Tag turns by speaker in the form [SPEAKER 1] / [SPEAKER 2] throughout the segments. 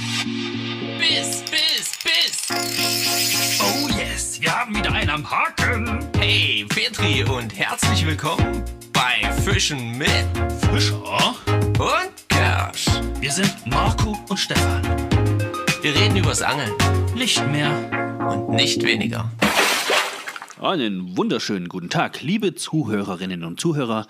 [SPEAKER 1] Biss, Biss, Biss.
[SPEAKER 2] Oh yes, wir haben wieder einen am Haken.
[SPEAKER 1] Hey, Petri und herzlich willkommen bei Fischen mit
[SPEAKER 2] Fischer.
[SPEAKER 1] und Kersch.
[SPEAKER 2] Wir sind Marco und Stefan.
[SPEAKER 1] Wir reden übers Angeln
[SPEAKER 2] Nicht mehr.
[SPEAKER 1] und nicht weniger.
[SPEAKER 3] Einen wunderschönen guten Tag, liebe Zuhörerinnen und Zuhörer.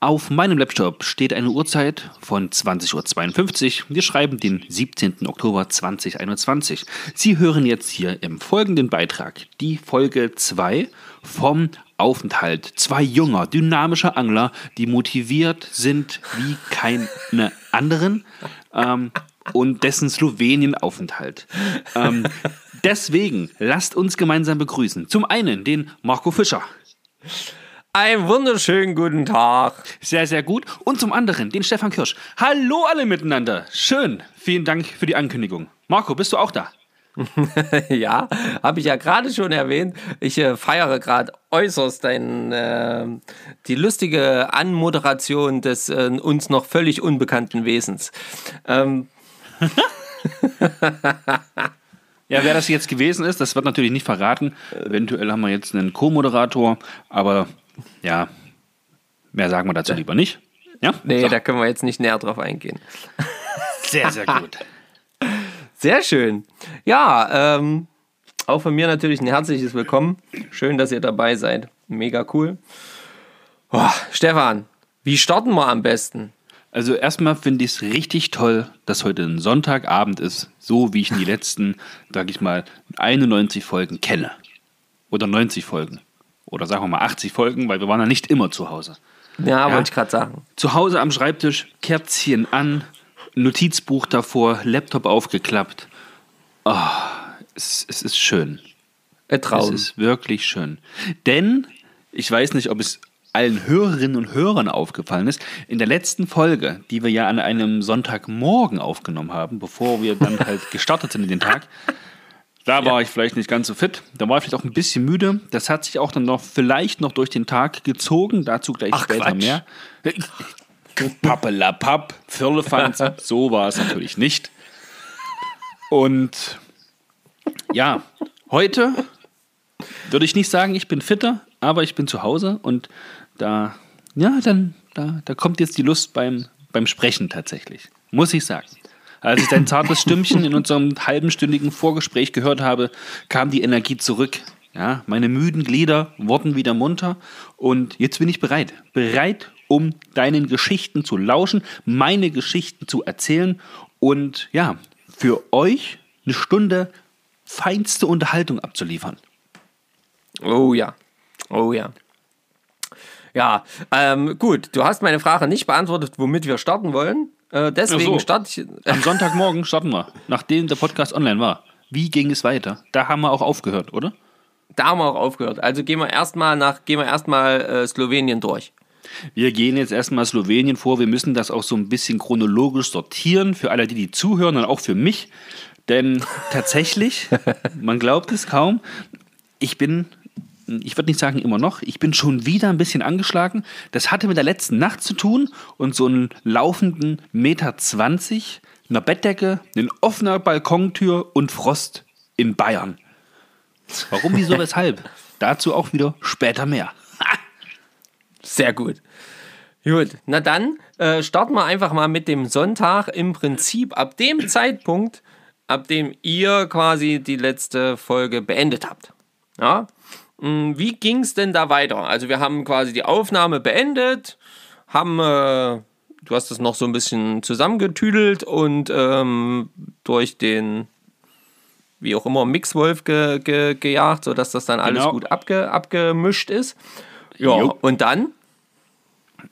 [SPEAKER 3] Auf meinem Laptop steht eine Uhrzeit von 20.52 Uhr. Wir schreiben den 17. Oktober 2021. Sie hören jetzt hier im folgenden Beitrag die Folge 2 vom Aufenthalt. Zwei junger, dynamischer Angler, die motiviert sind wie keine anderen. Ähm, und dessen Slowenien-Aufenthalt. Ähm, deswegen lasst uns gemeinsam begrüßen. Zum einen den Marco Fischer.
[SPEAKER 4] Einen wunderschönen guten Tag.
[SPEAKER 3] Sehr, sehr gut. Und zum anderen den Stefan Kirsch. Hallo alle miteinander. Schön. Vielen Dank für die Ankündigung. Marco, bist du auch da?
[SPEAKER 4] Ja, habe ich ja gerade schon erwähnt. Ich äh, feiere gerade äußerst dein, äh, die lustige Anmoderation des äh, uns noch völlig unbekannten Wesens. Ähm,
[SPEAKER 3] Ja, wer das jetzt gewesen ist, das wird natürlich nicht verraten. Eventuell haben wir jetzt einen Co-Moderator, aber ja, mehr sagen wir dazu lieber nicht. Ja?
[SPEAKER 4] nee,
[SPEAKER 3] So.
[SPEAKER 4] da können wir jetzt nicht näher drauf eingehen.
[SPEAKER 3] Sehr, sehr gut.
[SPEAKER 4] Sehr schön. Ja, ähm, auch von mir natürlich ein herzliches Willkommen. Schön, dass ihr dabei seid. Mega cool. Oh, Stefan, wie starten wir am besten?
[SPEAKER 3] Also erstmal finde ich es richtig toll, dass heute ein Sonntagabend ist, so wie ich die letzten, sag ich mal, 91 Folgen kenne. Oder 90 Folgen. Oder sagen wir mal 80 Folgen, weil wir waren ja nicht immer zu Hause.
[SPEAKER 4] Ja, wollte ich gerade sagen.
[SPEAKER 3] Zu Hause am Schreibtisch, Kerzchen an, Notizbuch davor, Laptop aufgeklappt. Ah, es, es ist schön.
[SPEAKER 4] Ein
[SPEAKER 3] Es
[SPEAKER 4] Traum.
[SPEAKER 3] ist wirklich schön. Denn, ich weiß nicht, ob es allen Hörerinnen und Hörern aufgefallen ist, in der letzten Folge, die wir ja an einem Sonntagmorgen aufgenommen haben, bevor wir dann halt gestartet sind in den Tag, da war ich vielleicht nicht ganz so fit. Da war ich vielleicht auch ein bisschen müde. Das hat sich auch dann noch vielleicht noch durch den Tag gezogen. Dazu gleich
[SPEAKER 4] Ach,
[SPEAKER 3] später
[SPEAKER 4] Quatsch.
[SPEAKER 3] mehr. Pappelapapp, Firlefanz. So war es natürlich nicht. Und ja, heute würde ich nicht sagen, ich bin fitter, aber ich bin zu Hause und da, ja, dann, da, da kommt jetzt die Lust beim, beim Sprechen tatsächlich. Muss ich sagen. Als ich dein zartes Stimmchen in unserem halbenstündigen Vorgespräch gehört habe, kam die Energie zurück. Ja, meine müden Glieder wurden wieder munter und jetzt bin ich bereit. Bereit, um deinen Geschichten zu lauschen, meine Geschichten zu erzählen und ja, für euch eine Stunde feinste Unterhaltung abzuliefern.
[SPEAKER 4] Oh ja. Oh ja. Ja, ähm, gut. Du hast meine Frage nicht beantwortet, womit wir starten wollen. Äh, deswegen
[SPEAKER 3] so.
[SPEAKER 4] starte ich.
[SPEAKER 3] Am Sonntagmorgen starten wir, nachdem der Podcast online war. Wie ging es weiter? Da haben wir auch aufgehört, oder?
[SPEAKER 4] Da haben wir auch aufgehört. Also gehen wir erstmal nach, gehen wir erstmal äh, Slowenien durch.
[SPEAKER 3] Wir gehen jetzt erstmal Slowenien vor. Wir müssen das auch so ein bisschen chronologisch sortieren für alle, die, die zuhören und auch für mich. Denn tatsächlich, man glaubt es kaum, ich bin, ich würde nicht sagen immer noch, ich bin schon wieder ein bisschen angeschlagen. Das hatte mit der letzten Nacht zu tun und so einen laufenden Meter 20, einer Bettdecke, ein offener Balkontür und Frost in Bayern. Warum, wieso, weshalb? Dazu auch wieder später mehr.
[SPEAKER 4] Sehr gut. Gut, na dann äh, starten wir einfach mal mit dem Sonntag. Im Prinzip ab dem Zeitpunkt, ab dem ihr quasi die letzte Folge beendet habt. Ja? Mm, Wie ging es denn da weiter? Also wir haben quasi die Aufnahme beendet, haben, äh, du hast es noch so ein bisschen zusammengetüdelt und ähm, durch den, wie auch immer, Mixwolf ge ge gejagt, sodass das dann alles
[SPEAKER 3] Genau.
[SPEAKER 4] gut abge abgemischt ist. Ja,
[SPEAKER 3] Jo.
[SPEAKER 4] und dann?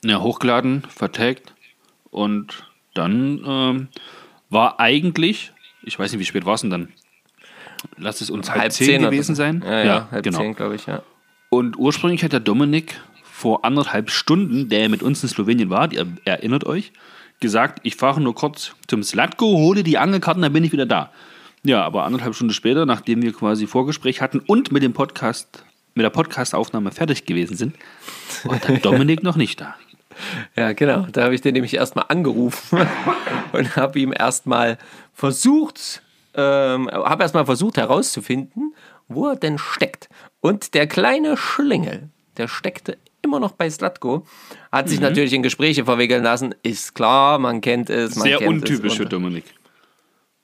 [SPEAKER 3] Ja, hochgeladen, vertagt und dann ähm, war eigentlich, ich weiß nicht, wie spät war es denn dann? Lass es uns halb, zehn,
[SPEAKER 4] oder
[SPEAKER 3] gewesen sein.
[SPEAKER 4] Ja, ja, halb
[SPEAKER 3] genau.
[SPEAKER 4] zehn, glaube ich, ja.
[SPEAKER 3] Und ursprünglich hat der Dominik vor anderthalb Stunden, der mit uns in Slowenien war, ihr erinnert euch, gesagt, ich fahre nur kurz zum Slatko, hole die Angelkarten, dann bin ich wieder da. Ja, aber anderthalb Stunden später, nachdem wir quasi Vorgespräch hatten und mit dem Podcast, mit der Podcastaufnahme fertig gewesen sind, war der Dominik noch nicht da.
[SPEAKER 4] Ja, genau. Da habe ich den nämlich erstmal angerufen und habe ihm erstmal versucht, ähm, habe erstmal versucht herauszufinden, wo er denn steckt. Und der kleine Schlingel, der steckte immer noch bei Slatko, hat sich natürlich in Gespräche verwickeln lassen. Ist klar, man kennt es. Man
[SPEAKER 3] Sehr
[SPEAKER 4] kennt
[SPEAKER 3] untypisch
[SPEAKER 4] es
[SPEAKER 3] für Dominik.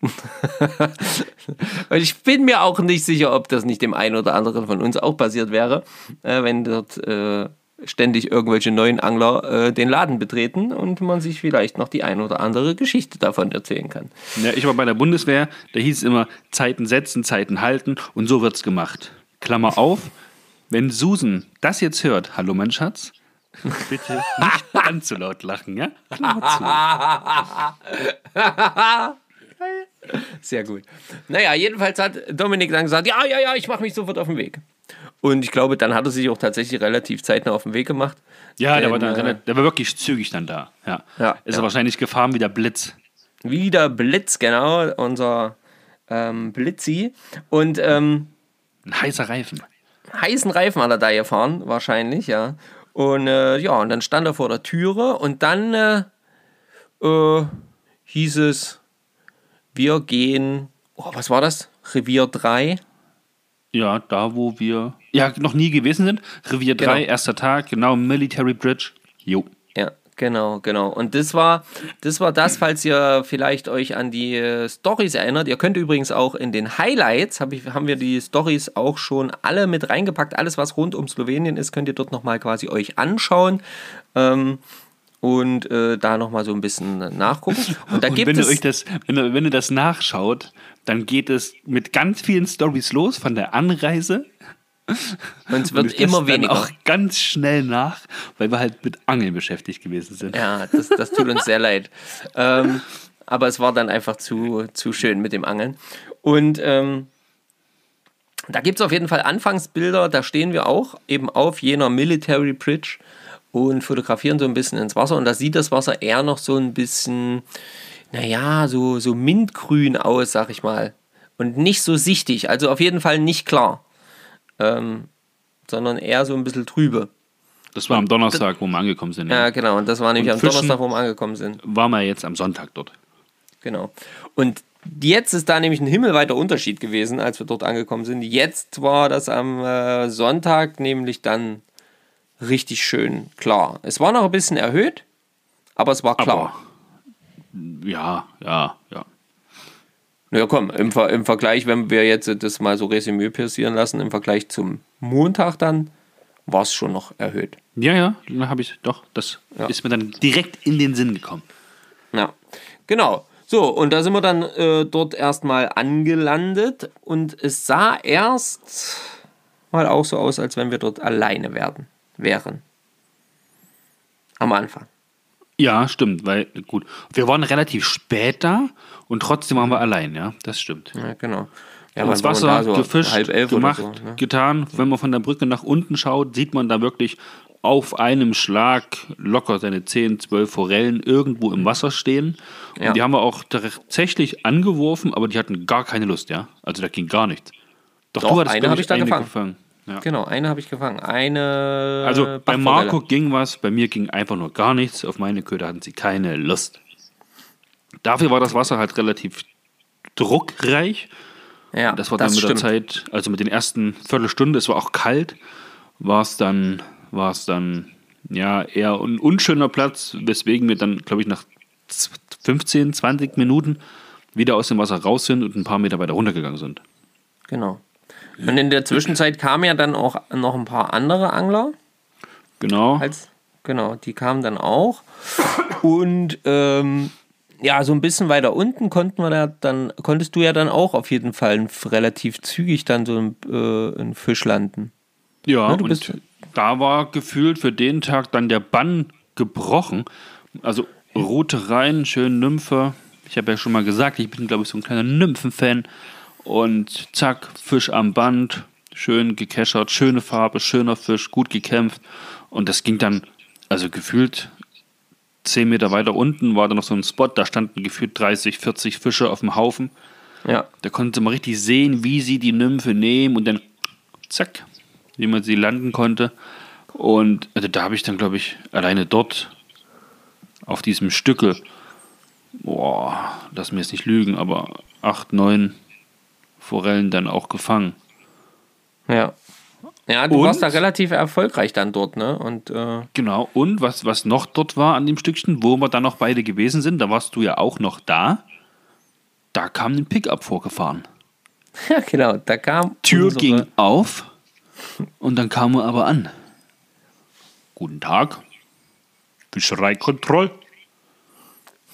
[SPEAKER 4] und ich bin mir auch nicht sicher, ob das nicht dem einen oder anderen von uns auch passiert wäre, äh, wenn dort äh, ständig irgendwelche neuen Angler äh, den Laden betreten und man sich vielleicht noch die ein oder andere Geschichte davon erzählen kann.
[SPEAKER 3] Ja, ich war bei der Bundeswehr, da hieß es immer Zeiten setzen, Zeiten halten und so wird's gemacht. Klammer auf, wenn Susan das jetzt hört, hallo mein Schatz, bitte nicht ganz so laut lachen, ja? Klammer zu.
[SPEAKER 4] Sehr gut. Naja, jedenfalls hat Dominik dann gesagt, ja, ja, ja, ich mache mich sofort auf den Weg. Und ich glaube, dann hat er sich auch tatsächlich relativ zeitnah auf den Weg gemacht.
[SPEAKER 3] Ja, der war,
[SPEAKER 4] Denn,
[SPEAKER 3] dann,
[SPEAKER 4] äh,
[SPEAKER 3] der war wirklich zügig dann da. Ja.
[SPEAKER 4] Ja,
[SPEAKER 3] ist
[SPEAKER 4] ja.
[SPEAKER 3] er wahrscheinlich gefahren wie der Blitz.
[SPEAKER 4] Wieder Blitz, genau, unser ähm, Blitzi. Und ähm,
[SPEAKER 3] Ein heißer Reifen.
[SPEAKER 4] heißen Reifen hat er da gefahren, wahrscheinlich, ja. Und äh, ja, und dann stand er vor der Türe und dann äh, äh, hieß es, wir gehen, oh, was war das? Revier 3.
[SPEAKER 3] Ja, da wo wir ja noch nie gewesen sind. Revier 3,
[SPEAKER 4] Genau.
[SPEAKER 3] erster Tag, genau, Military Bridge. Jo.
[SPEAKER 4] Ja, genau, genau. Und das war, das war das, falls ihr vielleicht euch an die äh, Stories erinnert. Ihr könnt übrigens auch in den Highlights, hab ich, haben wir die Stories auch schon alle mit reingepackt. Alles, was rund um Slowenien ist, könnt ihr dort nochmal quasi euch anschauen. Ähm, und äh, da nochmal so ein bisschen nachgucken. Und da
[SPEAKER 3] Und
[SPEAKER 4] gibt
[SPEAKER 3] wenn
[SPEAKER 4] es.
[SPEAKER 3] ihr euch das, wenn wenn ihr das nachschaut, dann geht es mit ganz vielen Stories los von der Anreise.
[SPEAKER 4] und es
[SPEAKER 3] Und
[SPEAKER 4] wird
[SPEAKER 3] lässt
[SPEAKER 4] immer
[SPEAKER 3] dann
[SPEAKER 4] weniger.
[SPEAKER 3] auch ganz schnell nach, weil wir halt mit Angeln beschäftigt gewesen sind.
[SPEAKER 4] Ja, das, das tut uns sehr leid. Ähm, aber es war dann einfach zu, zu schön mit dem Angeln. Und ähm, da gibt es auf jeden Fall Anfangsbilder, da stehen wir auch eben auf jener Military Bridge und fotografieren so ein bisschen ins Wasser. Und da sieht das Wasser eher noch so ein bisschen, naja, so, so mintgrün aus, sag ich mal. Und nicht so sichtig, also auf jeden Fall nicht klar. Ähm, sondern eher so ein bisschen trübe.
[SPEAKER 3] Das war am Donnerstag, wo wir angekommen sind.
[SPEAKER 4] Ja,
[SPEAKER 3] Ja.
[SPEAKER 4] genau. Und das war nämlich am Donnerstag, wo wir angekommen sind.
[SPEAKER 3] Waren wir jetzt am Sonntag dort.
[SPEAKER 4] Genau. Und jetzt ist da nämlich ein himmelweiter Unterschied gewesen, als wir dort angekommen sind. Jetzt war das am äh, Sonntag nämlich dann richtig schön klar. Es war noch ein bisschen erhöht, aber es war klar.
[SPEAKER 3] Aber ja, ja, ja.
[SPEAKER 4] Na ja, komm, im, Ver im Vergleich, wenn wir jetzt das mal so Resümee passieren lassen, im Vergleich zum Montag dann, war es schon noch erhöht.
[SPEAKER 3] Ja, ja, da habe ich doch, das
[SPEAKER 4] Ja.
[SPEAKER 3] ist mir dann direkt in den Sinn gekommen.
[SPEAKER 4] Ja, genau. So, und da sind wir dann äh, dort erstmal angelandet und es sah erst mal auch so aus, als wenn wir dort alleine werden, wären. Am Anfang.
[SPEAKER 3] Ja, stimmt, weil, gut, wir waren relativ spät da und trotzdem waren wir allein, ja, das stimmt.
[SPEAKER 4] Ja, genau. Ja, waren wir
[SPEAKER 3] Wasser
[SPEAKER 4] da? So
[SPEAKER 3] gefischt,
[SPEAKER 4] halb elf
[SPEAKER 3] gemacht,
[SPEAKER 4] so. Ne?
[SPEAKER 3] getan. Wenn man von der Brücke nach unten schaut, sieht man da wirklich auf einem Schlag locker seine 10, 12 Forellen irgendwo im Wasser stehen. Und
[SPEAKER 4] Ja.
[SPEAKER 3] die haben wir auch tatsächlich angeworfen, aber die hatten gar keine Lust, ja. Also da ging gar nichts. Doch,
[SPEAKER 4] Doch, eine
[SPEAKER 3] glaub
[SPEAKER 4] hab ich da gefangen.
[SPEAKER 3] Ja.
[SPEAKER 4] Genau, eine habe ich gefangen. Eine.
[SPEAKER 3] Also bei. Marco ging was, bei mir ging einfach nur gar nichts. Auf meine Köder hatten sie keine Lust. Dafür war das Wasser halt relativ druckreich.
[SPEAKER 4] Ja,
[SPEAKER 3] Das war dann mit
[SPEAKER 4] stimmt.
[SPEAKER 3] der Zeit, also mit den ersten Viertelstunde, es war auch kalt, war es dann, war es dann ja eher ein unschöner Platz, weswegen wir dann, glaube ich, nach z- 15, 20 Minuten wieder aus dem Wasser raus sind und ein paar Meter weiter runtergegangen sind.
[SPEAKER 4] Genau. Und in der Zwischenzeit kamen ja dann auch noch ein paar andere Angler.
[SPEAKER 3] Genau.
[SPEAKER 4] als genau, die kamen dann auch und ähm, ja, so ein bisschen weiter unten konnten wir da dann konntest du ja dann auch auf jeden Fall relativ zügig dann so ein, äh, Fisch landen.
[SPEAKER 3] Ja,
[SPEAKER 4] Ja, du
[SPEAKER 3] und
[SPEAKER 4] bist-
[SPEAKER 3] da war gefühlt für den Tag dann der Bann gebrochen. Also Route rein, schön Nymphe. Ich habe ja schon mal gesagt, ich bin, glaube ich, so ein kleiner Nymphen-Fan. Und zack, Fisch am Band, schön gekeschert, schöne Farbe, schöner Fisch, gut gekämpft. Und das ging dann, also gefühlt 10 Meter weiter unten war da noch so ein Spot, da standen gefühlt 30, 40 Fische auf dem Haufen.
[SPEAKER 4] Ja,
[SPEAKER 3] Da konnte man richtig sehen, wie sie die Nymphe nehmen und dann zack, wie man sie landen konnte. Und also da habe ich dann, glaube ich, alleine dort auf diesem Stückel, boah, lass mir jetzt nicht lügen, aber acht, neun Forellen dann auch gefangen.
[SPEAKER 4] Ja. Ja, du
[SPEAKER 3] Und?
[SPEAKER 4] warst da relativ erfolgreich dann dort, ne? Und äh,
[SPEAKER 3] Genau, und was, was noch dort war an dem Stückchen, wo wir dann noch beide gewesen sind, da warst du ja auch noch da, da kam ein Pickup vorgefahren.
[SPEAKER 4] ja, genau, da kam
[SPEAKER 3] Tür
[SPEAKER 4] unsere-
[SPEAKER 3] ging auf und dann kam er aber an. Guten Tag. Fischereikontroll.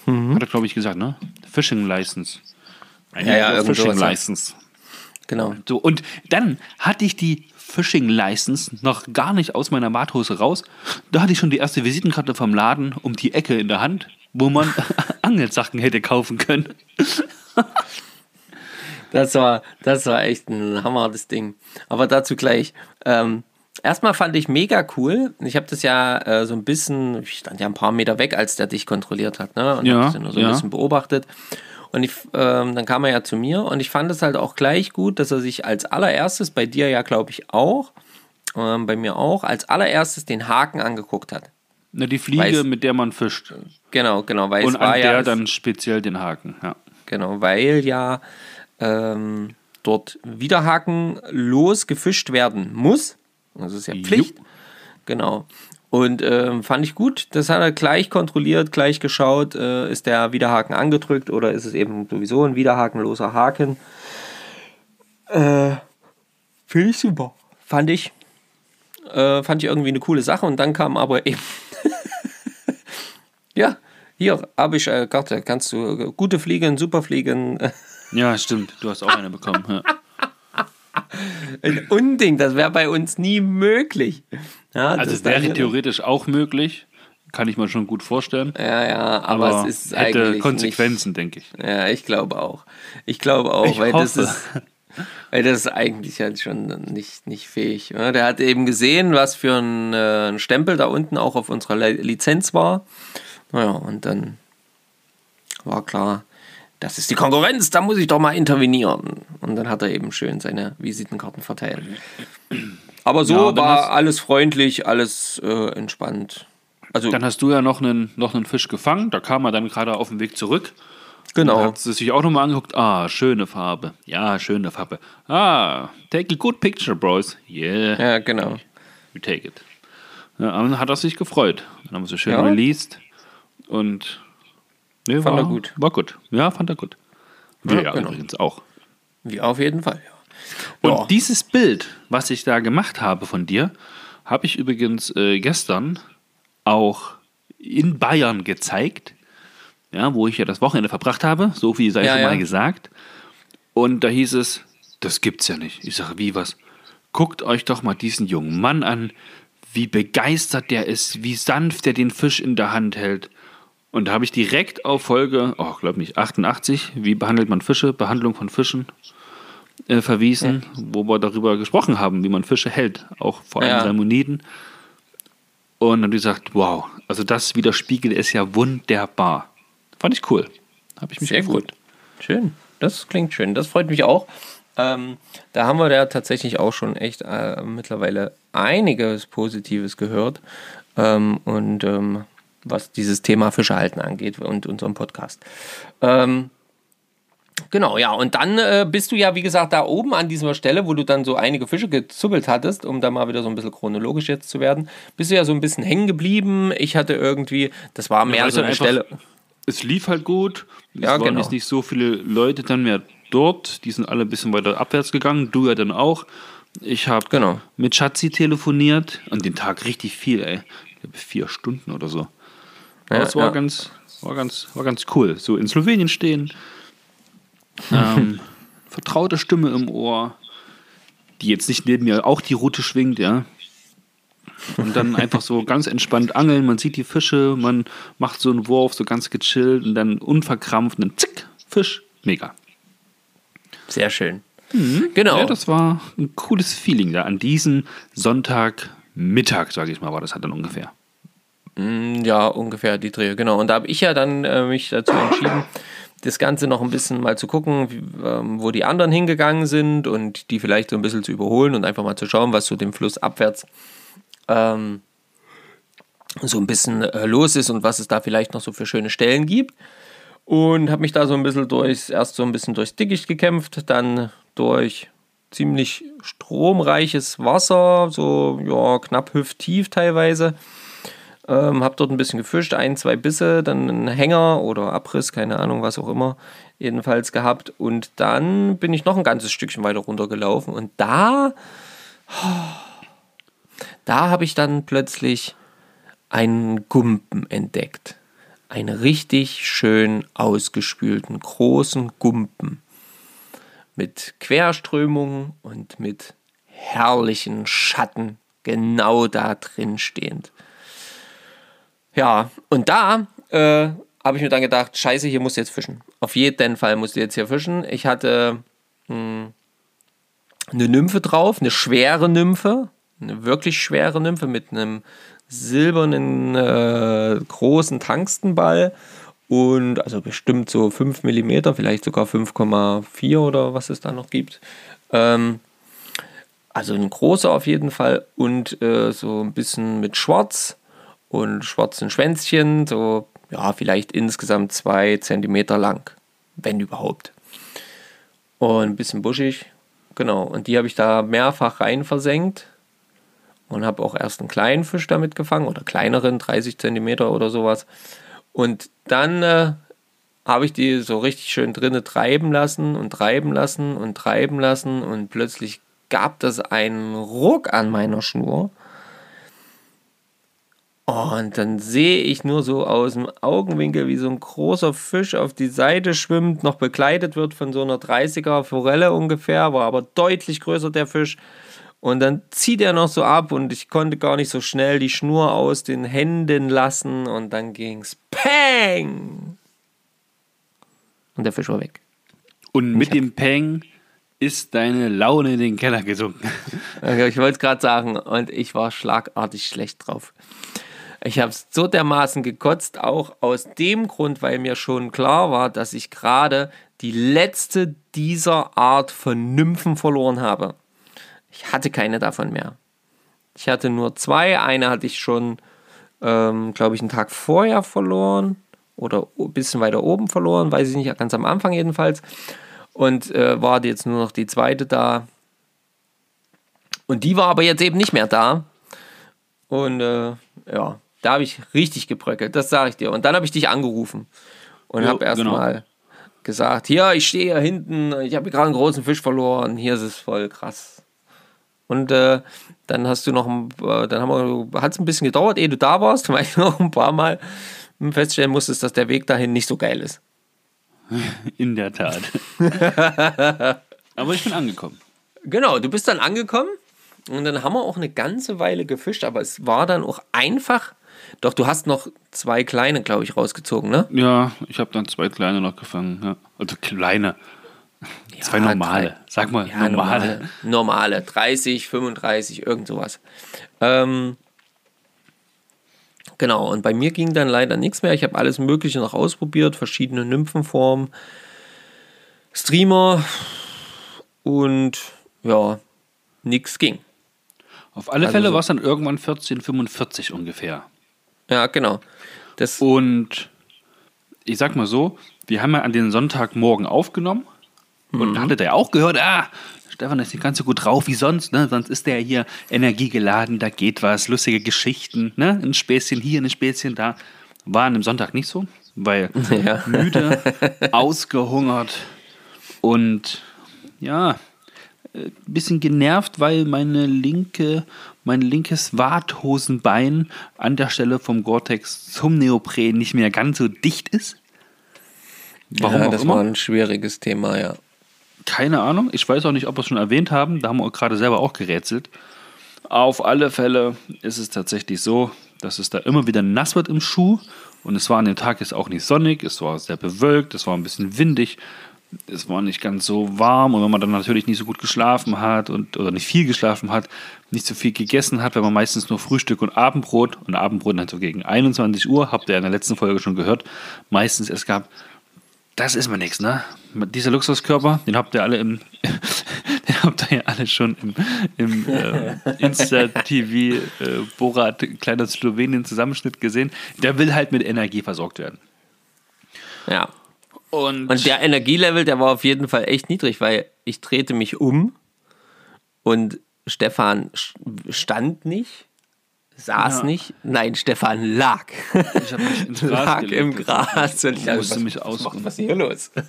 [SPEAKER 3] Hat er, glaube ich, gesagt, ne? Fishing License. Eine
[SPEAKER 4] Ja, ja,
[SPEAKER 3] Fishing. License.
[SPEAKER 4] Genau.
[SPEAKER 3] So, und dann hatte ich die Fishing License noch gar nicht aus meiner Warthose raus. Da hatte ich schon die erste Visitenkarte vom Laden um die Ecke in der Hand, wo man Angelsachen hätte kaufen können.
[SPEAKER 4] Das war, das war echt ein Hammer, das Ding. Aber dazu gleich. Ähm, erstmal fand ich mega cool. Ich habe das ja äh, so ein bisschen, ich stand ja ein paar Meter weg, als der dich kontrolliert hat, ne? Und
[SPEAKER 3] Ja,
[SPEAKER 4] hab das ja nur so ein
[SPEAKER 3] ja.
[SPEAKER 4] bisschen beobachtet. Und ich, ähm, dann kam er ja zu mir und ich fand es halt auch gleich gut, dass er sich als allererstes, bei dir ja, glaube ich, auch, ähm, bei mir auch, als allererstes den Haken angeguckt hat.
[SPEAKER 3] Na, die Fliege,
[SPEAKER 4] Weiß-
[SPEAKER 3] mit der man fischt.
[SPEAKER 4] Genau, genau, weil
[SPEAKER 3] Und
[SPEAKER 4] es war
[SPEAKER 3] an
[SPEAKER 4] ja.
[SPEAKER 3] der
[SPEAKER 4] das-
[SPEAKER 3] dann speziell den Haken. Ja.
[SPEAKER 4] Genau, weil ja ähm, dort Widerhaken los gefischt werden muss. Das ist ja Pflicht. Genau. Und ähm, fand ich gut. Das hat er gleich kontrolliert, gleich geschaut, äh, ist der Widerhaken angedrückt oder ist es eben sowieso ein widerhakenloser Haken. Äh, Finde ich super. Fand ich. Äh, fand ich irgendwie eine coole Sache. Und dann kam aber eben. ja, hier habe ich äh, Karte. Kannst du äh, gute Fliegen, super Fliegen.
[SPEAKER 3] ja, stimmt. Du hast auch eine bekommen. Ja.
[SPEAKER 4] Ein Unding, das wäre bei uns nie möglich. Ja,
[SPEAKER 3] Also
[SPEAKER 4] das
[SPEAKER 3] es wäre theoretisch auch möglich. Kann ich mir schon gut vorstellen.
[SPEAKER 4] Ja, ja, aber,
[SPEAKER 3] Aber
[SPEAKER 4] es ist
[SPEAKER 3] hätte
[SPEAKER 4] eigentlich
[SPEAKER 3] Konsequenzen, denke ich.
[SPEAKER 4] Nicht, ja, ich glaube auch. Ich glaube auch,
[SPEAKER 3] Ich
[SPEAKER 4] weil das
[SPEAKER 3] hoffe.
[SPEAKER 4] ist, weil das ist eigentlich halt schon nicht, nicht fähig. Ja, der hat eben gesehen, was für ein, äh, ein Stempel da unten auch auf unserer Lizenz war. Naja, und dann war klar, das ist die Konkurrenz, da muss ich doch mal intervenieren. Und dann hat er eben schön seine Visitenkarten verteilt. Aber so
[SPEAKER 3] Ja, dann
[SPEAKER 4] war alles freundlich, alles äh, entspannt. Also
[SPEAKER 3] Dann hast du ja noch einen, noch einen Fisch gefangen. Da kam er dann gerade auf dem Weg zurück.
[SPEAKER 4] genau.
[SPEAKER 3] Hat sie sich auch nochmal angeguckt. Ah, schöne Farbe. Ja, schöne Farbe. Ah, take a good picture, bros. Yeah,
[SPEAKER 4] Ja, genau.
[SPEAKER 3] we take it. Ja, dann hat er sich gefreut. Dann haben wir so schön
[SPEAKER 4] Ja.
[SPEAKER 3] released. Und nee,
[SPEAKER 4] Fand
[SPEAKER 3] war,
[SPEAKER 4] er gut.
[SPEAKER 3] War gut. Ja, fand er gut. Wir
[SPEAKER 4] Ja, genau.
[SPEAKER 3] übrigens auch.
[SPEAKER 4] Wie auf jeden Fall, ja.
[SPEAKER 3] Und
[SPEAKER 4] Ja.
[SPEAKER 3] dieses Bild, was ich da gemacht habe von dir, habe ich übrigens äh, gestern auch in Bayern gezeigt, ja, wo ich ja das Wochenende verbracht habe, so viel sei
[SPEAKER 4] Ja,
[SPEAKER 3] schon
[SPEAKER 4] ja.
[SPEAKER 3] mal gesagt. Und da hieß es, das gibt's ja nicht. Ich sage, wie was? Guckt euch doch mal diesen jungen Mann an, wie begeistert der ist, wie sanft er den Fisch in der Hand hält. Und da habe ich direkt auf Folge, oh, glaub nicht, 88, wie behandelt man Fische, Behandlung von Fischen, äh, verwiesen, wo wir darüber gesprochen haben, wie man Fische hält, auch vor allem
[SPEAKER 4] Ja.
[SPEAKER 3] Salmoniden. Und dann habe ich gesagt, wow, also das widerspiegelt es ja wunderbar. Fand ich cool. Habe ich mich
[SPEAKER 4] Sehr
[SPEAKER 3] gefreut.
[SPEAKER 4] gut. Schön. Das klingt schön. Das freut mich auch. Ähm, da haben wir ja tatsächlich auch schon echt äh, mittlerweile einiges Positives gehört. Ähm, und ähm, was dieses Thema Fischehalten angeht und unseren Podcast. Ähm, Genau, ja, und dann äh, bist du ja, wie gesagt, da oben an dieser Stelle, wo du dann so einige Fische gezuppelt hattest, um da mal wieder so ein bisschen chronologisch jetzt zu werden, bist du ja so ein bisschen hängen geblieben. Ich hatte irgendwie, das war mehr
[SPEAKER 3] weil
[SPEAKER 4] so
[SPEAKER 3] dann
[SPEAKER 4] eine
[SPEAKER 3] einfach-
[SPEAKER 4] Stelle.
[SPEAKER 3] Es lief halt gut. Es
[SPEAKER 4] Ja,
[SPEAKER 3] waren
[SPEAKER 4] genau.
[SPEAKER 3] jetzt nicht so viele Leute dann mehr dort. Die sind alle ein bisschen weiter abwärts gegangen. Du ja dann auch. Ich habe
[SPEAKER 4] Genau.
[SPEAKER 3] mit Schatzi telefoniert. An den Tag richtig viel, ey. Ich glaube, vier Stunden oder so.
[SPEAKER 4] Ja,
[SPEAKER 3] es war,
[SPEAKER 4] ja.
[SPEAKER 3] ganz, war, ganz, war ganz cool. So in Slowenien stehen. Ähm, vertraute Stimme im Ohr. Die jetzt nicht neben mir auch die Route schwingt, ja. Und dann einfach so ganz entspannt angeln. Man sieht die Fische, man macht so einen Wurf, so ganz gechillt und dann unverkrampft und dann zick, Fisch. Mega.
[SPEAKER 4] Sehr schön. Genau.
[SPEAKER 3] Ja, das war ein cooles Feeling da an diesem Sonntagmittag, sage ich mal, war das halt dann ungefähr.
[SPEAKER 4] Ja, ungefähr die Dreh, genau. Und da habe ich ja dann äh, mich dazu entschieden, das Ganze noch ein bisschen mal zu gucken, wie, ähm, wo die anderen hingegangen sind und die vielleicht so ein bisschen zu überholen und einfach mal zu schauen, was so dem Fluss abwärts ähm, so ein bisschen äh, los ist und was es da vielleicht noch so für schöne Stellen gibt. Und habe mich da so ein bisschen durchs, erst so ein bisschen durchs Dickicht gekämpft, dann durch ziemlich stromreiches Wasser, so ja, knapp hüfttief teilweise. Ähm, habe dort ein bisschen gefischt, ein, zwei Bisse, dann einen Hänger oder Abriss, keine Ahnung, was auch immer, jedenfalls gehabt. Und dann bin ich noch ein ganzes Stückchen weiter runtergelaufen und da, da habe ich dann plötzlich einen Gumpen entdeckt. Einen richtig schön ausgespülten, großen Gumpen. Mit Querströmungen und mit herrlichen Schatten genau da drin stehend. Ja, und da äh, habe ich mir dann gedacht, scheiße, hier musst du jetzt fischen. Auf jeden Fall musst du jetzt hier fischen. Ich hatte mh, eine Nymphe drauf, eine schwere Nymphe, eine wirklich schwere Nymphe mit einem silbernen äh, großen Tangstenball und also bestimmt so 5 mm, vielleicht sogar 5,4 oder was es da noch gibt. Ähm, also ein großer auf jeden Fall und äh, so ein bisschen mit Schwarz und schwarzen Schwänzchen, so ja, vielleicht insgesamt 2 cm lang, wenn überhaupt. Und ein bisschen buschig, genau. Und die habe ich da mehrfach rein versenkt und habe auch erst einen kleinen Fisch damit gefangen oder kleineren, 30 cm oder sowas. Und dann äh, habe ich die so richtig schön drinnen treiben lassen und treiben lassen und treiben lassen und plötzlich gab das einen Ruck an meiner Schnur. Und dann sehe ich nur so aus dem Augenwinkel, wie so ein großer Fisch auf die Seite schwimmt, noch begleitet wird von so einer 30er Forelle ungefähr, war aber deutlich größer der Fisch. Und dann zieht er noch so ab und ich konnte gar nicht so schnell die Schnur aus den Händen lassen und dann ging's Peng! Und der Fisch war weg.
[SPEAKER 3] Und mit dem Peng ist deine Laune in den Keller gesunken.
[SPEAKER 4] Ich wollte es gerade sagen und ich war schlagartig schlecht drauf. Ich habe so dermaßen gekotzt, auch aus dem Grund, weil mir schon klar war, dass ich gerade die letzte dieser Art von Nymphen verloren habe. Ich hatte keine davon mehr. Ich hatte nur zwei. Eine hatte ich schon, ähm, glaube ich, einen Tag vorher verloren oder ein bisschen weiter oben verloren, weiß ich nicht, ganz am Anfang jedenfalls. Und äh, war jetzt nur noch die zweite da. Und die war aber jetzt eben nicht mehr da. Und äh, ja, da habe ich richtig gebröckelt, das sage ich dir. Und dann habe ich dich angerufen und habe erstmal genau. gesagt: Hier, ich stehe hier hinten, ich habe gerade einen großen Fisch verloren, hier ist es voll krass. Und äh, dann hast du noch, äh, dann haben wir, hat es ein bisschen gedauert, ehe du da warst, weil ich noch ein paar Mal feststellen musstest, dass der Weg dahin nicht so geil ist.
[SPEAKER 3] In der Tat. aber ich bin angekommen.
[SPEAKER 4] Genau, du bist dann angekommen und dann haben wir auch eine ganze Weile gefischt, aber es war dann auch einfach. Doch, du hast noch zwei kleine, glaube ich, rausgezogen, ne?
[SPEAKER 3] Ja, ich habe dann zwei kleine noch gefangen. Ja. Also kleine. Ja, Zwei normale, drei, sag mal,
[SPEAKER 4] ja, normale. normale. 30, 35, irgend sowas. Ähm, genau, und bei mir ging dann leider nichts mehr. Ich habe alles Mögliche noch ausprobiert, verschiedene Nymphenformen, Streamer und ja, nichts ging.
[SPEAKER 3] Auf alle also Fälle war es dann irgendwann 1445 ungefähr.
[SPEAKER 4] Ja, genau.
[SPEAKER 3] Das und ich sag mal so, wir haben ja an den Sonntagmorgen aufgenommen und mhm. hatte der auch gehört, ah, Stefan ist nicht ganz so gut drauf wie sonst, ne? Sonst ist der hier energiegeladen, da geht was, lustige Geschichten, ne? Ein Späßchen hier, ein Späßchen da. War an einem Sonntag nicht so, weil ja. müde, ausgehungert und ja, ein bisschen genervt, weil meine linke, mein linkes Warthosenbein an der Stelle vom Gore-Tex zum Neopren nicht mehr ganz so dicht ist.
[SPEAKER 4] Warum ja, das immer? war ein schwieriges Thema, ja.
[SPEAKER 3] Keine Ahnung. Ich weiß auch nicht, ob wir es schon erwähnt haben. Da haben wir gerade selber auch gerätselt. Auf alle Fälle ist es tatsächlich so, dass es da immer wieder nass wird im Schuh. Und es war an dem Tag jetzt auch nicht sonnig, es war sehr bewölkt, es war ein bisschen windig, es war nicht ganz so warm. Und wenn man dann natürlich nicht so gut geschlafen hat und, oder nicht viel geschlafen hat, nicht so viel gegessen hat, wenn man meistens nur Frühstück und Abendbrot und Abendbrot dann so gegen 21 Uhr, habt ihr in der letzten Folge schon gehört, meistens es gab das ist mir nichts, ne? Dieser Luxuskörper, den habt ihr alle im, den habt ihr ja alle schon im, im äh, Insta-TV äh, Borat, kleiner Slowenien-Zusammenschnitt gesehen. Der will halt mit Energie versorgt werden.
[SPEAKER 4] Ja.
[SPEAKER 3] Und,
[SPEAKER 4] Und der Energielevel, der war auf jeden Fall echt niedrig, weil ich drehte mich um und Stefan stand nicht, saß
[SPEAKER 3] Ja.
[SPEAKER 4] nicht. Nein, Stefan lag.
[SPEAKER 3] ich habe mich ins Gras
[SPEAKER 4] lag
[SPEAKER 3] gelegt.
[SPEAKER 4] im Gras. Und ich
[SPEAKER 3] musste mich
[SPEAKER 4] macht, was ist hier los?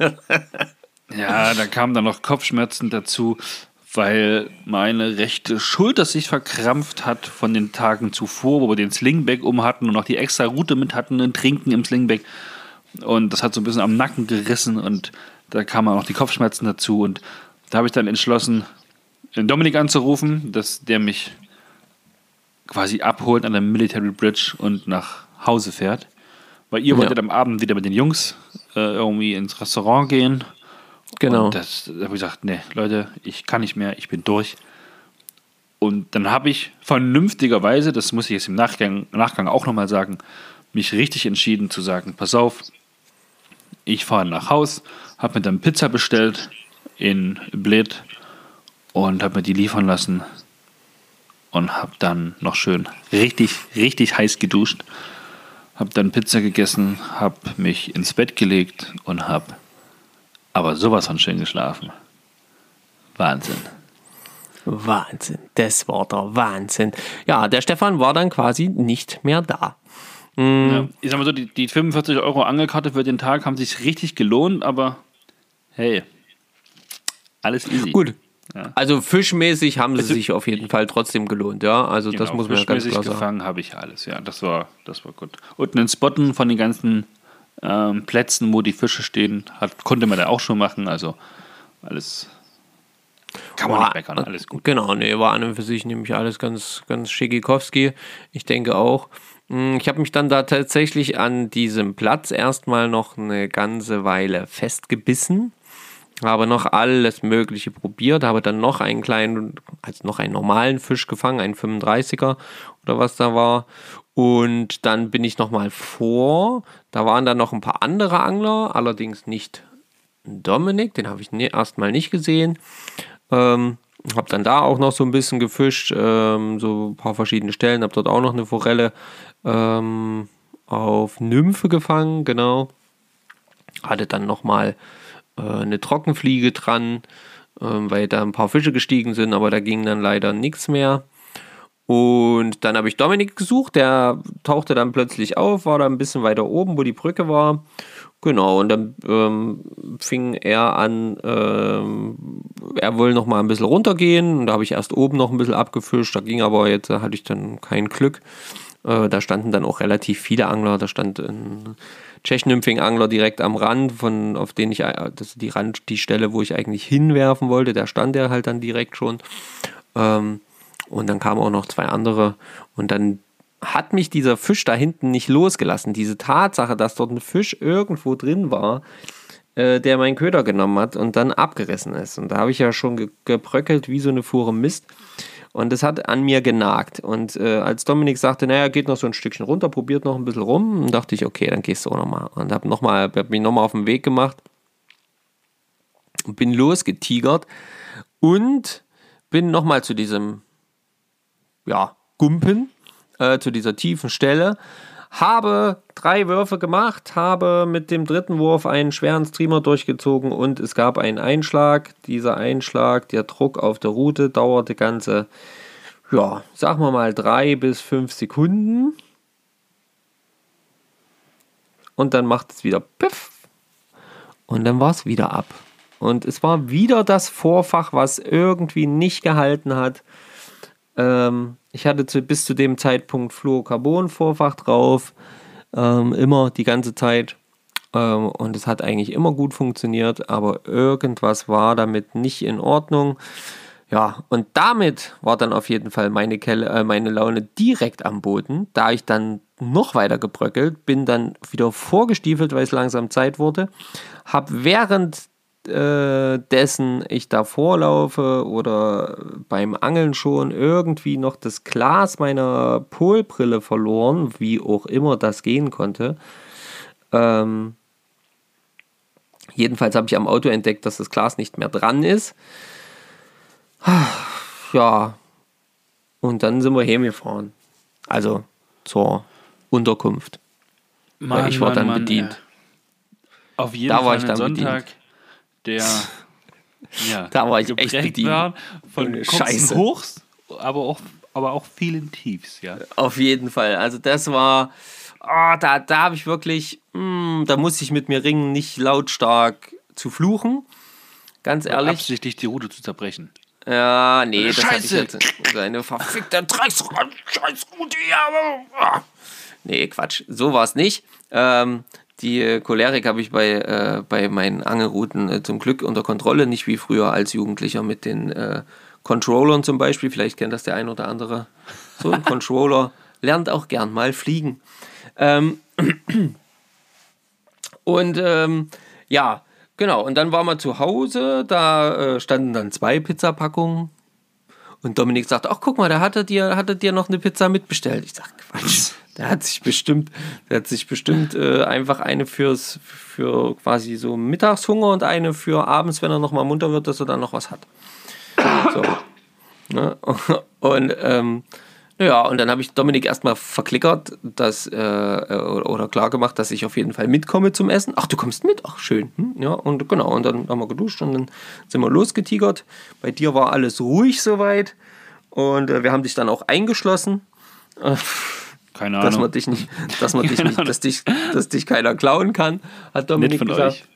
[SPEAKER 3] Ja, da kamen dann noch Kopfschmerzen dazu, weil meine rechte Schulter sich verkrampft hat von den Tagen zuvor, wo wir den Slingback um hatten und noch die extra Route mit hatten, ein Trinken im Slingback. Und das hat so ein bisschen am Nacken gerissen und da kamen auch noch die Kopfschmerzen dazu. Und da habe ich dann entschlossen, den Dominik anzurufen, dass der mich quasi abholt an der Military Bridge und nach Hause fährt. Weil ihr
[SPEAKER 4] Ja.
[SPEAKER 3] wolltet am Abend wieder mit den Jungs äh, irgendwie ins Restaurant gehen.
[SPEAKER 4] Genau.
[SPEAKER 3] Und das, da habe ich gesagt, nee, Leute, ich kann nicht mehr, ich bin durch. Und dann habe ich vernünftigerweise, das muss ich jetzt im Nachgang, Nachgang auch nochmal sagen, mich richtig entschieden zu sagen, pass auf, ich fahre nach Haus, habe mir dann Pizza bestellt in Bled und habe mir die liefern lassen und habe dann noch schön richtig, richtig heiß geduscht, habe dann Pizza gegessen, habe mich ins Bett gelegt und habe aber sowas von schön geschlafen. Wahnsinn.
[SPEAKER 4] Wahnsinn, das war der Wahnsinn. Ja, der Stefan war dann quasi nicht mehr da.
[SPEAKER 3] Ja, ich sag mal so, die, die 45 Euro Angelkarte für den Tag haben sich richtig gelohnt, aber hey, alles easy.
[SPEAKER 4] Gut.
[SPEAKER 3] Ja.
[SPEAKER 4] Also fischmäßig haben sie sich auf jeden Fall trotzdem gelohnt, ja. Also das
[SPEAKER 3] Genau,
[SPEAKER 4] muss man ja ganz
[SPEAKER 3] fischmäßig
[SPEAKER 4] klar sagen.
[SPEAKER 3] gefangen habe ich alles, ja, das war, das war gut. Und einen Spotten von den ganzen ähm, Plätzen, wo die Fische stehen, hat, konnte man da auch schon machen, also alles kann man
[SPEAKER 4] War-
[SPEAKER 3] nicht meckern, alles gut.
[SPEAKER 4] Genau, nee, war an und für sich nämlich alles ganz, ganz schickikowski. Ich denke auch. Mm, Ich habe mich dann da tatsächlich an diesem Platz erstmal noch eine ganze Weile festgebissen. Habe noch alles Mögliche probiert, habe dann noch einen kleinen, also noch einen normalen Fisch gefangen, einen 35er oder was da war. Und dann bin ich nochmal vor. Da waren dann noch ein paar andere Angler, allerdings nicht Dominik, den habe ich ne, erstmal nicht gesehen. Ähm, habe dann da auch noch so ein bisschen gefischt, ähm, so ein paar verschiedene Stellen, habe dort auch noch eine Forelle ähm, auf Nymphe gefangen, genau. Hatte dann nochmal äh, eine Trockenfliege dran, ähm, weil da ein paar Fische gestiegen sind, aber da ging dann leider nichts mehr. Und dann habe ich Dominik gesucht, der tauchte dann plötzlich auf, war da ein bisschen weiter oben, wo die Brücke war. Genau, und dann ähm, fing er an, ähm, er wollte noch mal ein bisschen runtergehen. Und da habe ich erst oben noch ein bisschen abgefischt. Da ging aber jetzt, da hatte ich dann kein Glück. Äh, da standen dann auch relativ viele Angler. Da stand ein Tschechnymphing-Angler direkt am Rand, von, auf den ich, äh, das die Rand, die Stelle, wo ich eigentlich hinwerfen wollte. Da stand er halt dann direkt schon. Ähm, und dann kamen auch noch zwei andere. Und dann hat mich dieser Fisch da hinten nicht losgelassen. Diese Tatsache, dass dort ein Fisch irgendwo drin war, äh, der meinen Köder genommen hat und dann abgerissen ist. Und da habe ich ja schon ge gebröckelt wie so eine Fuhre Mist. Und das hat an mir genagt. Und äh, als Dominik sagte, naja, geht noch so ein Stückchen runter, probiert noch ein bisschen rum, dachte ich, okay, dann gehst du auch nochmal. Und habe noch hab mich nochmal auf den Weg gemacht und bin losgetigert und bin nochmal zu diesem ja, Gumpen, äh, zu dieser tiefen Stelle. Habe drei Würfe gemacht, habe mit dem dritten Wurf einen schweren Streamer durchgezogen und es gab einen Einschlag. Dieser Einschlag, der Druck auf der Route dauerte ganze, ja, sagen wir mal drei bis fünf Sekunden. Und dann macht es wieder Piff. Und dann war es wieder ab. Und es war wieder das Vorfach, was irgendwie nicht gehalten hat. Ähm, ich hatte zu, bis zu dem Zeitpunkt Fluorocarbon-Vorfach drauf. Ähm, immer die ganze Zeit. Ähm, und es hat eigentlich immer gut funktioniert, aber irgendwas war damit nicht in Ordnung. Ja, und damit war dann auf jeden Fall meine, Kelle, äh, meine Laune direkt am Boden. Da ich dann noch weiter gebröckelt, bin dann wieder vorgestiefelt, weil es langsam Zeit wurde. Habe während äh, dessen ich da vorlaufe oder beim Angeln schon irgendwie noch das Glas meiner Polbrille verloren, wie auch immer das gehen konnte. Ähm, jedenfalls habe ich am Auto entdeckt, dass das Glas nicht mehr dran ist. Ja. Und dann sind wir heimgefahren. Also zur Unterkunft. Weil ich war dann bedient.
[SPEAKER 3] ja. Auf jeden
[SPEAKER 4] Da war
[SPEAKER 3] Fall
[SPEAKER 4] ich
[SPEAKER 3] ein
[SPEAKER 4] dann
[SPEAKER 3] Sonntag, der ja,
[SPEAKER 4] Da war ich echt bedient.
[SPEAKER 3] war von
[SPEAKER 4] Scheiße.
[SPEAKER 3] Hochs, aber auch, aber auch vielen Tiefs, ja.
[SPEAKER 4] Auf jeden Fall. Also das war, ah, da, da habe ich wirklich, mm, da musste ich mit mir ringen, nicht lautstark zu fluchen. Ganz ehrlich.
[SPEAKER 3] Absichtlich die Route zu zerbrechen.
[SPEAKER 4] Ja, nee, das hatte ich
[SPEAKER 3] Scheiße.
[SPEAKER 4] jetzt. Seine verfickte Drecksrad, scheiß Rudi, aber. ah. Nee, Quatsch, so war es nicht. Ähm, die äh, Cholerik habe ich bei, äh, bei meinen Angelrouten äh, zum Glück unter Kontrolle, nicht wie früher als Jugendlicher mit den äh, Controllern zum Beispiel. Vielleicht kennt das der ein oder andere. So ein Controller lernt auch gern mal fliegen. Ähm, und ähm, ja, genau. Und dann waren wir zu Hause, da äh, standen dann zwei Pizzapackungen. Und Dominik sagt, ach guck mal, da hatte dir, hatte dir noch eine Pizza mitbestellt. Ich sag, Quatsch. Der hat sich bestimmt, der hat sich bestimmt äh, einfach eine fürs, für quasi so Mittagshunger und eine für abends, wenn er noch mal munter wird, dass er dann noch was hat. So. Ne? Und ähm, ja, und dann habe ich Dominik erstmal verklickert, dass, äh, oder, oder klar gemacht, dass ich auf jeden Fall mitkomme zum Essen. Ach, du kommst mit? Ach, schön. Hm? Ja, und genau, und dann haben wir geduscht und dann sind wir losgetigert. Bei dir war alles ruhig soweit. Und äh, wir haben dich dann auch eingeschlossen,
[SPEAKER 3] Keine
[SPEAKER 4] dass man
[SPEAKER 3] Ahnung.
[SPEAKER 4] dich nicht, dass man dich nicht, dass dich, dass dich keiner klauen kann, hat Dominik gesagt.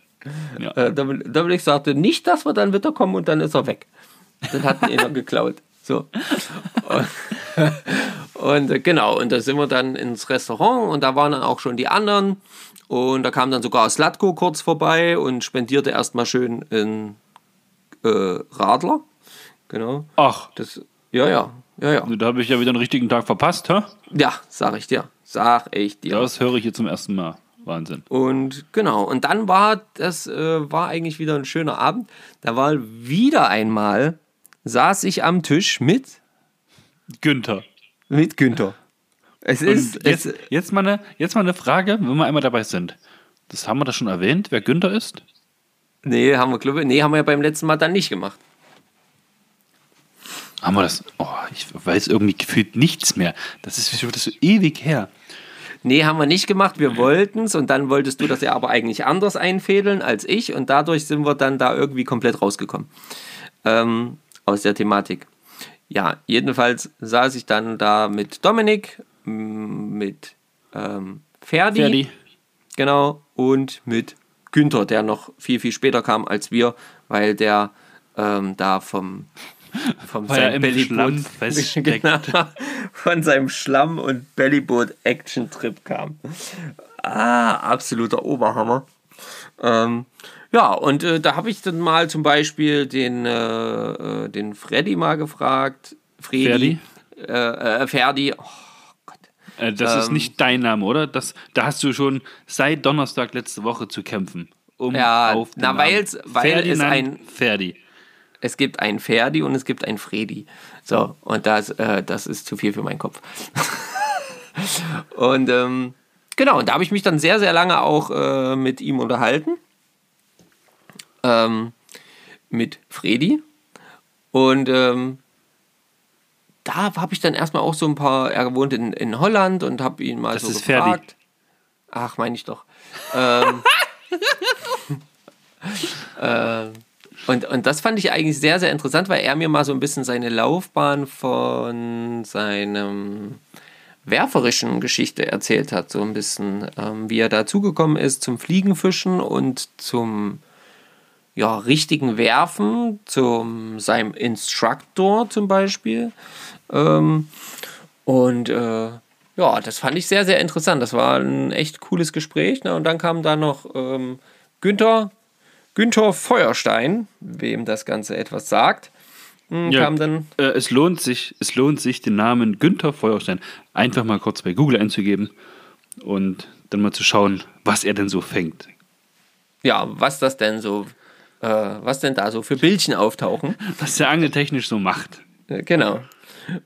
[SPEAKER 3] Ja.
[SPEAKER 4] Äh, Dominik, Dominik sagte nicht, dass wir dann wieder kommen und dann ist er weg. Dann hat ihn einer geklaut. So. Und, und äh, genau, und da sind wir dann ins Restaurant und da waren dann auch schon die anderen. Und da kam dann sogar Slatko kurz vorbei und spendierte erstmal schön einen äh, Radler. Genau.
[SPEAKER 3] Ach,
[SPEAKER 4] Das, ja, ja, ja, ja.
[SPEAKER 3] da habe ich ja wieder einen richtigen Tag verpasst, hä?
[SPEAKER 4] Ja, sag ich dir. Sag ich dir.
[SPEAKER 3] Das höre ich hier zum ersten Mal. Wahnsinn.
[SPEAKER 4] Und genau, und dann war das äh, war eigentlich wieder ein schöner Abend. Da war wieder einmal, saß ich am Tisch mit,
[SPEAKER 3] Günther.
[SPEAKER 4] mit Günther. Es
[SPEAKER 3] Und
[SPEAKER 4] ist,
[SPEAKER 3] jetzt,
[SPEAKER 4] es,
[SPEAKER 3] jetzt, mal eine, jetzt mal eine Frage, wenn wir einmal dabei sind. Das haben wir das schon erwähnt, wer Günther ist?
[SPEAKER 4] nee, haben wir, glaube nee, haben wir ja beim letzten Mal dann nicht gemacht.
[SPEAKER 3] Haben wir das? Oh, ich weiß irgendwie gefühlt nichts mehr. Das ist das ist so ewig her.
[SPEAKER 4] Nee, haben wir nicht gemacht. Wir wollten es und dann wolltest du das ja aber eigentlich anders einfädeln als ich und dadurch sind wir dann da irgendwie komplett rausgekommen ähm, aus der Thematik. Ja, jedenfalls saß ich dann da mit Dominik, mit ähm, Ferdi,
[SPEAKER 3] Ferdi.
[SPEAKER 4] genau, und mit Günther, der noch viel, viel später kam als wir, weil der ähm, da vom, vom
[SPEAKER 3] Weil
[SPEAKER 4] seinem Bellyboot-
[SPEAKER 3] feststeckt.
[SPEAKER 4] genau, von seinem Schlamm- und Bellyboot-Action-Trip kam. Ah, absoluter Oberhammer. Ähm, ja, und äh, da habe ich dann mal zum Beispiel den, äh, äh, den Freddy mal gefragt. Freddy. Äh, äh, Ferdi. Oh, Gott.
[SPEAKER 3] Äh, das ist
[SPEAKER 4] Ähm.
[SPEAKER 3] nicht dein Name, oder? Das, da hast du schon seit Donnerstag letzte Woche zu kämpfen. Um
[SPEAKER 4] Ja,
[SPEAKER 3] auf den
[SPEAKER 4] na,
[SPEAKER 3] Namen.
[SPEAKER 4] weil's- weil es ein-
[SPEAKER 3] Ferdi.
[SPEAKER 4] Es gibt einen Ferdi und es gibt einen Fredi. So, und das, äh, das ist zu viel für meinen Kopf. und ähm, genau, und da habe ich mich dann sehr, sehr lange auch äh, mit ihm unterhalten. Ähm, mit Fredi. Und ähm, da habe ich dann erstmal auch so ein paar, er wohnt in, in Holland und habe ihn mal
[SPEAKER 3] Das
[SPEAKER 4] so
[SPEAKER 3] ist Ferdi.
[SPEAKER 4] gefragt. Ach, meine ich doch. Ähm, äh, und, und das fand ich eigentlich sehr, sehr interessant, weil er mir mal so ein bisschen seine Laufbahn von seinem werferischen Geschichte erzählt hat. So ein bisschen, ähm, wie er dazugekommen ist zum Fliegenfischen und zum ja, richtigen Werfen, zum seinem Instructor zum Beispiel. Ähm, und äh, ja, das fand ich sehr, sehr interessant. Das war ein echt cooles Gespräch. Ne? Und dann kam da noch ähm, Günther, Günther Feuerstein, wem das Ganze etwas sagt. Hm,
[SPEAKER 3] Ja,
[SPEAKER 4] Kam dann,
[SPEAKER 3] äh, es, lohnt sich, es lohnt sich, den Namen Günther Feuerstein einfach mal kurz bei Google einzugeben und dann mal zu schauen, was er denn so fängt.
[SPEAKER 4] ja, was das denn so, äh, was denn da so für Bildchen auftauchen.
[SPEAKER 3] Was er angeltechnisch so macht.
[SPEAKER 4] Äh, Genau.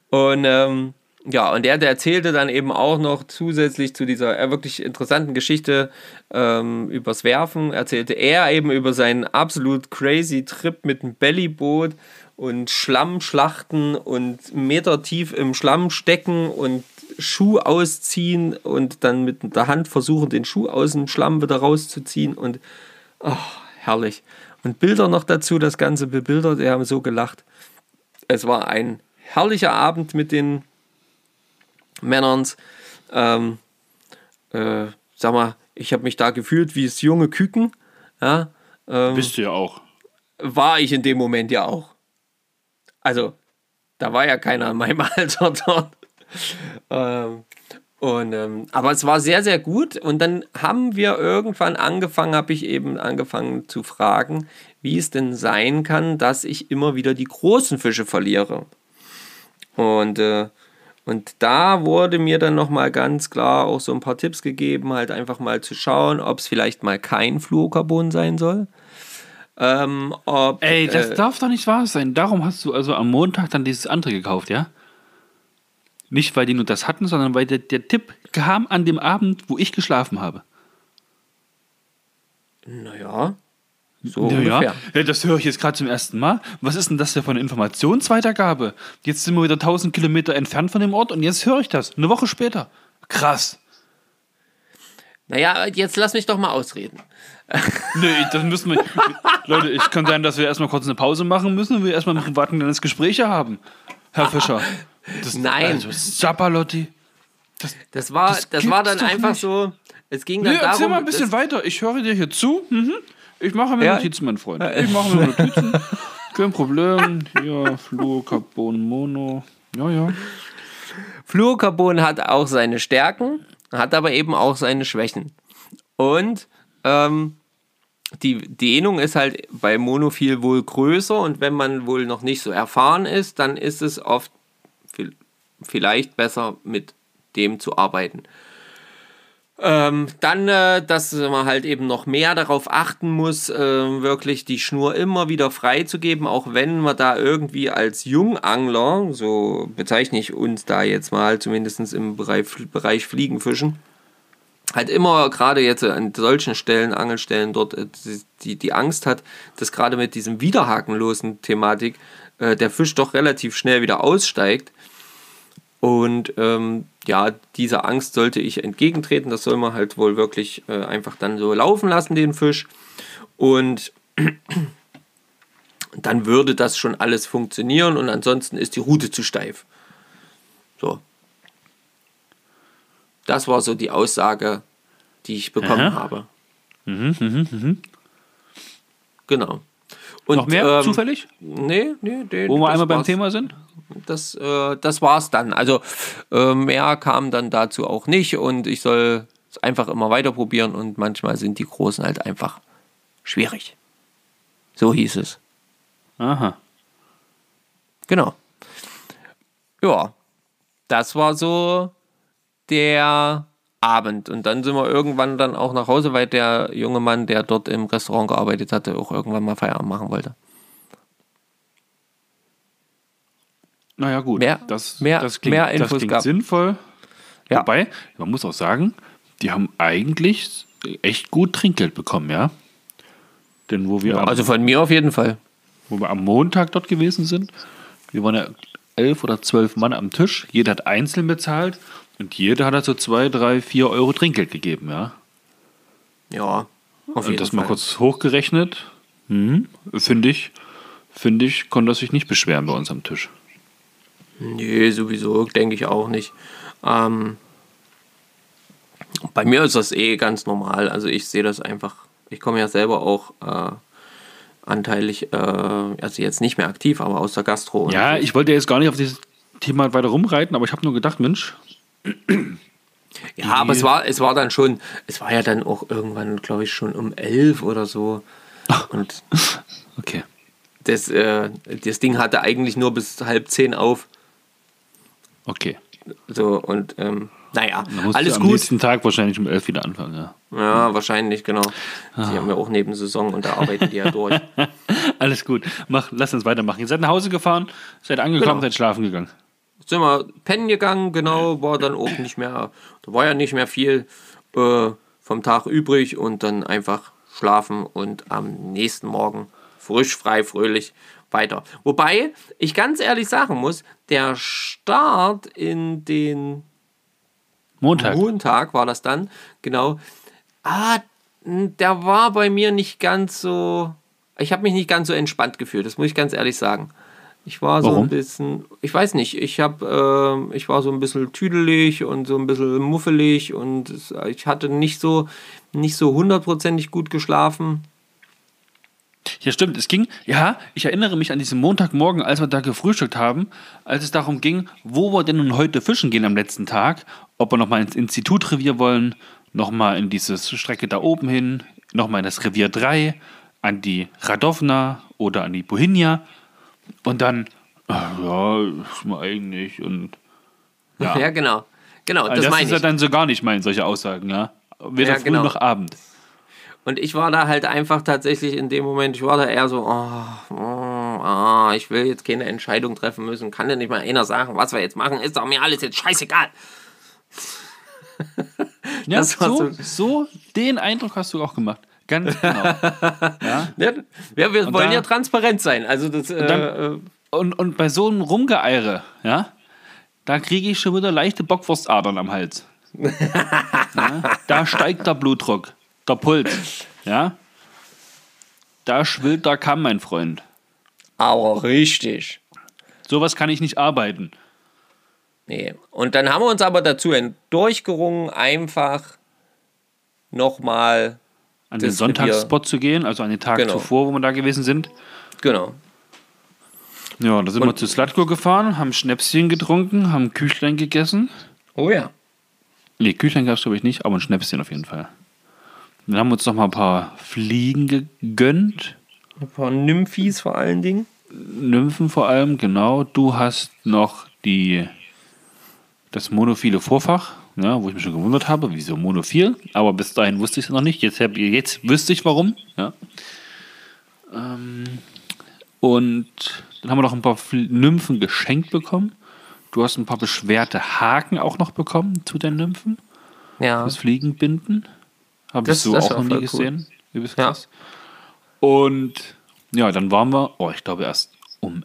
[SPEAKER 4] Und ähm, ja, und der, der erzählte dann eben auch noch zusätzlich zu dieser äh, wirklich interessanten Geschichte ähm, übers Werfen, erzählte er eben über seinen absolut crazy Trip mit dem Bellyboot und Schlammschlachten und Meter tief im Schlamm stecken und Schuh ausziehen und dann mit der Hand versuchen, den Schuh aus dem Schlamm wieder rauszuziehen und oh, herrlich. Und Bilder noch dazu, das Ganze bebildert, wir haben so gelacht. Es war ein herrlicher Abend mit den Männerns. Ähm, äh, sag mal, ich habe mich da gefühlt wie das junge Küken. Ja, ähm,
[SPEAKER 3] Bist du ja auch.
[SPEAKER 4] war ich in dem Moment ja auch. Also, da war ja keiner in meinem Alter dort. ähm, und, ähm, aber es war sehr, sehr gut. Und dann haben wir irgendwann angefangen, habe ich eben angefangen zu fragen, wie es denn sein kann, dass ich immer wieder die großen Fische verliere. Und, äh, und da wurde mir dann nochmal ganz klar auch so ein paar Tipps gegeben, halt einfach mal zu schauen, ob es vielleicht mal kein Fluorocarbon sein soll. Ähm, ob,
[SPEAKER 3] Ey, das
[SPEAKER 4] äh,
[SPEAKER 3] darf doch nicht wahr sein. Darum hast du also am Montag dann dieses andere gekauft, ja? Nicht, weil die nur das hatten, sondern weil der, der Tipp kam an dem Abend, wo ich geschlafen habe.
[SPEAKER 4] Naja, so
[SPEAKER 3] ja,
[SPEAKER 4] ungefähr.
[SPEAKER 3] ja. das höre ich jetzt gerade zum ersten Mal. Was ist denn das für eine Informationsweitergabe? Jetzt sind wir wieder 1000 Kilometer entfernt von dem Ort und jetzt höre ich das. Eine Woche später. Krass.
[SPEAKER 4] Naja, jetzt lass mich doch mal ausreden.
[SPEAKER 3] Nee, das müssen wir. Leute, es kann sein, dass wir erstmal kurz eine Pause machen müssen und wir erstmal im privaten kleines Gespräch haben. Herr Fischer. Das,
[SPEAKER 4] Nein.
[SPEAKER 3] Also, Zappalotti. Das,
[SPEAKER 4] Das war,
[SPEAKER 3] Das
[SPEAKER 4] das, war dann einfach
[SPEAKER 3] nicht.
[SPEAKER 4] so. Es ging dann
[SPEAKER 3] nee, erzähl
[SPEAKER 4] darum.
[SPEAKER 3] mal ein bisschen
[SPEAKER 4] das,
[SPEAKER 3] weiter. Ich höre dir hier zu. Mhm. Ich mache mir
[SPEAKER 4] Ja.
[SPEAKER 3] Notizen, mein Freund. Ich mache mir Notizen. Kein Problem. Hier, Fluorocarbon, Mono. Ja, ja.
[SPEAKER 4] Fluorocarbon hat auch seine Stärken, hat aber eben auch seine Schwächen. Und ähm, die Dehnung ist halt bei Monophil wohl größer und wenn man wohl noch nicht so erfahren ist, dann ist es oft vi- vielleicht besser mit dem zu arbeiten. Ähm, dann, äh, dass man halt eben noch mehr darauf achten muss, äh, wirklich die Schnur immer wieder freizugeben, auch wenn man da irgendwie als Jungangler, so bezeichne ich uns da jetzt mal, zumindest im Bereich, Bereich Fliegenfischen, halt immer gerade jetzt an solchen Stellen, Angelstellen dort, äh, die, die Angst hat, dass gerade mit diesem wiederhakenlosen Thematik äh, der Fisch doch relativ schnell wieder aussteigt. Und ähm, ja, dieser Angst sollte ich entgegentreten. Das soll man halt wohl wirklich äh, einfach dann so laufen lassen, den Fisch. Und dann würde das schon alles funktionieren und ansonsten ist die Route zu steif. So. Das war so die Aussage, die ich bekommen
[SPEAKER 3] Aha.
[SPEAKER 4] habe.
[SPEAKER 3] Mhm,
[SPEAKER 4] Genau. Und,
[SPEAKER 3] Noch mehr
[SPEAKER 4] ähm,
[SPEAKER 3] zufällig?
[SPEAKER 4] Nee, nee, nee.
[SPEAKER 3] Wo wir einmal beim. Thema sind?
[SPEAKER 4] Das, äh, das war's dann. Also äh, mehr kam dann dazu auch nicht und ich soll es einfach immer weiter probieren und manchmal sind die Großen halt einfach schwierig. So hieß es.
[SPEAKER 3] Aha.
[SPEAKER 4] Genau. Ja, das war so der Abend. Und dann sind wir irgendwann dann auch nach Hause, weil der junge Mann, der dort im Restaurant gearbeitet hatte, auch irgendwann mal Feierabend machen wollte.
[SPEAKER 3] Naja, gut.
[SPEAKER 4] Mehr-
[SPEAKER 3] das,
[SPEAKER 4] mehr-
[SPEAKER 3] das klingt,
[SPEAKER 4] mehr
[SPEAKER 3] das
[SPEAKER 4] Infos
[SPEAKER 3] klingt
[SPEAKER 4] gab.
[SPEAKER 3] sinnvoll.
[SPEAKER 4] Ja.
[SPEAKER 3] Wobei, man muss auch sagen, die haben eigentlich echt gut Trinkgeld bekommen, ja? Denn wo wir, am,
[SPEAKER 4] Also von mir auf jeden Fall.
[SPEAKER 3] wo wir am Montag dort gewesen sind, wir waren ja elf oder zwölf Mann am Tisch, jeder hat einzeln bezahlt und jeder hat also zwei, drei, vier Euro Trinkgeld gegeben, ja?
[SPEAKER 4] Ja, auf
[SPEAKER 3] Und
[SPEAKER 4] jeden
[SPEAKER 3] das
[SPEAKER 4] Fall.
[SPEAKER 3] mal kurz hochgerechnet, hm, finde ich, finde ich, konnte er sich nicht beschweren bei uns am Tisch.
[SPEAKER 4] Nee, sowieso, denke ich auch nicht. Ähm, bei mir ist das eh ganz normal. Also ich sehe das einfach. Ich komme ja selber auch äh, anteilig, äh, also jetzt nicht mehr aktiv, aber aus der Gastro. und
[SPEAKER 3] Ja, ich wollte jetzt gar nicht auf dieses Thema weiter rumreiten, aber ich habe nur gedacht, Mensch,
[SPEAKER 4] ja, aber es war, es war dann schon, es war ja dann auch irgendwann, glaube ich, schon um elf oder so. Und
[SPEAKER 3] okay.
[SPEAKER 4] das, äh, das Ding hatte eigentlich nur bis halb zehn auf.
[SPEAKER 3] Okay.
[SPEAKER 4] So, und ähm, naja, alles
[SPEAKER 3] am
[SPEAKER 4] gut.
[SPEAKER 3] nächsten Tag wahrscheinlich um elf wieder anfangen, ja.
[SPEAKER 4] Ja, wahrscheinlich, genau.
[SPEAKER 3] Ah.
[SPEAKER 4] Die haben ja auch neben Saison und da arbeiten die ja durch.
[SPEAKER 3] Alles gut. Mach, lass uns weitermachen. Ihr seid nach Hause gefahren, seid angekommen,
[SPEAKER 4] Genau.
[SPEAKER 3] seid schlafen gegangen.
[SPEAKER 4] Sind wir pennen gegangen, genau, war dann auch nicht mehr, da war ja nicht mehr viel äh, vom Tag übrig und dann einfach schlafen und am nächsten Morgen frisch, frei, fröhlich weiter. Wobei ich ganz ehrlich sagen muss, der Start in den
[SPEAKER 3] Montag.
[SPEAKER 4] Montag war das dann, genau. Ah, der war bei mir nicht ganz so. Ich habe mich nicht ganz so entspannt gefühlt, das muss ich ganz ehrlich sagen. Ich war so
[SPEAKER 3] Warum?
[SPEAKER 4] ein bisschen, ich weiß nicht, ich habe, äh, ich war so ein bisschen tüdelig und so ein bisschen muffelig und es, ich hatte nicht so, nicht so hundertprozentig gut geschlafen.
[SPEAKER 3] Ja, stimmt. Es ging, ja, ich erinnere mich an diesen Montagmorgen, als wir da gefrühstückt haben, als es darum ging, wo wir denn nun heute fischen gehen am letzten Tag, ob wir nochmal ins Institutrevier wollen, nochmal in diese Strecke da oben hin, nochmal in das Revier 3, an die Radovna oder an die Bohinia. Und dann, ja, ist mir eigentlich und ja.
[SPEAKER 4] Ja, genau. Genau,
[SPEAKER 3] Also
[SPEAKER 4] das
[SPEAKER 3] das
[SPEAKER 4] meine
[SPEAKER 3] ist
[SPEAKER 4] ich.
[SPEAKER 3] ja dann so gar nicht mein, solche Aussagen, ja. Weder
[SPEAKER 4] Ja,
[SPEAKER 3] früh
[SPEAKER 4] genau.
[SPEAKER 3] noch Abend.
[SPEAKER 4] Und ich war da halt einfach tatsächlich in dem Moment, ich war da eher so, oh, oh, ah, ich will jetzt keine Entscheidung treffen müssen, kann ja nicht mal einer sagen, was wir jetzt machen, ist doch mir alles jetzt scheißegal.
[SPEAKER 3] Ja,
[SPEAKER 4] Das war
[SPEAKER 3] so,
[SPEAKER 4] so-
[SPEAKER 3] so den Eindruck hast du auch gemacht. Ganz genau. ja.
[SPEAKER 4] Ja, wir
[SPEAKER 3] Und
[SPEAKER 4] wollen
[SPEAKER 3] da-
[SPEAKER 4] ja transparent sein. Also das, äh,
[SPEAKER 3] dann-
[SPEAKER 4] äh,
[SPEAKER 3] Und, und bei so einem Rumgeeire, ja, da kriege ich schon wieder leichte Bockwurstadern am Hals. ja, da steigt der Blutdruck, der Puls, ja. Da schwillt der Kamm, mein Freund.
[SPEAKER 4] aber richtig.
[SPEAKER 3] Sowas kann ich nicht arbeiten.
[SPEAKER 4] Nee. Und dann haben wir uns aber dazu durchgerungen, einfach nochmal,
[SPEAKER 3] An den Sonntagsspot zu gehen, also an den Tag
[SPEAKER 4] Genau.
[SPEAKER 3] zuvor, wo wir da gewesen sind.
[SPEAKER 4] genau.
[SPEAKER 3] Ja, da sind wir zu Slatko gefahren, haben Schnäpschen getrunken, haben Küchlein gegessen.
[SPEAKER 4] Oh ja.
[SPEAKER 3] Nee, Küchlein gab es glaube ich nicht, aber ein Schnäpschen auf jeden Fall. Dann haben wir uns noch mal ein paar Fliegen gegönnt.
[SPEAKER 4] Ein paar Nymphis vor allen Dingen.
[SPEAKER 3] Nymphen vor allem, genau. Du hast noch die, das monophile Vorfach, ja, wo ich mich schon gewundert habe, wieso monophil, aber bis dahin wusste ich es noch nicht. Jetzt, hab, jetzt wüsste ich warum. Ja. Ähm, und dann haben wir noch ein paar Nymphen geschenkt bekommen. Du hast ein paar beschwerte Haken auch noch bekommen zu den Nymphen.
[SPEAKER 4] Ja.
[SPEAKER 3] Das Fliegenbinden. Habe ich so auch noch nie
[SPEAKER 4] cool.
[SPEAKER 3] gesehen.
[SPEAKER 4] Ja.
[SPEAKER 3] Und ja, dann waren wir, oh, ich glaube erst um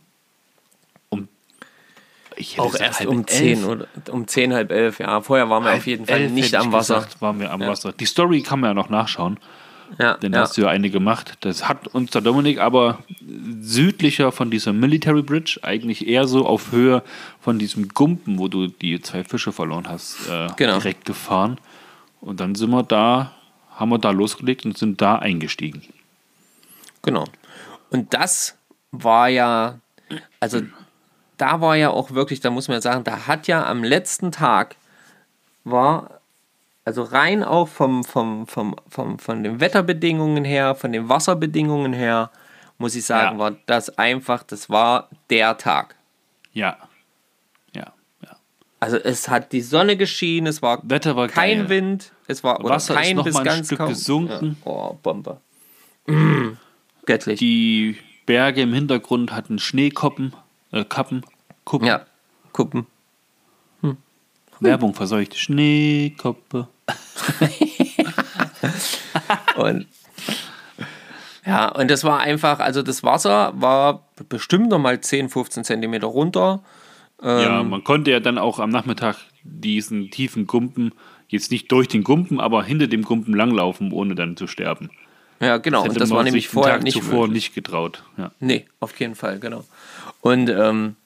[SPEAKER 3] ich hätte
[SPEAKER 4] Auch erst
[SPEAKER 3] halb
[SPEAKER 4] um
[SPEAKER 3] elf.
[SPEAKER 4] 10 oder um 10, halb 11, ja. Vorher waren wir auf jeden Fall
[SPEAKER 3] Elf
[SPEAKER 4] nicht am Wasser.
[SPEAKER 3] Gesagt, waren wir am
[SPEAKER 4] Ja.
[SPEAKER 3] Wasser. Die Story kann man ja noch nachschauen,
[SPEAKER 4] Ja,
[SPEAKER 3] denn
[SPEAKER 4] ja.
[SPEAKER 3] da hast du ja eine gemacht. Das hat uns der Dominik aber südlicher von dieser Military Bridge, eigentlich eher so auf Höhe von diesem Gumpen, wo du die zwei Fische verloren hast, äh,
[SPEAKER 4] Genau.
[SPEAKER 3] direkt gefahren. Und dann sind wir da, haben wir da losgelegt und sind da eingestiegen.
[SPEAKER 4] Genau. Und das war ja, also da war ja auch wirklich, da muss man ja sagen, da hat ja am letzten Tag war, also rein auch vom, vom, vom, vom, von den Wetterbedingungen her, von den Wasserbedingungen her, muss ich sagen,
[SPEAKER 3] Ja.
[SPEAKER 4] war das einfach, das war der Tag.
[SPEAKER 3] Ja. Ja, ja.
[SPEAKER 4] Also es hat die Sonne geschienen, es war
[SPEAKER 3] Wetter war
[SPEAKER 4] kein
[SPEAKER 3] geil.
[SPEAKER 4] Wind, es war oder
[SPEAKER 3] Wasser ist
[SPEAKER 4] kein
[SPEAKER 3] noch
[SPEAKER 4] bis
[SPEAKER 3] mal ein
[SPEAKER 4] ganz
[SPEAKER 3] Stück
[SPEAKER 4] kaum.
[SPEAKER 3] gesunken.
[SPEAKER 4] Ja. Oh, Bombe. Mm, göttlich.
[SPEAKER 3] Die Berge im Hintergrund hatten Schneekoppen, äh, Kappen, Kuppen.
[SPEAKER 4] ja, Kuppen.
[SPEAKER 3] Werbung verseucht. Schneekoppe.
[SPEAKER 4] Und ja, und das war einfach, also das Wasser war bestimmt noch mal 10, 15 Zentimeter runter.
[SPEAKER 3] ja,
[SPEAKER 4] Ähm.
[SPEAKER 3] man konnte ja dann auch am Nachmittag diesen tiefen Gumpen, jetzt nicht durch den Gumpen, aber hinter dem Gumpen langlaufen, ohne dann zu sterben.
[SPEAKER 4] Ja, genau.
[SPEAKER 3] Hätte
[SPEAKER 4] Und das war nämlich vorher
[SPEAKER 3] Tag
[SPEAKER 4] nicht
[SPEAKER 3] zuvor
[SPEAKER 4] möglich.
[SPEAKER 3] nicht getraut. Ja.
[SPEAKER 4] Nee, auf keinen Fall, genau. Und, ähm,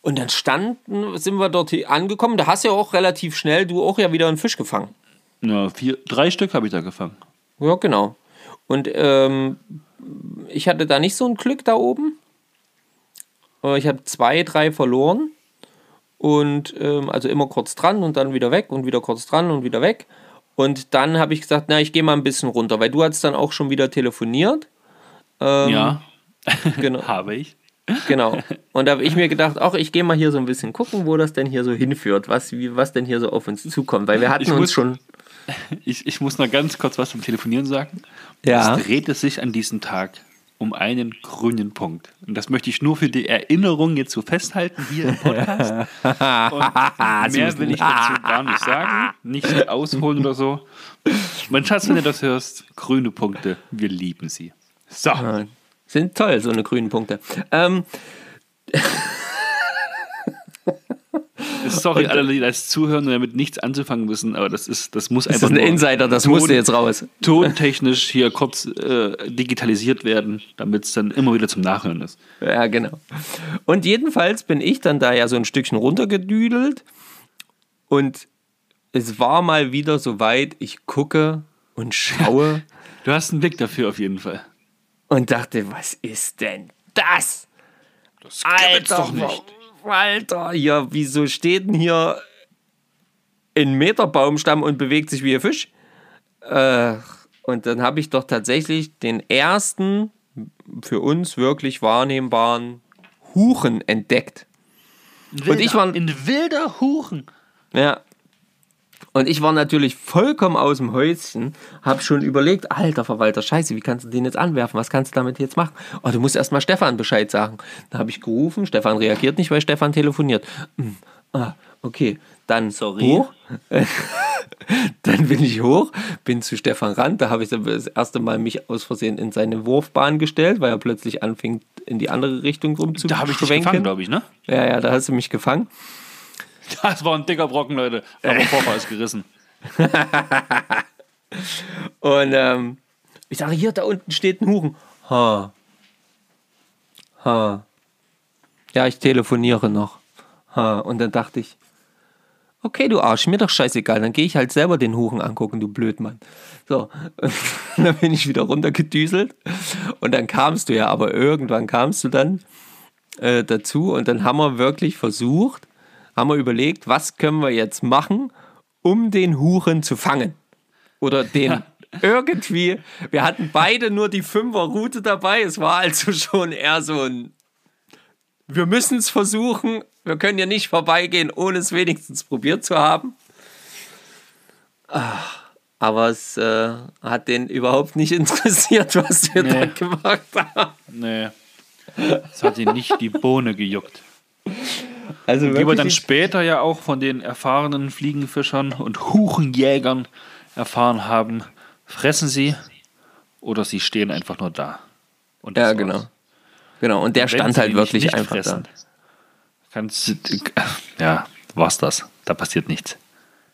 [SPEAKER 4] und dann standen, sind wir dort angekommen. Da hast ja auch relativ schnell du auch ja wieder einen Fisch gefangen.
[SPEAKER 3] Ja, vier, drei Stück habe ich da gefangen.
[SPEAKER 4] Ja, genau. Und ähm, ich hatte da nicht so ein Glück da oben. Ich habe zwei, drei verloren. Und ähm, also immer kurz dran und dann wieder weg und wieder kurz dran und wieder weg. Und dann habe ich gesagt, na, ich gehe mal ein bisschen runter, weil du hast dann auch schon wieder telefoniert. Ähm,
[SPEAKER 3] ja,
[SPEAKER 4] Genau.
[SPEAKER 3] habe ich.
[SPEAKER 4] Genau. Und da habe ich mir gedacht, auch ich gehe mal hier so ein bisschen gucken, wo das denn hier so hinführt, was, wie, was denn hier so auf uns zukommt. Weil wir hatten
[SPEAKER 3] Ich
[SPEAKER 4] uns
[SPEAKER 3] muss-
[SPEAKER 4] schon.
[SPEAKER 3] ich. Ich muss noch ganz kurz was zum Telefonieren sagen.
[SPEAKER 4] Ja.
[SPEAKER 3] Es drehte sich an diesem Tag um einen grünen Punkt. Und das möchte ich nur für die Erinnerung jetzt so festhalten hier im Podcast. Und mehr will ich dazu gar nicht sagen, nicht ausholen oder so. Mein Schatz, wenn du das hörst, grüne Punkte, wir lieben sie. So,
[SPEAKER 4] Sind toll, so eine grünen Punkte. Ähm,
[SPEAKER 3] sorry alle, die das zuhören und damit nichts anzufangen wissen, aber das ist, das muss
[SPEAKER 4] das
[SPEAKER 3] einfach
[SPEAKER 4] ist ein Insider, das
[SPEAKER 3] Ton-
[SPEAKER 4] musste jetzt raus.
[SPEAKER 3] tontechnisch hier kurz äh, digitalisiert werden, damit es dann immer wieder zum Nachhören ist.
[SPEAKER 4] Ja, genau. Und jedenfalls bin ich dann da ja so ein Stückchen runtergedüdelt und es war mal wieder so weit, ich gucke und schaue
[SPEAKER 3] Du hast einen Blick dafür auf jeden Fall.
[SPEAKER 4] Und dachte, was ist denn das?
[SPEAKER 3] Das
[SPEAKER 4] Alter, Alter, ja, wieso steht denn hier ein Meter Baumstamm und bewegt sich wie ein Fisch? Äh, und dann habe ich doch tatsächlich den ersten für uns wirklich wahrnehmbaren Huchen entdeckt. Und ich war-
[SPEAKER 3] ein wilder Huchen.
[SPEAKER 4] Ja. Und ich war natürlich vollkommen aus dem Häuschen, hab schon überlegt, alter Verwalter, scheiße, wie kannst du den jetzt anwerfen? Was kannst du damit jetzt machen? Oh, du musst erst mal Stefan Bescheid sagen. Da habe ich gerufen, Stefan reagiert nicht, weil Stefan telefoniert. Hm, Ah, okay, dann
[SPEAKER 3] Sorry.
[SPEAKER 4] hoch. dann bin ich hoch, bin zu Stefan ran. Da habe ich dann das erste Mal mich aus Versehen in seine Wurfbahn gestellt, weil er plötzlich anfing, in die andere Richtung rum zu
[SPEAKER 3] Da habe ich dich gefangen, glaube ich, ne?
[SPEAKER 4] Ja, ja, da hast du mich gefangen.
[SPEAKER 3] Das war ein dicker Brocken, Leute. Aber Vorfall ist gerissen.
[SPEAKER 4] Und ähm, ich sage, hier, da unten steht ein Huchen. Ha. Ha. Ja, ich telefoniere noch. Ha. Und dann dachte ich, okay, du Arsch, mir doch scheißegal. Dann gehe ich halt selber den Huchen angucken, du Blödmann. So, und dann bin ich wieder runtergedüselt. Und dann kamst du ja, aber irgendwann kamst du dann äh, dazu. Und dann haben wir wirklich versucht, haben wir überlegt, was können wir jetzt machen, um den Huchen zu fangen oder den irgendwie. Wir hatten beide nur die Fünfer-Route dabei. Es war also schon eher so ein. Wir müssen es versuchen. Wir können ja nicht vorbeigehen, ohne es wenigstens probiert zu haben. Ah, Aber es äh, hat den überhaupt nicht interessiert, was wir da
[SPEAKER 3] Nee.
[SPEAKER 4] gemacht haben.
[SPEAKER 3] Nee. Das hat ihn nicht die Bohne gejuckt.
[SPEAKER 4] Also
[SPEAKER 3] Wie wir dann später ja auch von den erfahrenen Fliegenfischern und Huchenjägern erfahren haben, fressen sie oder sie stehen einfach nur da. Und
[SPEAKER 4] ja,
[SPEAKER 3] das
[SPEAKER 4] genau.
[SPEAKER 3] war's.
[SPEAKER 4] Genau, und der
[SPEAKER 3] Wenn
[SPEAKER 4] stand halt wirklich einfach
[SPEAKER 3] fressen,
[SPEAKER 4] da.
[SPEAKER 3] Kannst, ja, war's das. Da passiert nichts.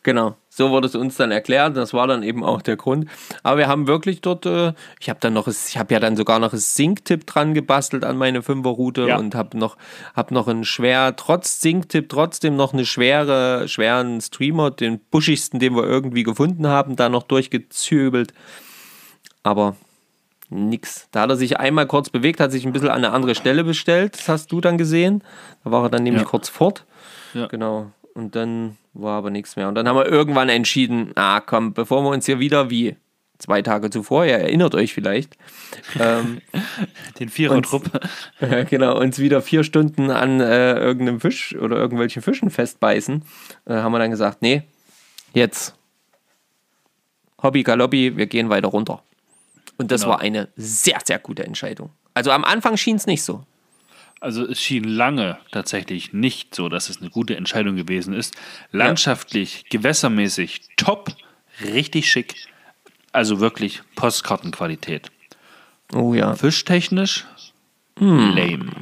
[SPEAKER 4] Genau, so wurde es uns dann erklärt. Das war dann eben auch der Grund. Aber wir haben wirklich dort, äh, ich habe dann noch, ich habe ja dann sogar noch ein Sinktipp dran gebastelt an meine Fünferroute
[SPEAKER 3] Ja.
[SPEAKER 4] und habe noch, hab noch einen schwer, trotz Sinktipp trotzdem noch eine schwere, schweren Streamer, den buschigsten, den wir irgendwie gefunden haben, da noch durchgezübelt. Aber nix. Da hat er sich einmal kurz bewegt, hat sich ein bisschen an eine andere Stelle bestellt. Das hast du dann gesehen. Da war er dann nämlich
[SPEAKER 3] Ja.
[SPEAKER 4] kurz fort.
[SPEAKER 3] Ja.
[SPEAKER 4] Genau. Und dann war aber nichts mehr. Und dann haben wir irgendwann entschieden, ah komm, bevor wir uns hier wieder wie zwei Tage zuvor, ihr erinnert euch vielleicht, ähm,
[SPEAKER 3] Den Vierertrupp.
[SPEAKER 4] genau, uns wieder vier Stunden an äh, irgendeinem Fisch oder irgendwelchen Fischen festbeißen, äh, haben wir dann gesagt, nee, jetzt Hobby Galoppi, wir gehen weiter runter. Und das
[SPEAKER 3] Genau.
[SPEAKER 4] war eine sehr, sehr gute Entscheidung. Also am Anfang schien es nicht so.
[SPEAKER 3] Also es schien lange tatsächlich nicht so, dass es eine gute Entscheidung gewesen ist. Landschaftlich, gewässermäßig, top, richtig schick. Also wirklich Postkartenqualität.
[SPEAKER 4] Oh ja.
[SPEAKER 3] Fischtechnisch, lame.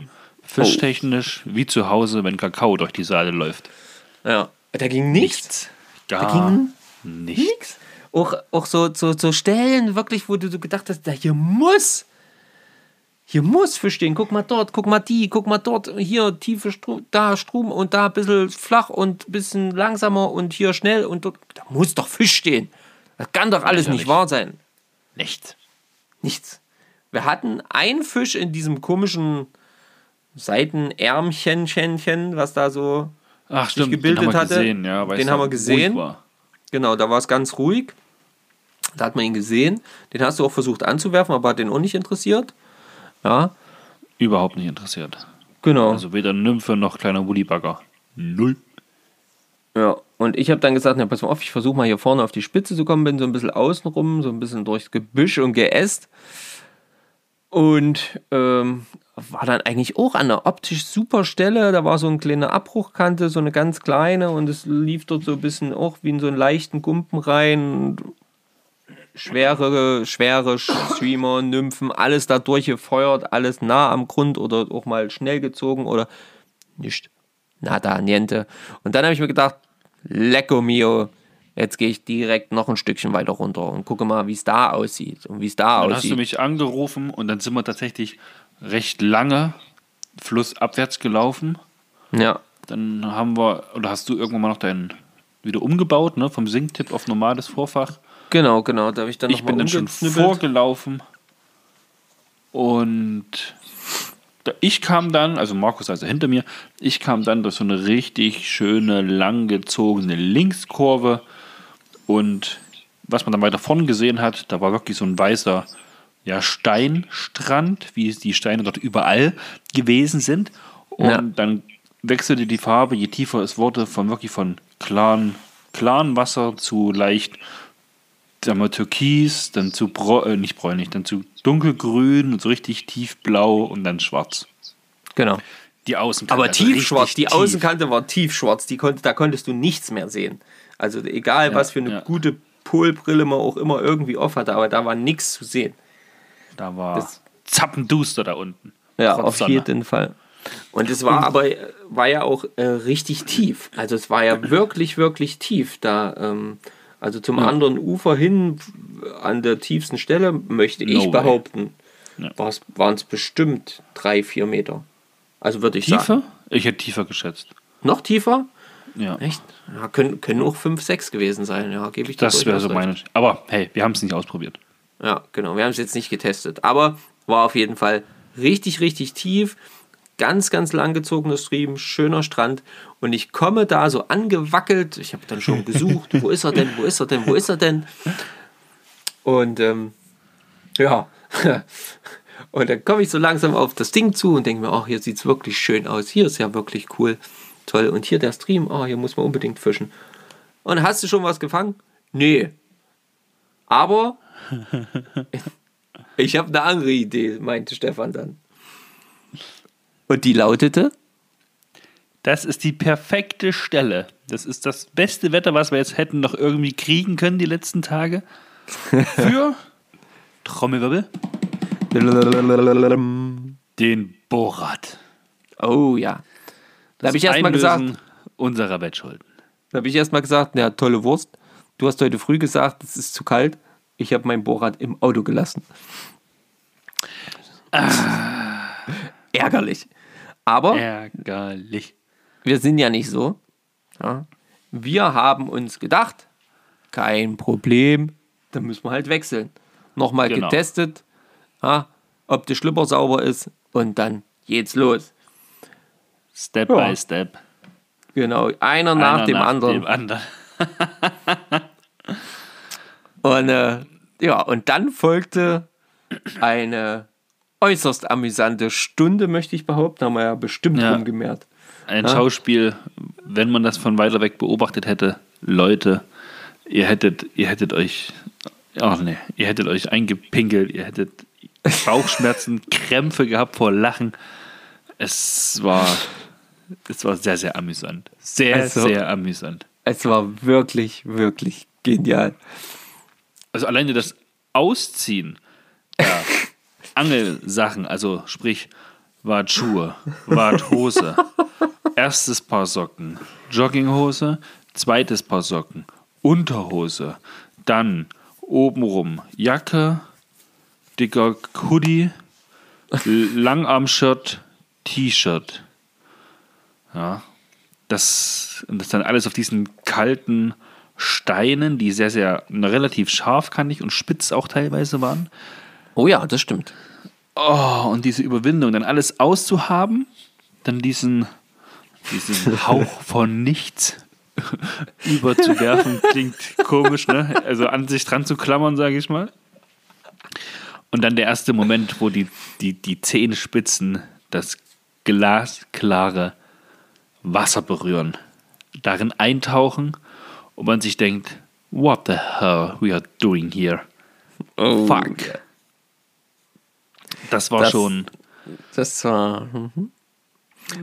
[SPEAKER 3] Fischtechnisch, wie zu Hause, wenn Kakao durch die Saale läuft.
[SPEAKER 4] ja. Da ging nichts.
[SPEAKER 3] Gar
[SPEAKER 4] ging
[SPEAKER 3] nichts.
[SPEAKER 4] Nix. Auch, auch so, so, so Stellen, wirklich, wo du so gedacht hast, da hier muss, hier muss Fisch stehen. Guck mal dort, guck mal die, guck mal dort, hier tiefe Strom, da Strom und da ein bisschen flach und ein bisschen langsamer und hier schnell und dort. Da muss doch Fisch stehen. Das kann doch alles nicht wahr sein.
[SPEAKER 3] Nichts.
[SPEAKER 4] Nichts. Wir hatten einen Fisch in diesem komischen Seitenärmchen, was da so
[SPEAKER 3] Ach stimmt,
[SPEAKER 4] gebildet
[SPEAKER 3] den
[SPEAKER 4] hatte.
[SPEAKER 3] gesehen. Ja,
[SPEAKER 4] Den haben wir gesehen. Genau, da war es ganz ruhig. Da hat man ihn gesehen. Den hast du auch versucht anzuwerfen, aber hat den auch nicht interessiert. Ja,
[SPEAKER 3] Überhaupt nicht interessiert.
[SPEAKER 4] genau.
[SPEAKER 3] Also weder Nymphe noch kleiner Woolibagger. Null.
[SPEAKER 4] ja. Und ich habe dann gesagt, na, pass mal auf, ich versuche mal hier vorne auf die Spitze zu kommen, bin so ein bisschen außenrum, so ein bisschen durchs Gebüsch und Geäst. Und ähm, war dann eigentlich auch an einer optisch super Stelle. Da war so eine kleine Abbruchkante, so eine ganz kleine und es lief dort so ein bisschen auch wie in so einen leichten Gumpen rein. Und schwere, schwere Streamer, Nymphen, alles da durchgefeuert, alles nah am Grund oder auch mal schnell gezogen oder nicht. Nada, niente. Und dann habe ich mir gedacht, lecco mio, jetzt gehe ich direkt noch ein Stückchen weiter runter und gucke mal, wie es da aussieht und wie es da
[SPEAKER 3] Dann hast
[SPEAKER 4] aussieht.
[SPEAKER 3] du mich angerufen und dann sind wir tatsächlich recht lange flussabwärts gelaufen.
[SPEAKER 4] ja,
[SPEAKER 3] Dann haben wir, oder hast du irgendwann mal noch deinen wieder umgebaut, ne? Vom Sinktipp auf normales Vorfach.
[SPEAKER 4] Genau, genau. Da habe ich dann
[SPEAKER 3] Ich bin dann schon vorgelaufen und ich kam dann, also Markus also hinter mir, ich kam dann durch so eine richtig schöne, langgezogene Linkskurve und was man dann weiter vorne gesehen hat, da war wirklich so ein weißer ja, Steinstrand, wie die Steine dort überall gewesen sind. Und
[SPEAKER 4] Ja.
[SPEAKER 3] dann wechselte die Farbe, je tiefer es wurde, von wirklich von klaren, klaren Wasser zu leicht sagen wir, türkis, dann zu bräu äh, nicht bräunlich, dann zu dunkelgrün und so richtig tiefblau und dann schwarz.
[SPEAKER 4] Genau.
[SPEAKER 3] Die Außenkante.
[SPEAKER 4] Aber
[SPEAKER 3] also
[SPEAKER 4] tiefschwarz, die Außenkante war tiefschwarz, die konnte, da konntest du nichts mehr sehen. Also egal,
[SPEAKER 3] Ja,
[SPEAKER 4] was für eine
[SPEAKER 3] ja.
[SPEAKER 4] gute Polbrille man auch immer irgendwie auf hatte, aber da war nichts zu sehen.
[SPEAKER 3] Da war
[SPEAKER 4] Das-
[SPEAKER 3] zappenduster da unten.
[SPEAKER 4] Ja, auf
[SPEAKER 3] Sonne.
[SPEAKER 4] jeden Fall. Und es war aber war ja auch äh, richtig tief. Also es war ja wirklich, wirklich tief da. Ähm, also zum anderen Ufer hin, an der tiefsten Stelle, möchte ich
[SPEAKER 3] No way.
[SPEAKER 4] behaupten,
[SPEAKER 3] Ja.
[SPEAKER 4] waren es bestimmt drei, vier Meter. Also würde ich sagen.
[SPEAKER 3] Tiefer? Ich hätte tiefer geschätzt.
[SPEAKER 4] Noch tiefer?
[SPEAKER 3] Ja.
[SPEAKER 4] Echt? Ja, können, können auch 5, 6 gewesen sein, ja, gebe ich dir
[SPEAKER 3] Das wäre so meine. Aber hey, wir haben es nicht ausprobiert.
[SPEAKER 4] Ja, genau. Wir haben es jetzt nicht getestet. Aber war auf jeden Fall richtig, richtig tief. Ganz, ganz langgezogener Stream, schöner Strand. Und ich komme da so angewackelt. Ich habe dann schon gesucht, wo ist er denn, wo ist er denn, wo ist er denn? Und ähm, ja. Und dann komme ich so langsam auf das Ding zu und denke mir, ach, hier sieht es wirklich schön aus. Hier ist ja wirklich cool. Toll. Und hier der Stream, oh, hier muss man unbedingt fischen. Und hast du schon was gefangen? Nee. Aber ich habe eine andere Idee, meinte Stefan dann. Und die lautete?
[SPEAKER 3] Das ist die perfekte Stelle. Das ist das beste Wetter, was wir jetzt hätten noch irgendwie kriegen können die letzten Tage. Für Trommelwirbel den Borat.
[SPEAKER 4] Oh ja. Da habe ich erstmal gesagt,
[SPEAKER 3] unserer Wettschulden.
[SPEAKER 4] da habe ich erstmal gesagt, ja, tolle Wurst. Du hast heute früh gesagt, es ist zu kalt. Ich habe mein Bohrrad im Auto gelassen. Ärgerlich. Aber
[SPEAKER 3] Ärgerlich.
[SPEAKER 4] wir sind ja nicht so. Ja. Wir haben uns gedacht, kein Problem, dann müssen wir halt wechseln. Nochmal
[SPEAKER 3] Genau.
[SPEAKER 4] getestet, ja, ob der Schlipper sauber ist und dann geht's los.
[SPEAKER 3] Step
[SPEAKER 4] Ja.
[SPEAKER 3] by step.
[SPEAKER 4] Genau, einer nach
[SPEAKER 3] Einer
[SPEAKER 4] dem anderen.
[SPEAKER 3] Dem anderen.
[SPEAKER 4] Und äh, ja, und dann folgte eine äußerst amüsante Stunde, möchte ich behaupten, haben wir ja bestimmt
[SPEAKER 3] Ja.
[SPEAKER 4] rumgemehrt.
[SPEAKER 3] Ein Schauspiel, wenn man das von weiter weg beobachtet hätte, Leute, ihr hättet, ihr hättet euch, ach nee, ihr hättet euch eingepinkelt, ihr hättet Bauchschmerzen, Krämpfe gehabt vor Lachen. Es war, es war sehr, sehr amüsant. Sehr,
[SPEAKER 4] Also-
[SPEAKER 3] sehr amüsant.
[SPEAKER 4] Es war wirklich, wirklich genial.
[SPEAKER 3] Also alleine das Ausziehen der Angelsachen, also sprich Wartschuhe, Warthose, erstes Paar Socken, Jogginghose, zweites Paar Socken, Unterhose, dann obenrum Jacke, dicker Hoodie, Langarm-Shirt, T-Shirt. Ja, das, das dann alles auf diesen kalten Steinen, die sehr, sehr relativ scharfkantig und spitz auch teilweise waren.
[SPEAKER 4] Oh ja, das stimmt.
[SPEAKER 3] Oh, und diese Überwindung, dann alles auszuhaben, dann diesen, diesen Hauch von nichts überzuwerfen, klingt komisch, ne? Also an sich dran zu klammern, sage ich mal. Und dann der erste Moment, wo die, die, die Zehenspitzen das glasklare Wasser berühren, darin eintauchen und man sich denkt, what the hell we are doing here?
[SPEAKER 4] Oh,
[SPEAKER 3] Fuck. Das war
[SPEAKER 4] Das-
[SPEAKER 3] schon.
[SPEAKER 4] Das war. Mhm.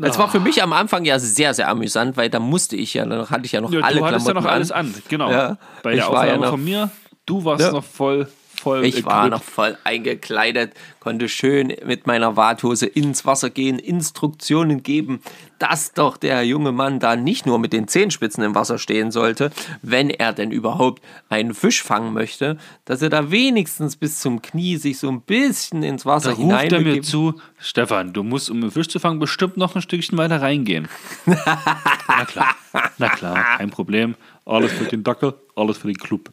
[SPEAKER 4] Das war für mich am Anfang ja sehr, sehr amüsant, weil da musste ich ja, noch hatte ich ja noch
[SPEAKER 3] Ja,
[SPEAKER 4] alle
[SPEAKER 3] du hattest ja
[SPEAKER 4] Klamotten
[SPEAKER 3] noch alles
[SPEAKER 4] an.
[SPEAKER 3] an, genau.
[SPEAKER 4] Ja.
[SPEAKER 3] Bei der
[SPEAKER 4] war ja
[SPEAKER 3] Aufnahme
[SPEAKER 4] noch-
[SPEAKER 3] von mir, du warst
[SPEAKER 4] Ja.
[SPEAKER 3] noch voll, voll.
[SPEAKER 4] Ich war
[SPEAKER 3] equipped.
[SPEAKER 4] noch voll eingekleidet, konnte schön mit meiner Warthose ins Wasser gehen, Instruktionen geben, dass doch der junge Mann da nicht nur mit den Zehenspitzen im Wasser stehen sollte, wenn er denn überhaupt einen Fisch fangen möchte, dass er da wenigstens bis zum Knie sich so ein bisschen ins Wasser
[SPEAKER 3] Da ruft er mir zu, Stefan, du musst, um einen Fisch zu fangen, bestimmt noch ein Stückchen weiter reingehen. na klar, na klar, kein Problem. Alles für den Dackel, alles für den Club.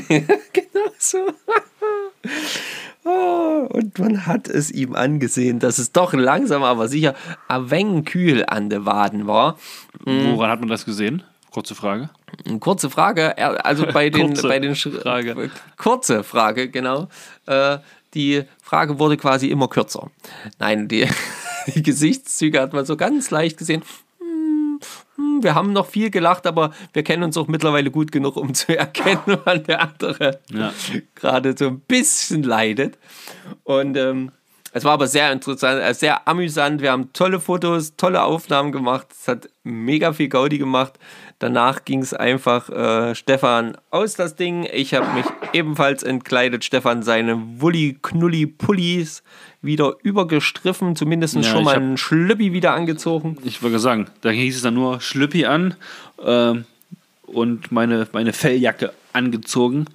[SPEAKER 4] Genau so. Oh, und man hat es ihm angesehen, dass es doch langsam, aber sicher ein wenig kühl an den Waden war.
[SPEAKER 3] Woran hat man das gesehen? Kurze Frage.
[SPEAKER 4] Eine Kurze Frage, also bei den,
[SPEAKER 3] Kurze
[SPEAKER 4] bei den Sch-
[SPEAKER 3] Frage.
[SPEAKER 4] Kurze Frage, genau. Äh, die Frage wurde quasi immer kürzer. Nein, die, die Gesichtszüge hat man so ganz leicht gesehen. Hm, Wir haben noch viel gelacht, aber wir kennen uns auch mittlerweile gut genug, um zu erkennen, wann der andere
[SPEAKER 3] Ja.
[SPEAKER 4] gerade so ein bisschen leidet. Und ähm, es war aber sehr interessant, äh, sehr amüsant. Wir haben tolle Fotos, tolle Aufnahmen gemacht. Es hat mega viel Gaudi gemacht. Danach ging es einfach äh, Stefan aus das Ding. Ich habe mich ebenfalls entkleidet. Stefan seine Wulli-Knulli-Pullis wieder übergestriffen, zumindest
[SPEAKER 3] Ja,
[SPEAKER 4] schon mal einen Schlüppi wieder angezogen.
[SPEAKER 3] Ich würde sagen, da hieß es dann nur Schlüppi an ähm, und meine, meine Felljacke angezogen,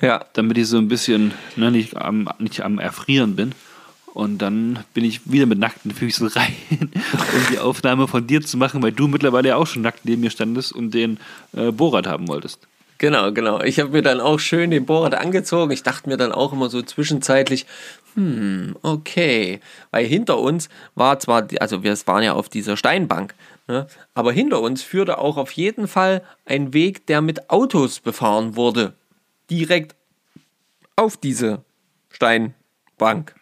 [SPEAKER 4] Ja,
[SPEAKER 3] damit ich so ein bisschen ne, nicht, am, nicht am Erfrieren bin. Und dann bin ich wieder mit nackten Füßen rein, um die Aufnahme von dir zu machen, weil du mittlerweile ja auch schon nackt neben mir standest und den äh, Borat haben wolltest.
[SPEAKER 4] Genau, genau. Ich habe mir dann auch schön den Borat angezogen. Ich dachte mir dann auch immer so zwischenzeitlich, hm, okay. Weil hinter uns war zwar, also wir waren ja auf dieser Steinbank, ne? aber hinter uns führte auch auf jeden Fall ein Weg, der mit Autos befahren wurde. Direkt auf diese Steinbank.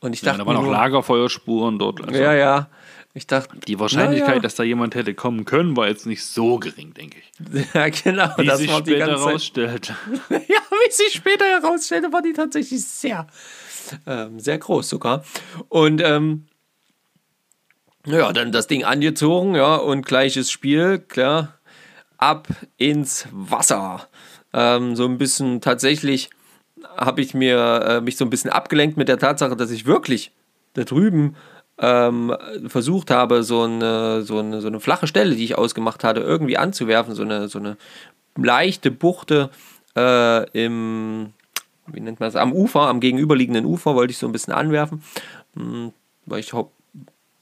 [SPEAKER 4] Und ich
[SPEAKER 3] Ja,
[SPEAKER 4] dachte
[SPEAKER 3] da waren
[SPEAKER 4] mir
[SPEAKER 3] auch
[SPEAKER 4] nur,
[SPEAKER 3] Lagerfeuerspuren dort. Also
[SPEAKER 4] ja, ja. Ich dachte,
[SPEAKER 3] Die Wahrscheinlichkeit,
[SPEAKER 4] naja.
[SPEAKER 3] dass da jemand hätte kommen können, war jetzt nicht so gering, denke ich.
[SPEAKER 4] ja, genau,
[SPEAKER 3] Wie
[SPEAKER 4] das
[SPEAKER 3] sich
[SPEAKER 4] war
[SPEAKER 3] später rausstellt.
[SPEAKER 4] Ja, wie sich später herausstellte, war die tatsächlich sehr, ähm, sehr groß sogar. Und ähm, ja, dann das Ding angezogen, ja, und gleiches Spiel, klar, ab ins Wasser. Ähm, so ein bisschen tatsächlich habe ich mir äh, mich so ein bisschen abgelenkt mit der Tatsache, dass ich wirklich da drüben ähm, versucht habe, so eine, so, eine, so eine flache Stelle, die ich ausgemacht hatte, irgendwie anzuwerfen, so eine, so eine leichte Buchte äh, im, wie nennt man das, am Ufer, am gegenüberliegenden Ufer wollte ich so ein bisschen anwerfen, Hm, weil ich hoffe,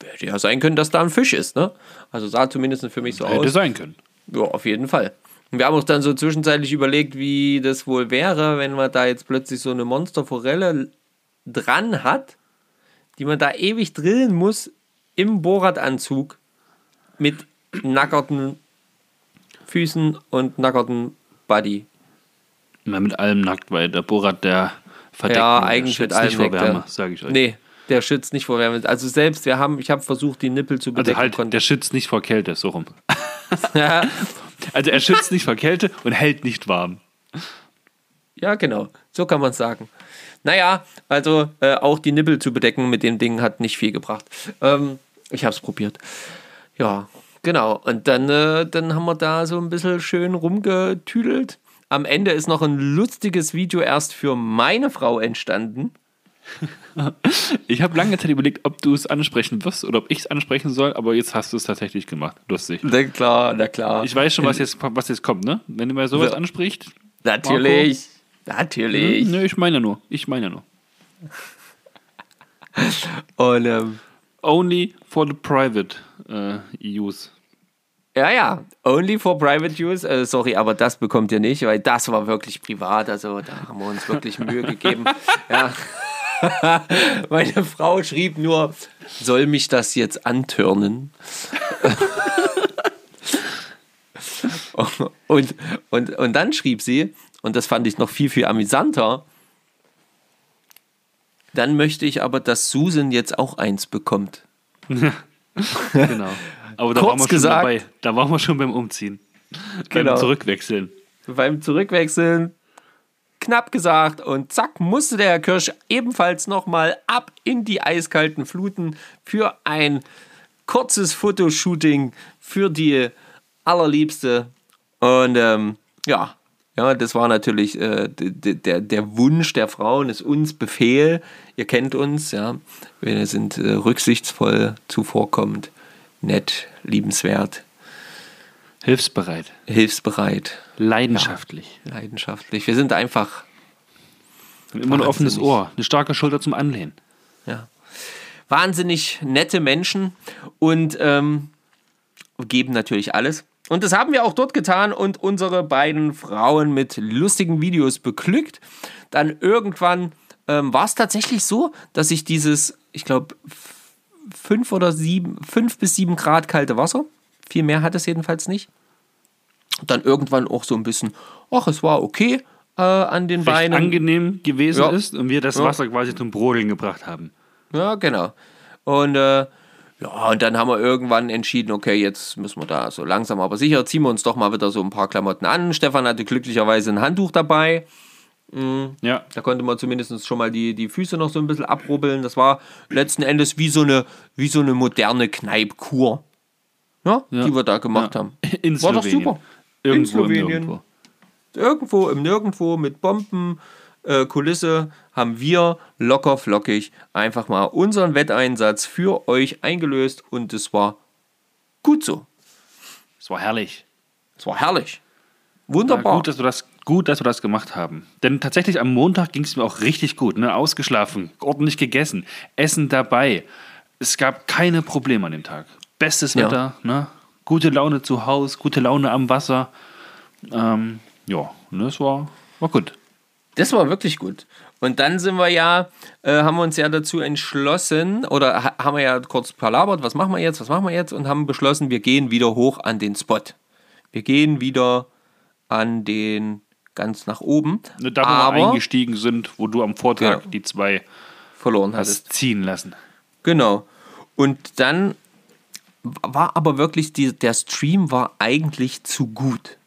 [SPEAKER 4] hätte ja sein können, dass da ein Fisch ist, ne? Also sah zumindest für mich so
[SPEAKER 3] Hätte
[SPEAKER 4] aus.
[SPEAKER 3] sein können.
[SPEAKER 4] Ja, auf jeden Fall. Und wir haben uns dann so zwischenzeitlich überlegt, wie das wohl wäre, wenn man da jetzt plötzlich so eine Monsterforelle dran hat, die man da ewig drillen muss im Bohrradanzug mit nackerten Füßen und nackerten Body.
[SPEAKER 3] Immer mit allem nackt, weil der Borat, der verdeckt
[SPEAKER 4] Ja,
[SPEAKER 3] der
[SPEAKER 4] eigentlich mit
[SPEAKER 3] schützt
[SPEAKER 4] allem
[SPEAKER 3] nicht vor Wärme,
[SPEAKER 4] der-
[SPEAKER 3] sage ich euch.
[SPEAKER 4] Nee, der schützt nicht vor Wärme. Also selbst, wir haben, ich habe versucht, die Nippel zu
[SPEAKER 3] Also
[SPEAKER 4] bedecken.
[SPEAKER 3] halt,
[SPEAKER 4] konnte-
[SPEAKER 3] der schützt nicht vor Kälte, so rum.
[SPEAKER 4] ja,
[SPEAKER 3] Also er schützt nicht vor Kälte und hält nicht warm.
[SPEAKER 4] Ja, genau. So kann man es sagen. Naja, also äh, auch die Nippel zu bedecken mit dem Ding hat nicht viel gebracht. Ähm, ich habe es probiert. Ja, genau. Und dann, äh, dann haben wir da so ein bisschen schön rumgetüdelt. Am Ende ist noch ein lustiges Video erst für meine Frau entstanden.
[SPEAKER 3] Ich habe lange Zeit überlegt, ob du es ansprechen wirst oder ob ich es ansprechen soll, aber jetzt hast du es tatsächlich gemacht. Lustig.
[SPEAKER 4] Na klar, na klar.
[SPEAKER 3] Ich weiß schon, was jetzt, was jetzt kommt, ne? Wenn du mal sowas
[SPEAKER 4] Ja.
[SPEAKER 3] ansprichst.
[SPEAKER 4] natürlich. Natürlich.
[SPEAKER 3] Nö, ich meine nur. Ich meine nur.
[SPEAKER 4] Und ähm,
[SPEAKER 3] Only for the private äh, use.
[SPEAKER 4] Ja, ja, only for private use. Äh, sorry, aber das bekommt ihr nicht, weil das war wirklich privat. Also da haben wir uns wirklich Mühe gegeben. Ja. Meine Frau schrieb nur, soll mich das jetzt antörnen? und, und, und dann schrieb sie, und das fand ich noch viel, viel amüsanter, dann möchte ich aber, dass Susan jetzt auch eins bekommt.
[SPEAKER 3] Genau. Aber da
[SPEAKER 4] Kurz
[SPEAKER 3] waren wir schon
[SPEAKER 4] gesagt-
[SPEAKER 3] dabei. Da waren wir schon beim Umziehen.
[SPEAKER 4] Genau.
[SPEAKER 3] Beim Zurückwechseln.
[SPEAKER 4] Beim Zurückwechseln knapp gesagt und zack musste der Herr Kirsch ebenfalls nochmal ab in die eiskalten Fluten für ein kurzes Fotoshooting für die allerliebste. Und ähm, ja, ja, das war natürlich äh, der, der Wunsch der Frauen, ist uns Befehl. Ihr kennt uns, ja. Wir sind äh, rücksichtsvoll, zuvorkommend, nett, liebenswert,
[SPEAKER 3] Hilfsbereit,
[SPEAKER 4] hilfsbereit,
[SPEAKER 3] leidenschaftlich.
[SPEAKER 4] leidenschaftlich. Wir sind einfach
[SPEAKER 3] Und immer ein offenes. Ohr, eine starke Schulter zum Anlehnen.
[SPEAKER 4] ja, wahnsinnig nette Menschen und ähm, geben natürlich alles. Und das haben wir auch dort getan und unsere beiden Frauen mit lustigen Videos beglückt. Dann irgendwann ähm, war es tatsächlich so, dass ich dieses, ich glaube, fünf oder sieben, fünf bis sieben Grad kalte Wasser, viel mehr hat es jedenfalls nicht. Dann irgendwann auch so ein bisschen, ach, es war okay äh, an den
[SPEAKER 3] Recht
[SPEAKER 4] Beinen.
[SPEAKER 3] angenehm gewesen
[SPEAKER 4] Ja.
[SPEAKER 3] ist und wir das
[SPEAKER 4] Ja.
[SPEAKER 3] Wasser quasi zum Brodeln gebracht haben.
[SPEAKER 4] Ja, genau. Und äh, ja, und dann haben wir irgendwann entschieden, okay, jetzt müssen wir da so langsam aber sicher, ziehen wir uns doch mal wieder so ein paar Klamotten an. Stefan hatte glücklicherweise ein Handtuch dabei.
[SPEAKER 3] Ja,
[SPEAKER 4] Da konnte man zumindest schon mal die, die Füße noch so ein bisschen abrubbeln. Das war letzten Endes wie so eine, wie so eine moderne Kneipkur, ja,
[SPEAKER 3] Ja.
[SPEAKER 4] die wir da gemacht
[SPEAKER 3] Ja.
[SPEAKER 4] haben.
[SPEAKER 3] in
[SPEAKER 4] War doch
[SPEAKER 3] Slowenien.
[SPEAKER 4] super.
[SPEAKER 3] Irgendwo im
[SPEAKER 4] Slowenien.
[SPEAKER 3] Nirgendwo.
[SPEAKER 4] irgendwo im Nirgendwo mit Bomben, äh, Kulisse haben wir locker flockig einfach mal unseren Wetteinsatz für euch eingelöst und es war gut so.
[SPEAKER 3] Es war herrlich.
[SPEAKER 4] Es war herrlich. Wunderbar.
[SPEAKER 3] gut, dass wir das, gut, dass wir das gemacht haben. Denn tatsächlich am Montag ging es mir auch richtig gut. Ne? Ausgeschlafen, ordentlich gegessen, Essen dabei. Es gab keine Probleme an dem Tag. Bestes
[SPEAKER 4] Ja.
[SPEAKER 3] Wetter, ne? gute Laune zu Hause, gute Laune am Wasser. Ähm, ja, ne, es war, war gut.
[SPEAKER 4] Das war wirklich gut. Und dann sind wir ja, äh, haben wir uns ja dazu entschlossen, oder ha haben wir ja kurz palabert, was machen wir jetzt, was machen wir jetzt, und haben beschlossen, wir gehen wieder hoch an den Spot. Wir gehen wieder an den ganz nach oben.
[SPEAKER 3] Da, wo wir
[SPEAKER 4] aber
[SPEAKER 3] eingestiegen sind, wo du am Vortag
[SPEAKER 4] Genau.
[SPEAKER 3] die zwei
[SPEAKER 4] verloren hattest.
[SPEAKER 3] hast ziehen lassen.
[SPEAKER 4] Genau. Und dann war aber wirklich, die, der Stream war eigentlich zu gut,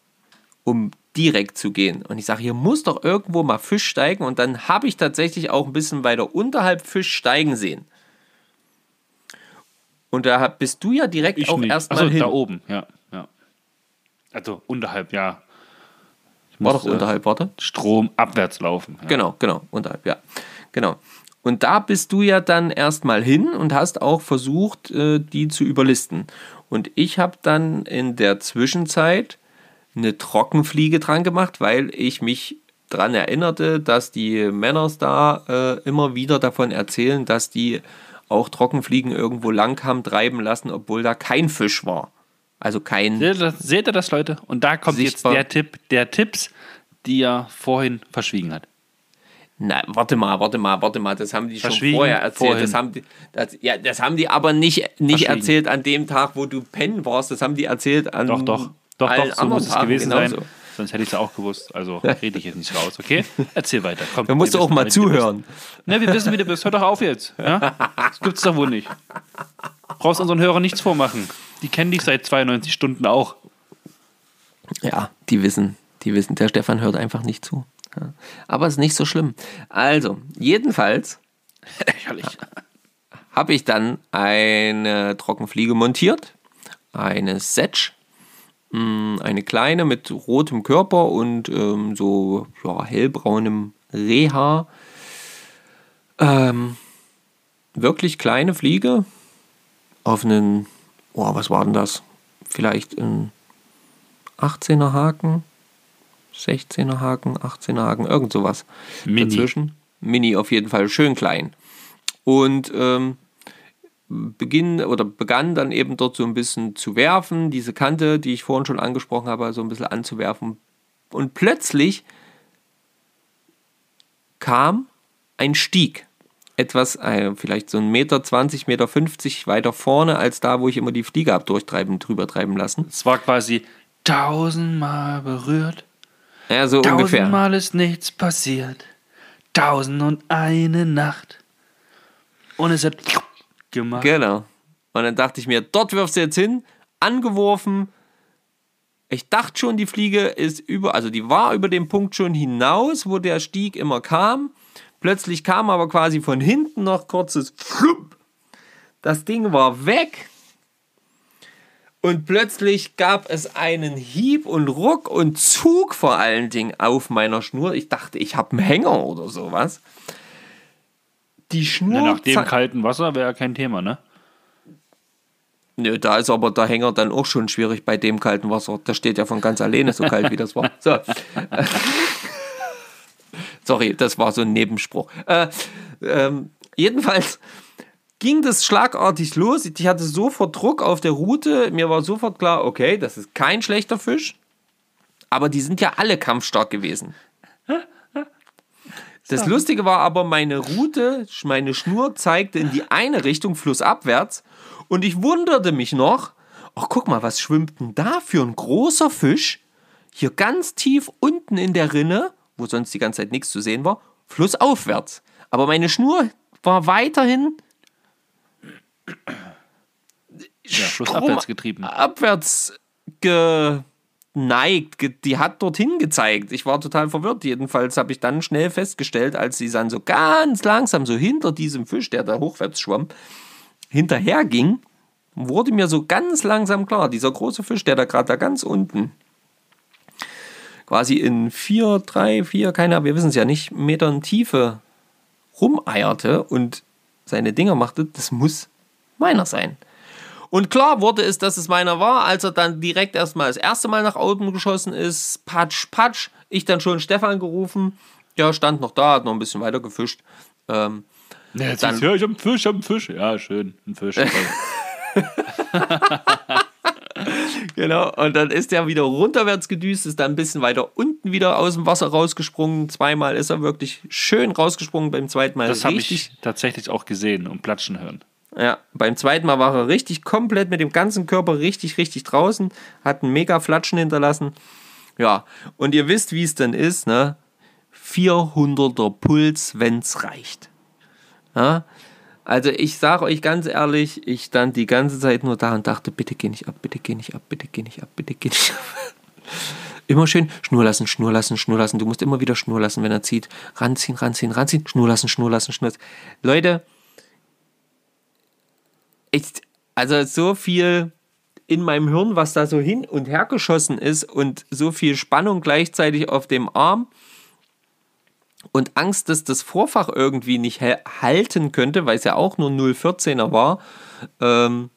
[SPEAKER 4] um direkt zu gehen. Und ich sage, hier muss doch irgendwo mal Fisch steigen. Und dann habe ich tatsächlich auch ein bisschen weiter unterhalb Fisch steigen sehen. Und da bist du ja direkt
[SPEAKER 3] Ich
[SPEAKER 4] auch erstmal
[SPEAKER 3] Achso,
[SPEAKER 4] hin.
[SPEAKER 3] da oben, ja, ja. Also unterhalb, ja.
[SPEAKER 4] War doch
[SPEAKER 3] musste
[SPEAKER 4] unterhalb, warte.
[SPEAKER 3] Strom abwärts laufen. Ja.
[SPEAKER 4] Genau, genau, unterhalb, ja. Genau. Und da bist du ja dann erstmal hin und hast auch versucht, äh, die zu überlisten. Und ich habe dann in der Zwischenzeit eine Trockenfliege dran gemacht, weil ich mich daran erinnerte, dass die Männer da äh, immer wieder davon erzählen, dass die auch Trockenfliegen irgendwo lang haben treiben lassen, obwohl da kein Fisch war. Also kein.
[SPEAKER 3] Seht ihr, das, seht ihr das, Leute? Und da kommt
[SPEAKER 4] Sichtbar.
[SPEAKER 3] jetzt der Tipp, der Tipps, die er vorhin verschwiegen hat.
[SPEAKER 4] Na, warte mal, warte mal, warte mal, das haben die schon vorher erzählt.
[SPEAKER 3] vorhin.
[SPEAKER 4] Das haben die, das, ja, das haben die aber nicht, nicht erzählt an dem Tag, wo du pennen warst. Das haben die erzählt an
[SPEAKER 3] Doch, doch. Doch, doch, so muss es
[SPEAKER 4] Tagen
[SPEAKER 3] gewesen
[SPEAKER 4] genauso.
[SPEAKER 3] sein. Sonst hätte ich es auch gewusst. Also rede ich jetzt nicht raus, okay? Erzähl weiter. Komm,
[SPEAKER 4] Da musst
[SPEAKER 3] wir
[SPEAKER 4] du auch mal zuhören.
[SPEAKER 3] Ne, wir wissen, wie du bist. Hör doch auf jetzt. Ja? Das gibt's doch wohl nicht. Brauchst unseren Hörern nichts vormachen. Die kennen dich seit 92 Stunden auch.
[SPEAKER 4] Ja, die wissen, die wissen, der Stefan hört einfach nicht zu. Ja. Aber ist nicht so schlimm. Also, jedenfalls habe ich dann eine Trockenfliege montiert, eine Setsch, mh, eine kleine mit rotem Körper und ähm, so ja, hellbraunem Rehhaar. Ähm, wirklich kleine Fliege auf einen, oh, was war denn das? Vielleicht ein 18er Haken, 16er Haken, 18er Haken, irgend sowas
[SPEAKER 3] Mini.
[SPEAKER 4] dazwischen. Mini auf jeden Fall, schön klein. Und ähm, beginn oder begann dann eben dort so ein bisschen zu werfen, diese Kante, die ich vorhin schon angesprochen habe, so ein bisschen anzuwerfen. Und plötzlich kam ein Stieg. Etwas, äh, vielleicht so ein Meter 20, Meter 50 weiter vorne als da, wo ich immer die Fliege habe durchtreiben, drüber treiben lassen.
[SPEAKER 3] Es war quasi tausendmal berührt.
[SPEAKER 4] Ja, so ungefähr.
[SPEAKER 3] Tausendmal ist nichts passiert. Tausend und eine Nacht. Und es hat gemacht.
[SPEAKER 4] Genau. Und dann dachte ich mir, dort wirfst du jetzt hin, angeworfen. Ich dachte schon, die Fliege ist über, also die war über den Punkt schon hinaus, wo der Stieg immer kam. Plötzlich kam aber quasi von hinten noch kurzes Flupp. Das Ding war weg. Und plötzlich gab es einen Hieb und Ruck und Zug vor allen Dingen auf meiner Schnur. Ich dachte, ich habe einen Hänger oder sowas. Die Schnur.
[SPEAKER 3] Ja, nach dem kalten Wasser wäre ja kein Thema, ne?
[SPEAKER 4] Nö, da ist aber der Hänger dann auch schon schwierig bei dem kalten Wasser. Das steht ja von ganz alleine so kalt, wie das war. So. Sorry, das war so ein Nebenspruch. Äh, ähm, jedenfalls ging das schlagartig los. Ich hatte sofort Druck auf der Route. Mir war sofort klar, okay, das ist kein schlechter Fisch. Aber die sind ja alle kampfstark gewesen. Das Lustige war aber, meine Route, meine Schnur zeigte in die eine Richtung flussabwärts und ich wunderte mich noch, ach guck mal, was schwimmt denn da für ein großer Fisch? Hier ganz tief unten in der Rinne, wo sonst die ganze Zeit nichts zu sehen war, flussaufwärts. Aber meine Schnur war weiterhin
[SPEAKER 3] Ja, flussabwärts getrieben.
[SPEAKER 4] abwärts geneigt. Ge- Die hat dorthin gezeigt. Ich war total verwirrt. Jedenfalls habe ich dann schnell festgestellt, als sie dann so ganz langsam so hinter diesem Fisch, der da hochwärts schwamm, hinterher ging, wurde mir so ganz langsam klar, dieser große Fisch, der da gerade da ganz unten quasi in vier, drei, vier, keiner, wir wissen es ja nicht, Metern Tiefe rumeierte und seine Dinger machte, das muss meiner sein. Und klar wurde es, dass es meiner war, als er dann direkt erstmal das erste Mal nach oben geschossen ist. Patsch, patsch. Ich dann schon Stefan gerufen. Ja, stand noch da, hat noch ein bisschen weiter gefischt. Ähm,
[SPEAKER 3] Ja, jetzt
[SPEAKER 4] dann,
[SPEAKER 3] ja, ich hab einen Fisch, ich hab einen Fisch. Ja, schön, ein Fisch.
[SPEAKER 4] genau. Und dann ist er wieder runterwärts gedüst, ist dann ein bisschen weiter unten wieder aus dem Wasser rausgesprungen. Zweimal ist er wirklich schön rausgesprungen. Beim zweiten Mal
[SPEAKER 3] das habe
[SPEAKER 4] richtig.
[SPEAKER 3] ich tatsächlich auch gesehen und platschen hören.
[SPEAKER 4] Ja, beim zweiten Mal war er richtig komplett mit dem ganzen Körper richtig, richtig draußen, hat einen mega Flatschen hinterlassen. Ja, und ihr wisst, wie es dann ist, ne? 400er Puls, wenn's reicht. Ja? Also ich sage euch ganz ehrlich, ich stand die ganze Zeit nur da und dachte, bitte geh nicht ab, bitte geh nicht ab, bitte geh nicht ab, bitte geh nicht ab. Immer schön Schnur lassen, Schnur lassen, Schnur lassen. Du musst immer wieder Schnur lassen, wenn er zieht. Ranziehen, ranziehen, ranziehen, Schnur lassen, Schnur lassen, Schnur lassen. Leute, ich, also so viel in meinem Hirn, was da so hin und her geschossen ist und so viel Spannung gleichzeitig auf dem Arm und Angst, dass das Vorfach irgendwie nicht halten könnte, weil es ja auch nur 0,14er war. Ähm,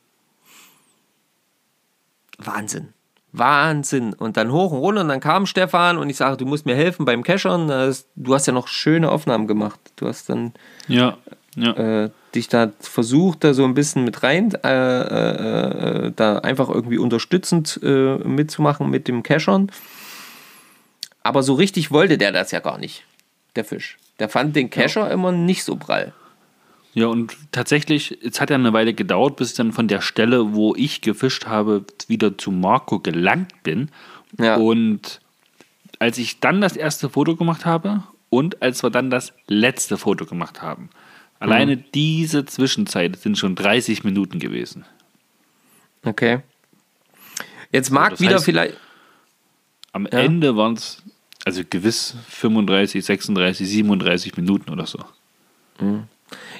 [SPEAKER 4] Wahnsinn. Wahnsinn. Und dann hoch und runter und dann kam Stefan und ich sage, du musst mir helfen beim Cachern. Du hast ja noch schöne Aufnahmen gemacht. Du hast dann
[SPEAKER 3] Ja, ja.
[SPEAKER 4] äh, dich da versucht, da so ein bisschen mit rein, äh, äh, äh, da einfach irgendwie unterstützend äh, mitzumachen mit dem Cachern. Aber so richtig wollte der das ja gar nicht, der Fisch. Der fand den Cacher immer nicht so prall.
[SPEAKER 3] Ja, und tatsächlich, es hat ja eine Weile gedauert, bis ich dann von der Stelle, wo ich gefischt habe, wieder zu Marco gelangt bin.
[SPEAKER 4] Ja.
[SPEAKER 3] Und als ich dann das erste Foto gemacht habe und als wir dann das letzte Foto gemacht haben, alleine
[SPEAKER 4] Mhm.
[SPEAKER 3] diese Zwischenzeit sind schon 30 Minuten gewesen.
[SPEAKER 4] Okay. Jetzt mag
[SPEAKER 3] das
[SPEAKER 4] wieder
[SPEAKER 3] heißt-
[SPEAKER 4] vielleicht.
[SPEAKER 3] Am Ende waren es also gewiss 35, 36, 37 Minuten oder so.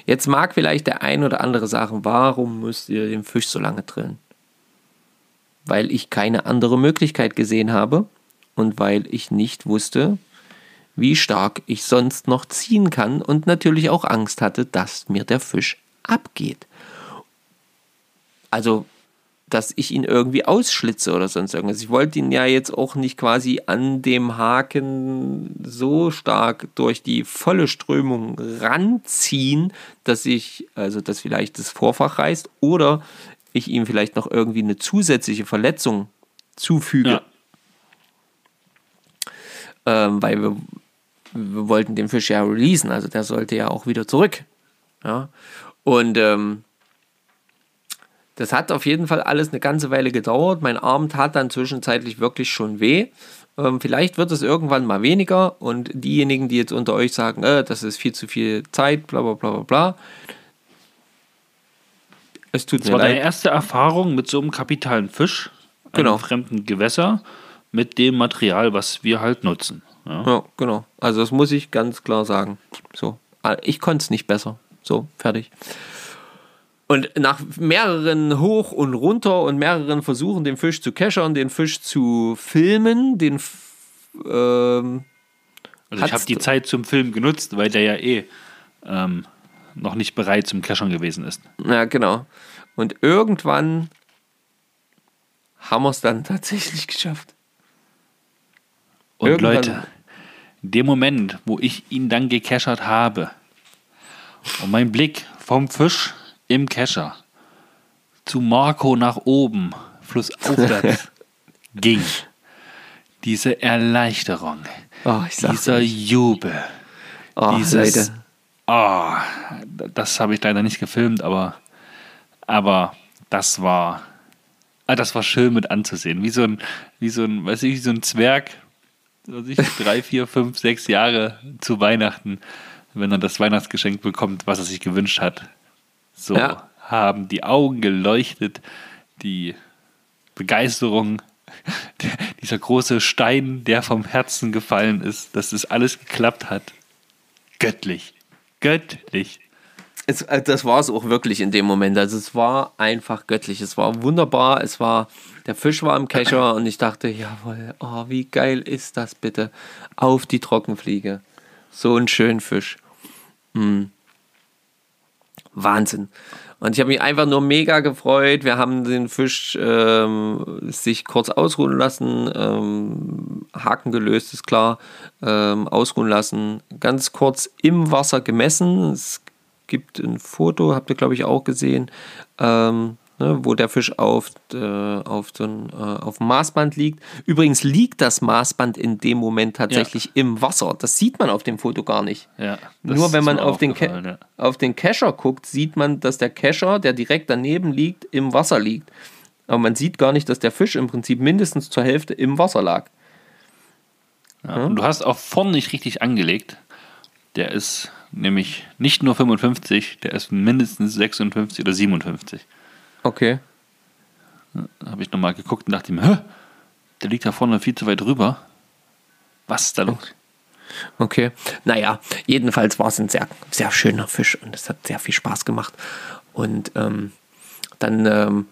[SPEAKER 4] Jetzt mag vielleicht der ein oder andere sagen, warum müsst ihr den Fisch so lange drillen? Weil ich keine andere Möglichkeit gesehen habe und weil ich nicht wusste, wie stark ich sonst noch ziehen kann und natürlich auch Angst hatte, dass mir der Fisch abgeht. Also, dass ich ihn irgendwie ausschlitze oder sonst irgendwas. Ich wollte ihn ja jetzt auch nicht quasi an dem Haken so stark durch die volle Strömung ranziehen, dass ich, also dass vielleicht das Vorfach reißt oder ich ihm vielleicht noch irgendwie eine zusätzliche Verletzung zufüge.
[SPEAKER 3] Ja.
[SPEAKER 4] Ähm, weil wir, wir wollten den Fisch ja releasen, also der sollte ja auch wieder zurück. Ja. Und ähm, das hat auf jeden Fall alles eine ganze Weile gedauert. Mein Arm tat dann zwischenzeitlich wirklich schon weh. Ähm, vielleicht wird es irgendwann mal weniger und diejenigen, die jetzt unter euch sagen, äh, das ist viel zu viel Zeit, bla bla bla bla bla. Es tut
[SPEAKER 3] Das
[SPEAKER 4] mir
[SPEAKER 3] war deine erste Erfahrung mit so einem kapitalen Fisch,
[SPEAKER 4] Genau.
[SPEAKER 3] einem fremden Gewässer. mit dem Material, was wir halt nutzen. Ja.
[SPEAKER 4] Ja, genau. Also das muss ich ganz klar sagen. So, Ah, ich konnte es nicht besser. So, fertig. Und nach mehreren Hoch und Runter und mehreren Versuchen, den Fisch zu keschern, den Fisch zu filmen, den ähm,
[SPEAKER 3] Also ich habe die Zeit zum Film genutzt, weil der ja eh ähm, noch nicht bereit zum Keschern gewesen ist.
[SPEAKER 4] Ja, genau. Und irgendwann haben wir es dann tatsächlich geschafft.
[SPEAKER 3] Und
[SPEAKER 4] Irgendwann-
[SPEAKER 3] Leute, dem Moment, wo ich ihn dann gekeschert habe und mein Blick vom Fisch im Kescher zu Marco nach oben, flussaufwärts, ging, diese Erleichterung,
[SPEAKER 4] Oh,
[SPEAKER 3] dieser Jubel,
[SPEAKER 4] oh,
[SPEAKER 3] dieses,
[SPEAKER 4] Leute.
[SPEAKER 3] oh, das habe ich leider nicht gefilmt, aber, aber das war, ah, das war schön mit anzusehen, wie so ein, wie so ein, weiß ich, wie so ein Zwerg, weiß ich, drei, vier, fünf, sechs Jahre zu Weihnachten, wenn er das Weihnachtsgeschenk bekommt, was er sich gewünscht hat. So
[SPEAKER 4] Ja.
[SPEAKER 3] haben die Augen geleuchtet, die Begeisterung, dieser große Stein, der vom Herzen gefallen ist, dass das alles geklappt hat. Göttlich. Göttlich.
[SPEAKER 4] Es, äh, das war es auch wirklich in dem Moment. Also es war einfach göttlich. Es war wunderbar. Es war, der Fisch war im Kescher und ich dachte, jawohl, oh, wie geil ist das bitte? Auf die Trockenfliege. So ein schönen Fisch. Mm. Wahnsinn. Und ich habe mich einfach nur mega gefreut. Wir haben den Fisch ähm, sich kurz ausruhen lassen, ähm, Haken gelöst, ist klar, ähm, ausruhen lassen, ganz kurz im Wasser gemessen. Es gibt ein Foto, habt ihr glaube ich auch gesehen, ähm, ne, wo der Fisch auf, äh, auf, ein, äh, auf dem Maßband liegt. Übrigens liegt das Maßband in dem Moment tatsächlich im Wasser. Das sieht man auf dem Foto gar nicht.
[SPEAKER 3] Ja,
[SPEAKER 4] Nur wenn man auf den,
[SPEAKER 3] ja.
[SPEAKER 4] auf den Kescher guckt, sieht man, dass der Kescher, der direkt daneben liegt, im Wasser liegt. Aber man sieht gar nicht, dass der Fisch im Prinzip mindestens zur Hälfte im Wasser lag.
[SPEAKER 3] Ja, und du hast auch vorne nicht richtig angelegt. Der ist nämlich nicht nur 55, der ist mindestens 56 oder 57.
[SPEAKER 4] Okay.
[SPEAKER 3] Da habe ich nochmal geguckt und dachte mir, Hä? der liegt da vorne viel zu weit rüber. Was ist da los?
[SPEAKER 4] Okay. Naja, jedenfalls war es ein sehr, sehr schöner Fisch und es hat sehr viel Spaß gemacht. Und ähm, dann ähm,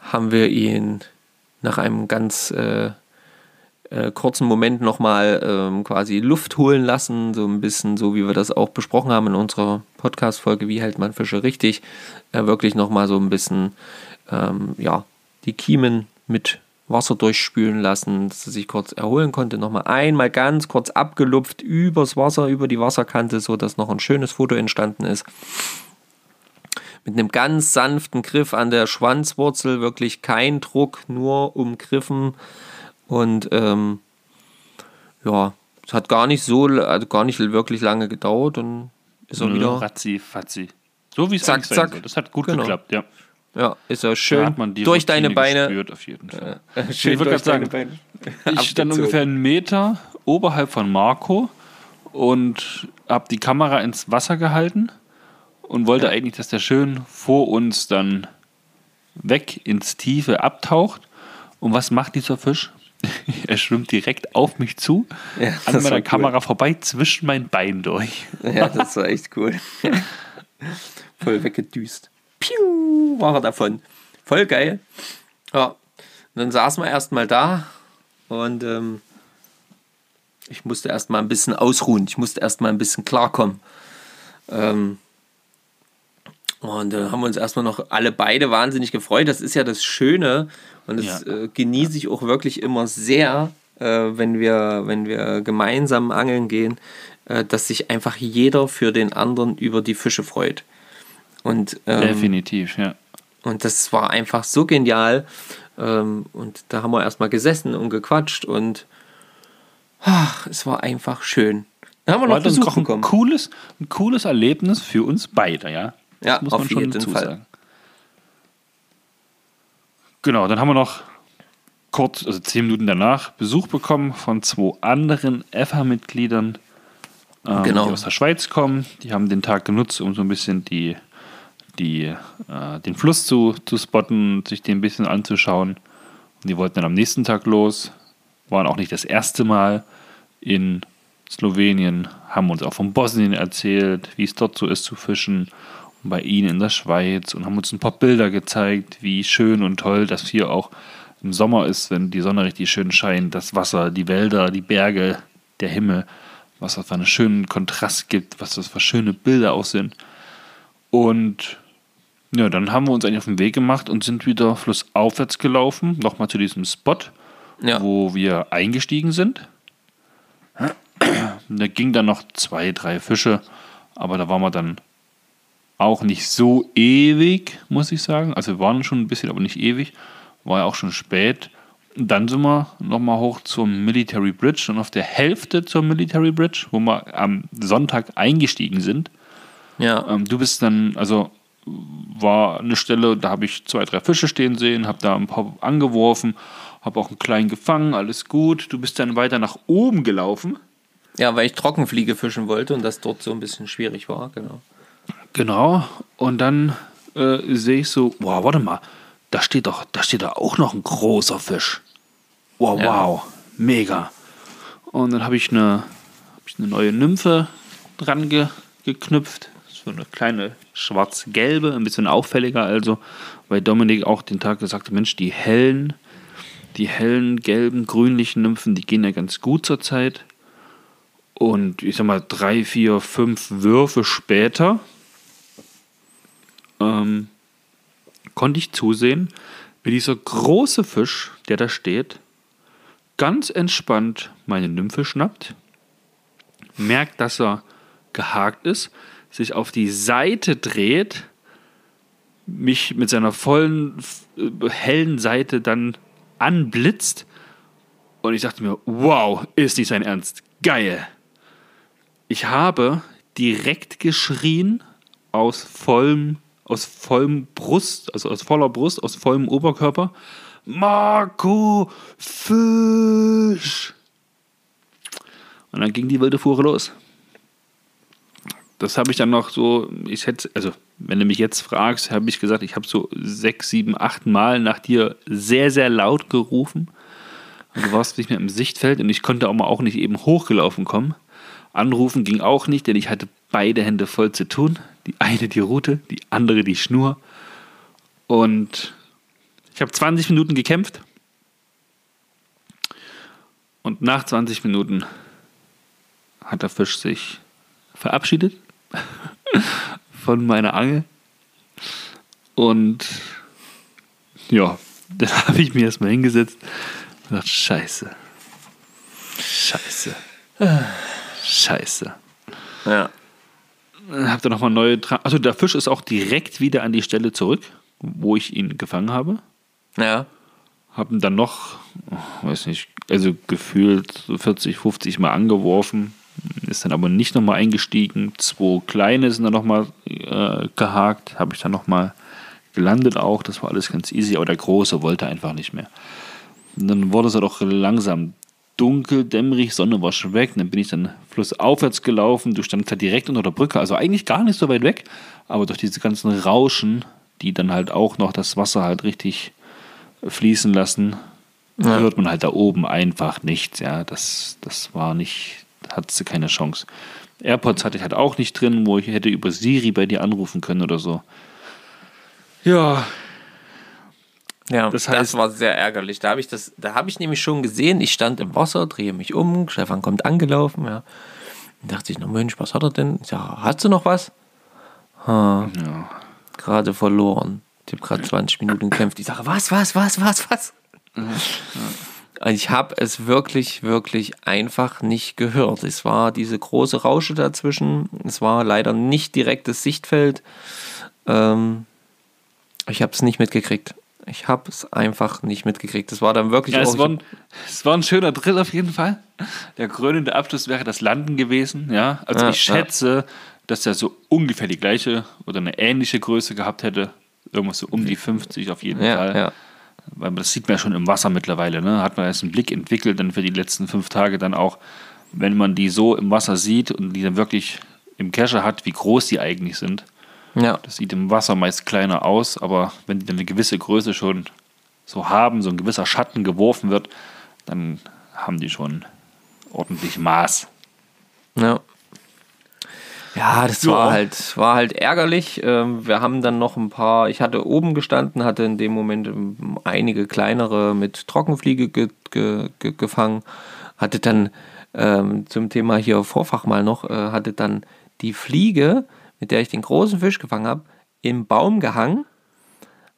[SPEAKER 4] haben wir ihn nach einem ganz äh, äh, kurzen Moment nochmal ähm, quasi Luft holen lassen, so ein bisschen so, wie wir das auch besprochen haben in unserer Podcast-Folge, wie hält man Fische richtig, äh, wirklich nochmal so ein bisschen, ähm, ja, die Kiemen mit Wasser durchspülen lassen, dass er sich kurz erholen konnte. Nochmal einmal ganz kurz abgelupft übers Wasser, über die Wasserkante, so dass noch ein schönes Foto entstanden ist. Mit einem ganz sanften Griff an der Schwanzwurzel, wirklich kein Druck, nur umgriffen. Und ähm, ja, es hat gar nicht so, also gar nicht wirklich lange gedauert und ist er
[SPEAKER 3] Nö,
[SPEAKER 4] wieder,
[SPEAKER 3] Ratzi, fatzi. So wie es
[SPEAKER 4] Zack, zack.
[SPEAKER 3] soll. Das hat gut
[SPEAKER 4] Genau.
[SPEAKER 3] geklappt, ja.
[SPEAKER 4] ja, ist er
[SPEAKER 3] Da
[SPEAKER 4] schön
[SPEAKER 3] hat man die
[SPEAKER 4] durch
[SPEAKER 3] Routine
[SPEAKER 4] deine Beine.
[SPEAKER 3] gespürt, auf jeden Fall.
[SPEAKER 4] Schön
[SPEAKER 3] Ich würd
[SPEAKER 4] durch
[SPEAKER 3] grad
[SPEAKER 4] deine
[SPEAKER 3] sagen,
[SPEAKER 4] Beine.
[SPEAKER 3] Ich stand ungefähr einen Meter oberhalb von Marco und habe die Kamera ins Wasser gehalten und wollte eigentlich, dass der schön vor uns dann weg ins Tiefe abtaucht. Und was macht dieser Fisch? er schwimmt direkt auf mich zu,
[SPEAKER 4] Ja,
[SPEAKER 3] an meiner
[SPEAKER 4] cool.
[SPEAKER 3] Kamera vorbei, zwischen mein Bein durch.
[SPEAKER 4] Ja, das war echt cool. Voll weggedüst. Piu, war er davon. Voll geil. Ja, und dann saßen wir erstmal da und ähm, ich musste erstmal ein bisschen ausruhen. Ich musste erstmal ein bisschen klarkommen. Ähm, und dann haben wir uns erstmal noch alle beide wahnsinnig gefreut. Das ist ja das Schöne und das
[SPEAKER 3] Ja.
[SPEAKER 4] äh, genieße ich auch wirklich immer sehr, äh, wenn, wir, wenn wir gemeinsam angeln gehen, äh, dass sich einfach jeder für den anderen über die Fische freut. Und, ähm,
[SPEAKER 3] Definitiv, ja.
[SPEAKER 4] und das war einfach so genial. Ähm, und da haben wir erstmal gesessen und gequatscht und ach, es war einfach schön. Dann haben wir noch
[SPEAKER 3] das
[SPEAKER 4] Besuch
[SPEAKER 3] auch ein
[SPEAKER 4] bekommen.
[SPEAKER 3] cooles, ein cooles Erlebnis für uns beide, ja. Das
[SPEAKER 4] Ja,
[SPEAKER 3] muss
[SPEAKER 4] auf
[SPEAKER 3] man schon
[SPEAKER 4] jeden
[SPEAKER 3] dazu
[SPEAKER 4] Fall.
[SPEAKER 3] sagen. Genau, dann haben wir noch kurz, also zehn Minuten danach, Besuch bekommen von zwei anderen FH-Mitgliedern, ähm,
[SPEAKER 4] Genau.
[SPEAKER 3] die aus der Schweiz kommen. Die haben den Tag genutzt, um so ein bisschen die, die, äh, den Fluss zu, zu spotten, sich den ein bisschen anzuschauen. Und die wollten dann am nächsten Tag los. waren auch nicht das erste Mal in Slowenien, haben uns auch von Bosnien erzählt, wie es dort so ist zu fischen bei ihnen in der Schweiz und haben uns ein paar Bilder gezeigt, wie schön und toll das hier auch im Sommer ist, wenn die Sonne richtig schön scheint, das Wasser, die Wälder, die Berge, der Himmel, was das für einen schönen Kontrast gibt, was das für schöne Bilder auch sind. Und ja, dann haben wir uns eigentlich auf den Weg gemacht und sind wieder flussaufwärts gelaufen, nochmal zu diesem Spot,
[SPEAKER 4] Ja.
[SPEAKER 3] wo wir eingestiegen sind. Da ging dann noch zwei, drei Fische, aber da waren wir dann auch nicht so ewig, muss ich sagen. Also wir waren schon ein bisschen, aber nicht ewig. War ja auch schon spät. Und dann sind wir nochmal hoch zum Military Bridge und auf der Hälfte zur Military Bridge, wo wir am Sonntag eingestiegen sind.
[SPEAKER 4] Ja.
[SPEAKER 3] Ähm, du bist dann, also war eine Stelle, da habe ich zwei, drei Fische stehen sehen, habe da ein paar angeworfen, habe auch einen kleinen gefangen, alles gut. Du bist dann weiter nach oben gelaufen.
[SPEAKER 4] ja, weil ich Trockenfliege fischen wollte und das dort so ein bisschen schwierig war, genau.
[SPEAKER 3] Genau. Und dann äh, sehe ich so, wow, warte mal, da steht doch, da steht da auch noch ein großer Fisch. Wow,
[SPEAKER 4] Ja.
[SPEAKER 3] wow, mega. Und dann habe ich eine, hab ich eine neue Nymphe dran ge, geknüpft. So eine kleine schwarz-gelbe, ein bisschen auffälliger also, weil Dominik auch den Tag gesagt hat, Mensch, die hellen, die hellen, gelben, grünlichen Nymphen, die gehen ja ganz gut zur Zeit. Und ich sag mal, drei, vier, fünf Würfe später ähm, konnte ich zusehen, wie dieser große Fisch, der da steht, ganz entspannt meine Nymphe schnappt, merkt, dass er gehakt ist, sich auf die Seite dreht, mich mit seiner vollen, äh, hellen Seite dann anblitzt und ich dachte mir, wow, ist nicht sein Ernst, geil. Ich habe direkt geschrien aus vollem, aus vollem Brust, also aus voller Brust, aus vollem Oberkörper. Marco, Fisch! Und dann ging die wilde Fuhre los. Das habe ich dann noch so, ich hätte, also wenn du mich jetzt fragst, habe ich gesagt, ich habe so sechs, sieben, acht Mal nach dir sehr, sehr laut gerufen. Und Du warst nicht mehr im Sichtfeld und ich konnte auch mal auch nicht eben hochgelaufen kommen. Anrufen ging auch nicht, denn ich hatte beide Hände voll zu tun. Die eine die Route, die andere die Schnur. Und ich habe 20 Minuten gekämpft. Und nach 20 Minuten hat der Fisch sich verabschiedet von meiner Angel. Und ja, dann habe ich mir erstmal hingesetzt und gedacht, scheiße. Scheiße. Scheiße.
[SPEAKER 4] Ja.
[SPEAKER 3] Dann habt ihr nochmal neue. Tra also der Fisch ist auch direkt wieder an die Stelle zurück, wo ich ihn gefangen habe.
[SPEAKER 4] Ja.
[SPEAKER 3] Haben dann noch, weiß nicht, also gefühlt so 40, 50 Mal angeworfen. Ist dann aber nicht nochmal eingestiegen. Zwei kleine sind dann nochmal äh, gehakt. Habe ich dann nochmal gelandet auch. Das war alles ganz easy. Aber der große wollte einfach nicht mehr. Und dann wurde es halt auch langsam dunkel, dämmerig, Sonne war schon weg. Dann bin ich dann flussaufwärts gelaufen. Du standst halt direkt unter der Brücke, also eigentlich gar nicht so weit weg, aber durch diese ganzen Rauschen, die dann halt auch noch das Wasser halt richtig fließen lassen, hört man halt da oben einfach nichts. Ja, das, das war nicht, hattest du keine Chance. AirPods hatte ich halt auch nicht drin, wo ich hätte über Siri bei dir anrufen können oder so. Ja,
[SPEAKER 4] Ja,
[SPEAKER 3] Das
[SPEAKER 4] das,
[SPEAKER 3] heißt-
[SPEAKER 4] war sehr ärgerlich. Da habe ich das, da habe ich nämlich schon gesehen, ich stand im Wasser, drehe mich um, Stefan kommt angelaufen, ja. Dann dachte ich, na Mensch, was hat er denn? Ich sage, hast du noch was? Ha,
[SPEAKER 3] ja.
[SPEAKER 4] gerade verloren. Ich habe gerade 20 Minuten gekämpft. Ich sage, was, was, was, was, was? Und ich habe es wirklich, wirklich einfach nicht gehört. Es war diese große Rausche dazwischen. Es war leider nicht direktes Sichtfeld. Ähm, ich habe es nicht mitgekriegt. Ich habe es einfach nicht mitgekriegt. Es war dann wirklich
[SPEAKER 3] Ja, es war, ein, es war ein schöner Drill auf jeden Fall. Der krönende Abschluss wäre das Landen gewesen. Ja, also
[SPEAKER 4] Ja,
[SPEAKER 3] ich schätze, dass er so ungefähr die gleiche oder eine ähnliche Größe gehabt hätte. Irgendwas so um die 50 auf jeden
[SPEAKER 4] ja,
[SPEAKER 3] Fall.
[SPEAKER 4] ja.
[SPEAKER 3] Weil das sieht man ja schon im Wasser mittlerweile. Ne? Hat man jetzt einen Blick entwickelt, dann für die letzten fünf Tage dann auch, wenn man die so im Wasser sieht und die dann wirklich im Kescher hat, wie groß die eigentlich sind.
[SPEAKER 4] Ja.
[SPEAKER 3] Das sieht im Wasser meist kleiner aus, aber wenn die dann eine gewisse Größe schon so haben, so ein gewisser Schatten geworfen wird, dann haben die schon ordentlich Maß.
[SPEAKER 4] Ja. Ja, das
[SPEAKER 3] Ja.
[SPEAKER 4] war halt, war halt ärgerlich. Ähm, Wir haben dann noch ein paar, ich hatte oben gestanden, hatte in dem Moment ähm, einige kleinere mit Trockenfliege ge, ge, ge, gefangen, hatte dann ähm, zum Thema hier Vorfach mal noch, äh, hatte dann die Fliege, mit der ich den großen Fisch gefangen habe, im Baum gehangen,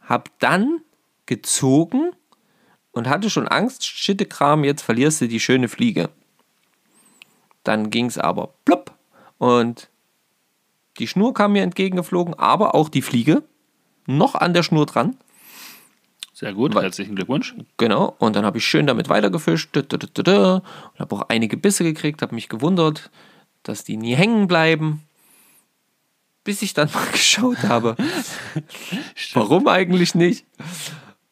[SPEAKER 4] hab dann gezogen und hatte schon Angst, Schittekram, jetzt verlierst du die schöne Fliege. Dann ging es aber plopp und die Schnur kam mir entgegengeflogen, aber auch die Fliege noch an der Schnur dran.
[SPEAKER 3] Sehr gut,
[SPEAKER 4] Weil-
[SPEAKER 3] herzlichen Glückwunsch.
[SPEAKER 4] Genau, und dann habe ich schön damit weitergefischt dü- dü- dü- dü- dü, und habe auch einige Bisse gekriegt, habe mich gewundert, dass die nie hängen bleiben. Bis ich dann mal geschaut habe, warum eigentlich nicht?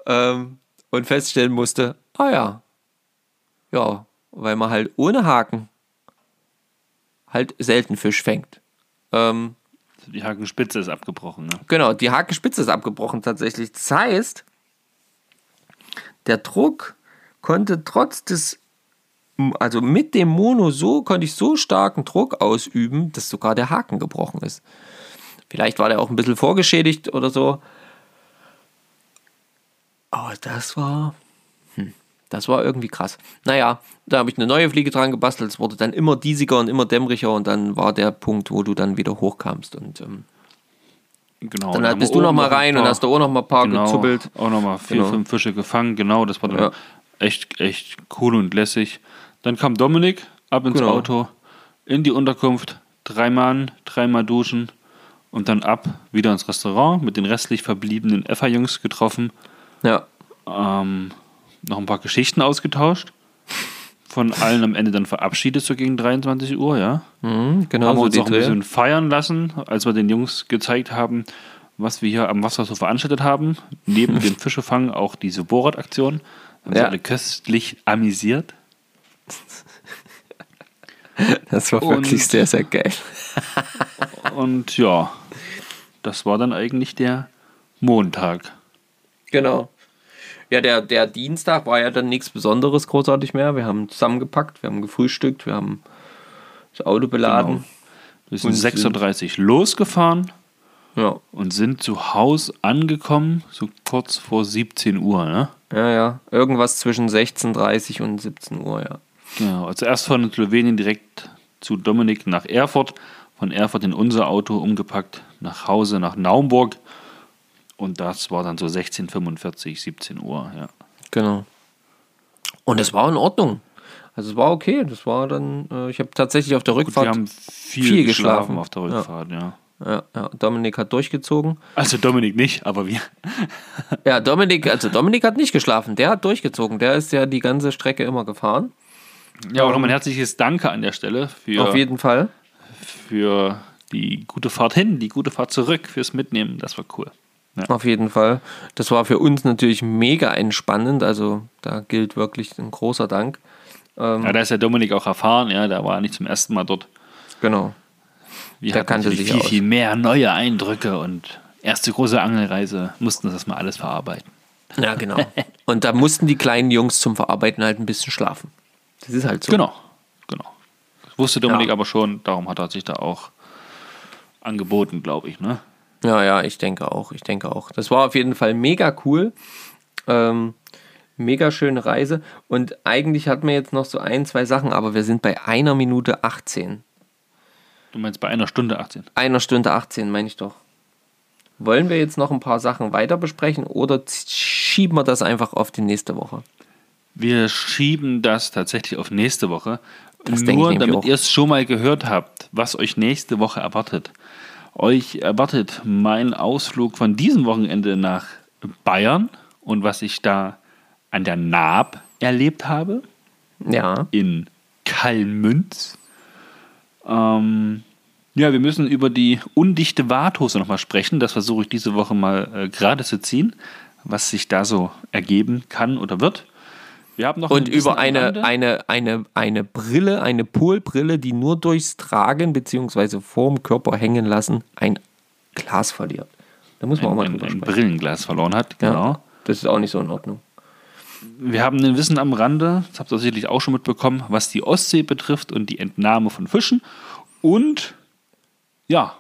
[SPEAKER 4] Ähm, und feststellen musste, ah ja, ja, weil man halt ohne Haken halt selten Fisch fängt. Ähm,
[SPEAKER 3] Die Hakenspitze ist abgebrochen. Ne?
[SPEAKER 4] Genau, die Hakenspitze ist abgebrochen tatsächlich. Das heißt, der Druck konnte trotz des, also mit dem Mono so, konnte ich so starken Druck ausüben, dass sogar der Haken gebrochen ist. Vielleicht war der auch ein bisschen vorgeschädigt oder so. Aber das war, hm, das war irgendwie krass. Naja, da habe ich eine neue Fliege dran gebastelt. Es wurde dann immer diesiger und immer dämmeriger und dann war der Punkt, wo du dann wieder hochkamst und ähm,
[SPEAKER 3] Genau.
[SPEAKER 4] dann
[SPEAKER 3] haben
[SPEAKER 4] bist du noch mal
[SPEAKER 3] ein
[SPEAKER 4] rein und
[SPEAKER 3] paar-
[SPEAKER 4] hast da auch noch mal ein paar
[SPEAKER 3] genau,
[SPEAKER 4] gezuppelt.
[SPEAKER 3] Auch nochmal vier,
[SPEAKER 4] Genau.
[SPEAKER 3] fünf Fische gefangen. Genau, das war dann
[SPEAKER 4] Ja.
[SPEAKER 3] echt, echt cool und lässig. Dann kam Dominik ab ins
[SPEAKER 4] Genau.
[SPEAKER 3] Auto, in die Unterkunft, dreimal, dreimal duschen und dann ab, wieder ins Restaurant mit den restlich verbliebenen FA-Jungs getroffen.
[SPEAKER 4] Ja,
[SPEAKER 3] ähm, noch ein paar Geschichten ausgetauscht. Von allen am Ende dann verabschiedet, so gegen 23 Uhr, ja.
[SPEAKER 4] mhm, genau
[SPEAKER 3] haben
[SPEAKER 4] so
[SPEAKER 3] uns auch ein bisschen feiern lassen, als wir den Jungs gezeigt haben, was wir hier am Wasser so veranstaltet haben. Neben dem Fischefangen auch diese Bohrradaktion. Haben sie
[SPEAKER 4] Ja.
[SPEAKER 3] alle köstlich amüsiert.
[SPEAKER 4] Das war
[SPEAKER 3] Und-
[SPEAKER 4] wirklich sehr, sehr geil.
[SPEAKER 3] Und ja, das war dann eigentlich der Montag.
[SPEAKER 4] Genau. Ja, der, der Dienstag war ja dann nichts Besonderes großartig mehr. Wir haben zusammengepackt, wir haben gefrühstückt, wir haben das Auto beladen.
[SPEAKER 3] Genau. Wir sind
[SPEAKER 4] Und sind-
[SPEAKER 3] 6.30 Uhr losgefahren
[SPEAKER 4] Ja,
[SPEAKER 3] und sind zu Hause angekommen, so kurz vor 17 Uhr. Ne?
[SPEAKER 4] ja, ja. Irgendwas zwischen 16.30 und 17 Uhr, ja.
[SPEAKER 3] Genau, also erst von Slowenien direkt zu Dominik nach Erfurt, von Erfurt in unser Auto umgepackt, nach Hause nach Naumburg und das war dann so 16.45, 17 Uhr, ja.
[SPEAKER 4] Genau. Und es war in Ordnung. Also es war okay. Das war dann, äh, ich habe tatsächlich auf der
[SPEAKER 3] Gut,
[SPEAKER 4] Rückfahrt.
[SPEAKER 3] wir haben viel,
[SPEAKER 4] viel
[SPEAKER 3] geschlafen,
[SPEAKER 4] geschlafen.
[SPEAKER 3] auf der
[SPEAKER 4] Ja.
[SPEAKER 3] Rückfahrt, ja.
[SPEAKER 4] ja, ja, Dominik hat durchgezogen.
[SPEAKER 3] Also Dominik nicht, aber wir.
[SPEAKER 4] Ja, Dominik, also Dominik hat nicht geschlafen, der hat durchgezogen. Der ist ja die ganze Strecke immer gefahren.
[SPEAKER 3] Ja, auch nochmal ein herzliches Danke an der Stelle für,
[SPEAKER 4] Auf jeden Fall.
[SPEAKER 3] für die gute Fahrt hin, die gute Fahrt zurück, fürs Mitnehmen, das war cool. Ja.
[SPEAKER 4] Auf jeden Fall. Das war für uns natürlich mega entspannend. Also da gilt wirklich ein großer Dank. Ähm,
[SPEAKER 3] Ja, da ist ja Dominik auch erfahren, ja, der war nicht zum ersten Mal dort.
[SPEAKER 4] genau.
[SPEAKER 3] Wir
[SPEAKER 4] Der kannte sich
[SPEAKER 3] viel,
[SPEAKER 4] aus.
[SPEAKER 3] viel mehr neue Eindrücke und erste große Angelreise mussten das mal alles verarbeiten.
[SPEAKER 4] Ja, genau. Und da mussten die kleinen Jungs zum Verarbeiten halt ein bisschen schlafen. Das ist halt so.
[SPEAKER 3] Genau, genau. Das wusste Dominik
[SPEAKER 4] Ja.
[SPEAKER 3] aber schon, darum hat er sich da auch angeboten, glaube ich, ne?
[SPEAKER 4] Ja, ja, ich denke auch. Ich denke auch. Das war auf jeden Fall mega cool. Ähm, mega schöne Reise. Und eigentlich hatten wir jetzt noch so ein, zwei Sachen, aber wir sind bei einer Minute 18.
[SPEAKER 3] Du meinst bei einer Stunde 18.
[SPEAKER 4] Einer Stunde 18, meine ich doch. Wollen wir jetzt noch ein paar Sachen weiter besprechen oder schieben wir das einfach auf die nächste Woche?
[SPEAKER 3] Wir schieben das tatsächlich auf nächste Woche.
[SPEAKER 4] Das
[SPEAKER 3] Nur damit ihr es schon mal gehört habt, was euch nächste Woche erwartet. Euch erwartet mein Ausflug von diesem Wochenende nach Bayern und was ich da an der Naab erlebt habe.
[SPEAKER 4] Ja.
[SPEAKER 3] in Kallmünz. Ähm, ja, wir müssen über die undichte Warthose nochmal sprechen. Das versuche ich diese Woche mal äh, gerade zu ziehen, was sich da so ergeben kann oder wird. Wir haben noch
[SPEAKER 4] Und
[SPEAKER 3] ein bisschen
[SPEAKER 4] über eine, eine, eine, eine Brille, eine Polbrille, die nur durchs Tragen bzw. vorm Körper hängen lassen, ein Glas verliert. Da muss man auch mal
[SPEAKER 3] ein,
[SPEAKER 4] drüber
[SPEAKER 3] ein
[SPEAKER 4] sprechen.
[SPEAKER 3] Brillenglas verloren hat. Genau.
[SPEAKER 4] Ja, das ist auch nicht so in Ordnung.
[SPEAKER 3] wir haben ein Wissen am Rande, das habt ihr sicherlich auch schon mitbekommen, was die Ostsee betrifft und die Entnahme von Fischen. Und ja,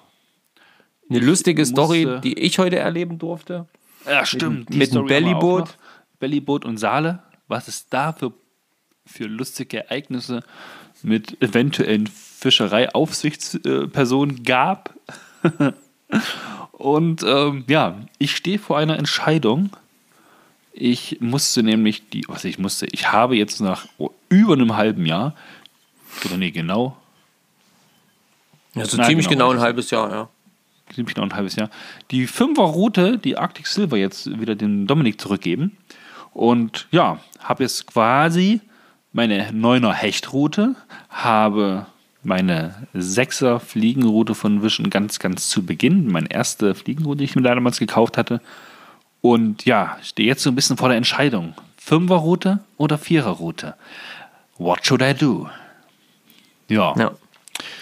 [SPEAKER 4] Eine lustige Story,
[SPEAKER 3] musste-
[SPEAKER 4] die ich heute erleben durfte.
[SPEAKER 3] ja stimmt. die
[SPEAKER 4] mit dem Bellyboot.
[SPEAKER 3] Bellyboot und Saale. Was es da für, für lustige Ereignisse mit eventuellen Fischereiaufsichtspersonen gab. und ähm, ja, ich stehe vor einer Entscheidung. Ich musste nämlich die, was ich musste, ich habe jetzt nach über einem halben Jahr, oder nee, genau,
[SPEAKER 4] Ja, so
[SPEAKER 3] Na,
[SPEAKER 4] ziemlich
[SPEAKER 3] genau,
[SPEAKER 4] genau, ein halbes Jahr, ja.
[SPEAKER 3] ziemlich genau ein halbes Jahr, die Fünfer-Route, die Arctic Silver jetzt wieder dem Dominik zurückgeben. Und ja, habe jetzt quasi meine Neuner Hechtroute, habe meine Sechser Fliegenroute von Vision ganz, ganz zu Beginn, meine erste Fliegenroute, die ich mir damals gekauft hatte. Und ja, stehe jetzt so ein bisschen vor der Entscheidung. Fünferroute oder Viererroute? What should I do? Ja.
[SPEAKER 4] ja.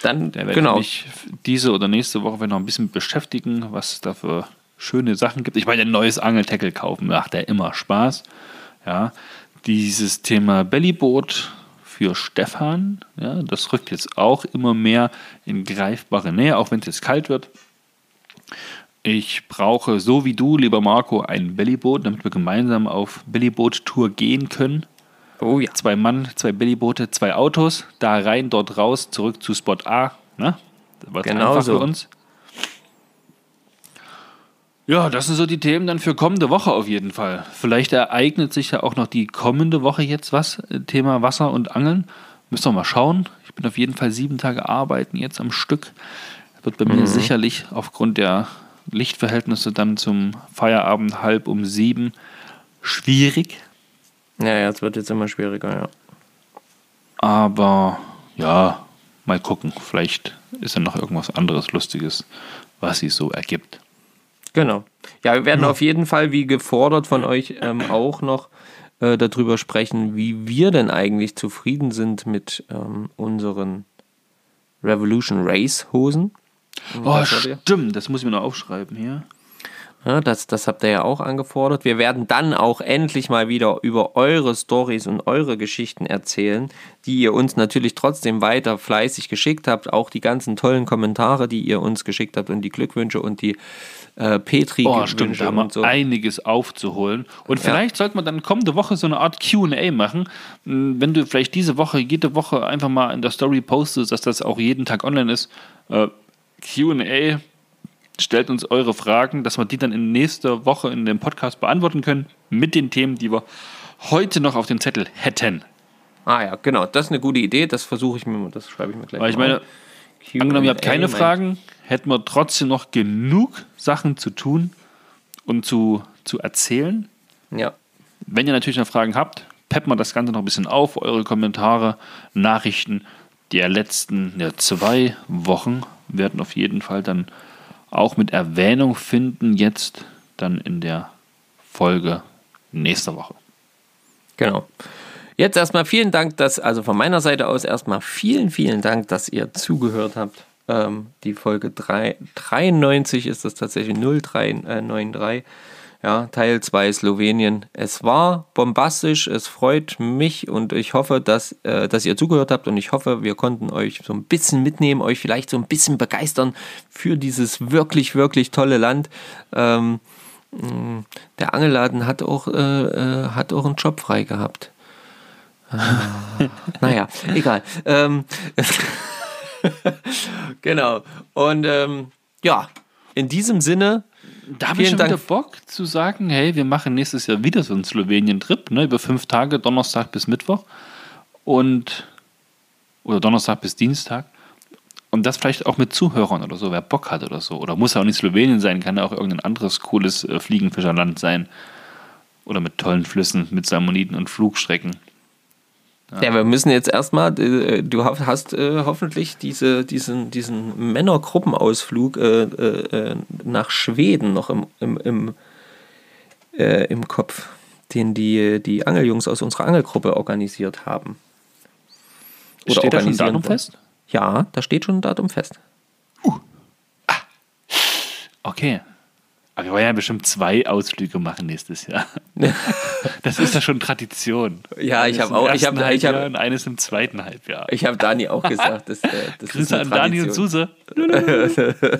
[SPEAKER 4] Dann,
[SPEAKER 3] Da werde
[SPEAKER 4] genau.
[SPEAKER 3] ich mich diese oder nächste Woche noch ein bisschen beschäftigen, was es da für schöne Sachen gibt. Ich meine, ein neues Angeltackle kaufen macht ja immer Spaß. Ja, dieses Thema Bellyboot für Stefan, ja, das rückt jetzt auch immer mehr in greifbare Nähe, auch wenn es jetzt kalt wird. Ich brauche, so wie du, lieber Marco, ein Bellyboot, damit wir gemeinsam auf Bellyboot-Tour gehen können
[SPEAKER 4] Oh ja.
[SPEAKER 3] zwei Mann, zwei Bellyboote, zwei Autos, da rein, dort raus, zurück zu Spot A. Ne? Das war
[SPEAKER 4] Genau
[SPEAKER 3] einfach
[SPEAKER 4] so.
[SPEAKER 3] für uns. Ja, das sind so die Themen dann für kommende Woche auf jeden Fall. Vielleicht ereignet sich ja auch noch die kommende Woche jetzt was, äh, Thema Wasser und Angeln. Müssen wir mal schauen. Ich bin auf jeden Fall sieben Tage arbeiten jetzt am Stück. Wird bei
[SPEAKER 4] Mhm.
[SPEAKER 3] mir sicherlich aufgrund der Lichtverhältnisse dann zum Feierabend halb um sieben schwierig.
[SPEAKER 4] Ja, ja, es wird jetzt immer schwieriger, ja.
[SPEAKER 3] Aber ja, mal gucken. Vielleicht ist ja noch irgendwas anderes Lustiges, was sich so ergibt.
[SPEAKER 4] Genau. Ja, wir werden auf jeden Fall, wie gefordert von euch, ähm, auch noch äh, darüber sprechen, wie wir denn eigentlich zufrieden sind mit ähm, unseren Revolution Race Hosen.
[SPEAKER 3] Oh, stimmt. Das muss ich mir noch aufschreiben hier.
[SPEAKER 4] Ja, das, das habt ihr ja auch angefordert. Wir werden dann auch endlich mal wieder über eure Stories und eure Geschichten erzählen, die ihr uns natürlich trotzdem weiter fleißig geschickt habt. Auch die ganzen tollen Kommentare, die ihr uns geschickt habt und die Glückwünsche und die äh, petri
[SPEAKER 3] Oh, stimmt. Da haben
[SPEAKER 4] so.
[SPEAKER 3] einiges aufzuholen. Und vielleicht sollte man dann kommende Woche so eine Art QA machen. Hm, Wenn du vielleicht diese Woche, jede Woche einfach mal in der Story postest, dass das auch jeden Tag online ist. Äh, QA. Stellt uns eure Fragen, dass wir die dann in nächster Woche in dem Podcast beantworten können mit den Themen, die wir heute noch auf dem Zettel hätten.
[SPEAKER 4] Ah ja, genau. Das ist eine gute Idee. Das versuche ich mir, mal- das schreibe ich mir gleich
[SPEAKER 3] Weil ich meine. Angenommen, ihr habt keine Fragen, hätten wir trotzdem noch genug Sachen zu tun und zu, zu erzählen.
[SPEAKER 4] Ja,
[SPEAKER 3] Wenn ihr natürlich noch Fragen habt, peppen wir das Ganze noch ein bisschen auf. Eure Kommentare, Nachrichten der letzten ja, zwei Wochen werden auf jeden Fall dann auch mit Erwähnung finden, jetzt dann in der Folge nächster Woche.
[SPEAKER 4] genau. Jetzt erstmal vielen Dank, dass, also von meiner Seite aus erstmal vielen, vielen Dank, dass ihr zugehört habt. Ähm, die Folge 3, 93 ist das tatsächlich 0393. Ja, Teil 2 Slowenien. Es war bombastisch, es freut mich und ich hoffe, dass, äh, dass ihr zugehört habt und ich hoffe, wir konnten euch so ein bisschen mitnehmen, euch vielleicht so ein bisschen begeistern für dieses wirklich, wirklich tolle Land. Ähm, der Angelladen hat auch, äh, äh, hat auch einen Job frei gehabt. Ah, naja, egal. Ähm, genau. Und ähm, ja, in diesem Sinne,
[SPEAKER 3] Da habe ich schon wieder
[SPEAKER 4] Dank.
[SPEAKER 3] Bock zu sagen, hey, wir machen nächstes Jahr wieder so einen Slowenien-Trip, ne, über fünf Tage, Donnerstag bis Mittwoch und oder Donnerstag bis Dienstag. Und das vielleicht auch mit Zuhörern oder so, wer Bock hat oder so. Oder muss ja auch nicht Slowenien sein, kann ja auch irgendein anderes cooles äh, Fliegenfischerland sein. Oder mit tollen Flüssen, mit Salmoniden und Flugstrecken.
[SPEAKER 4] Ja, wir müssen jetzt erstmal, äh, du ha- hast äh, hoffentlich diese, diesen, diesen Männergruppenausflug äh, nach Schweden noch im, im, im, äh, im Kopf, den die, die Angeljungs aus unserer Angelgruppe organisiert haben. Oder
[SPEAKER 3] Steht da schon ein Datum fest?
[SPEAKER 4] Ja, da steht schon ein Datum fest.
[SPEAKER 3] Okay. Aber wir wollen ja bestimmt zwei Ausflüge machen nächstes Jahr. Das ist ja schon Tradition.
[SPEAKER 4] Ja, ich habe auch, ich habe, ich habe,
[SPEAKER 3] und eines im zweiten Halbjahr.
[SPEAKER 4] ich habe Dani auch gesagt, das, äh, das
[SPEAKER 3] Grüße an Dani und. Suse.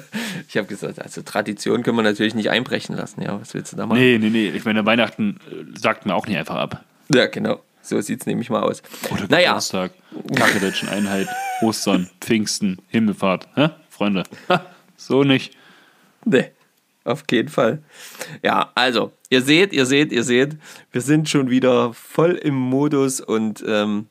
[SPEAKER 4] Ich habe gesagt, also Tradition können wir natürlich nicht einbrechen lassen. Ja, was willst du da machen?
[SPEAKER 3] Nee, nee, nee. Ich meine, Weihnachten äh, sagt man auch nicht einfach ab.
[SPEAKER 4] Ja, genau. So sieht es nämlich mal aus.
[SPEAKER 3] Oder
[SPEAKER 4] naja,
[SPEAKER 3] Geburtstag, Tag der Deutschen Einheit, Ostern, Pfingsten, Himmelfahrt. Hä? Freunde, ha, so nicht.
[SPEAKER 4] Nee, auf jeden Fall. Ja, also, ihr seht, ihr seht, ihr seht, wir sind schon wieder voll im Modus und ähm,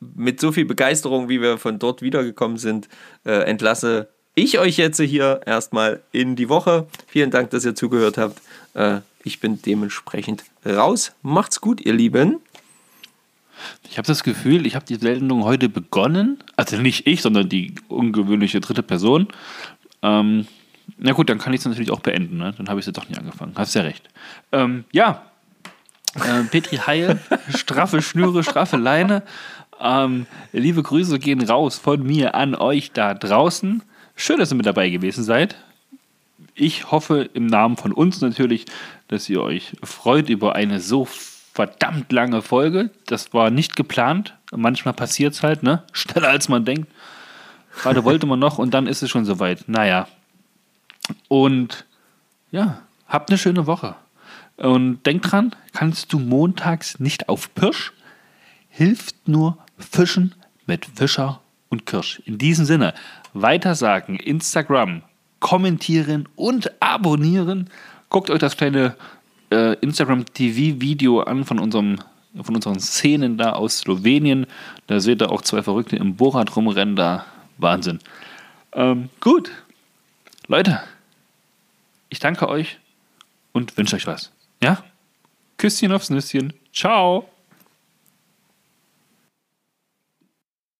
[SPEAKER 4] mit so viel Begeisterung, wie wir von dort wiedergekommen sind, äh, entlasse ich euch jetzt hier erstmal in die Woche. Vielen Dank, dass ihr zugehört habt. Äh, ich bin dementsprechend raus. Macht's gut, ihr Lieben.
[SPEAKER 3] Ich habe das Gefühl, ich habe die Sendung heute begonnen. Also nicht ich, sondern die ungewöhnliche dritte Person. Ähm, na gut, dann kann ich es natürlich auch beenden. Ne? Dann habe ich sie doch nicht angefangen. Hast ja recht. Ähm, ja, äh, Petri Heil, straffe Schnüre, straffe Leine. Ähm, liebe Grüße gehen raus von mir an euch da draußen. Schön, dass ihr mit dabei gewesen seid. Ich hoffe im Namen von uns natürlich, dass ihr euch freut über eine so verdammt lange Folge. Das war nicht geplant. Manchmal passiert es halt, ne? Schneller als man denkt. Gerade wollte man noch und dann ist es schon soweit. Naja. Und ja, habt eine schöne Woche. Und denkt dran, kannst du montags nicht auf Pirsch, hilft nur Fischen mit Fischer und Kirsch. In diesem Sinne, weitersagen, Instagram, kommentieren und abonnieren. Guckt euch das kleine äh, Instagram-TV-Video an von, unserem, von unseren Szenen da aus Slowenien. Da seht ihr auch zwei Verrückte im Bohrrad rumrennen. Da Wahnsinn. Ähm, gut. Leute, ich danke euch und wünsche euch was. Ja? Küsschen aufs Nüsschen. Ciao.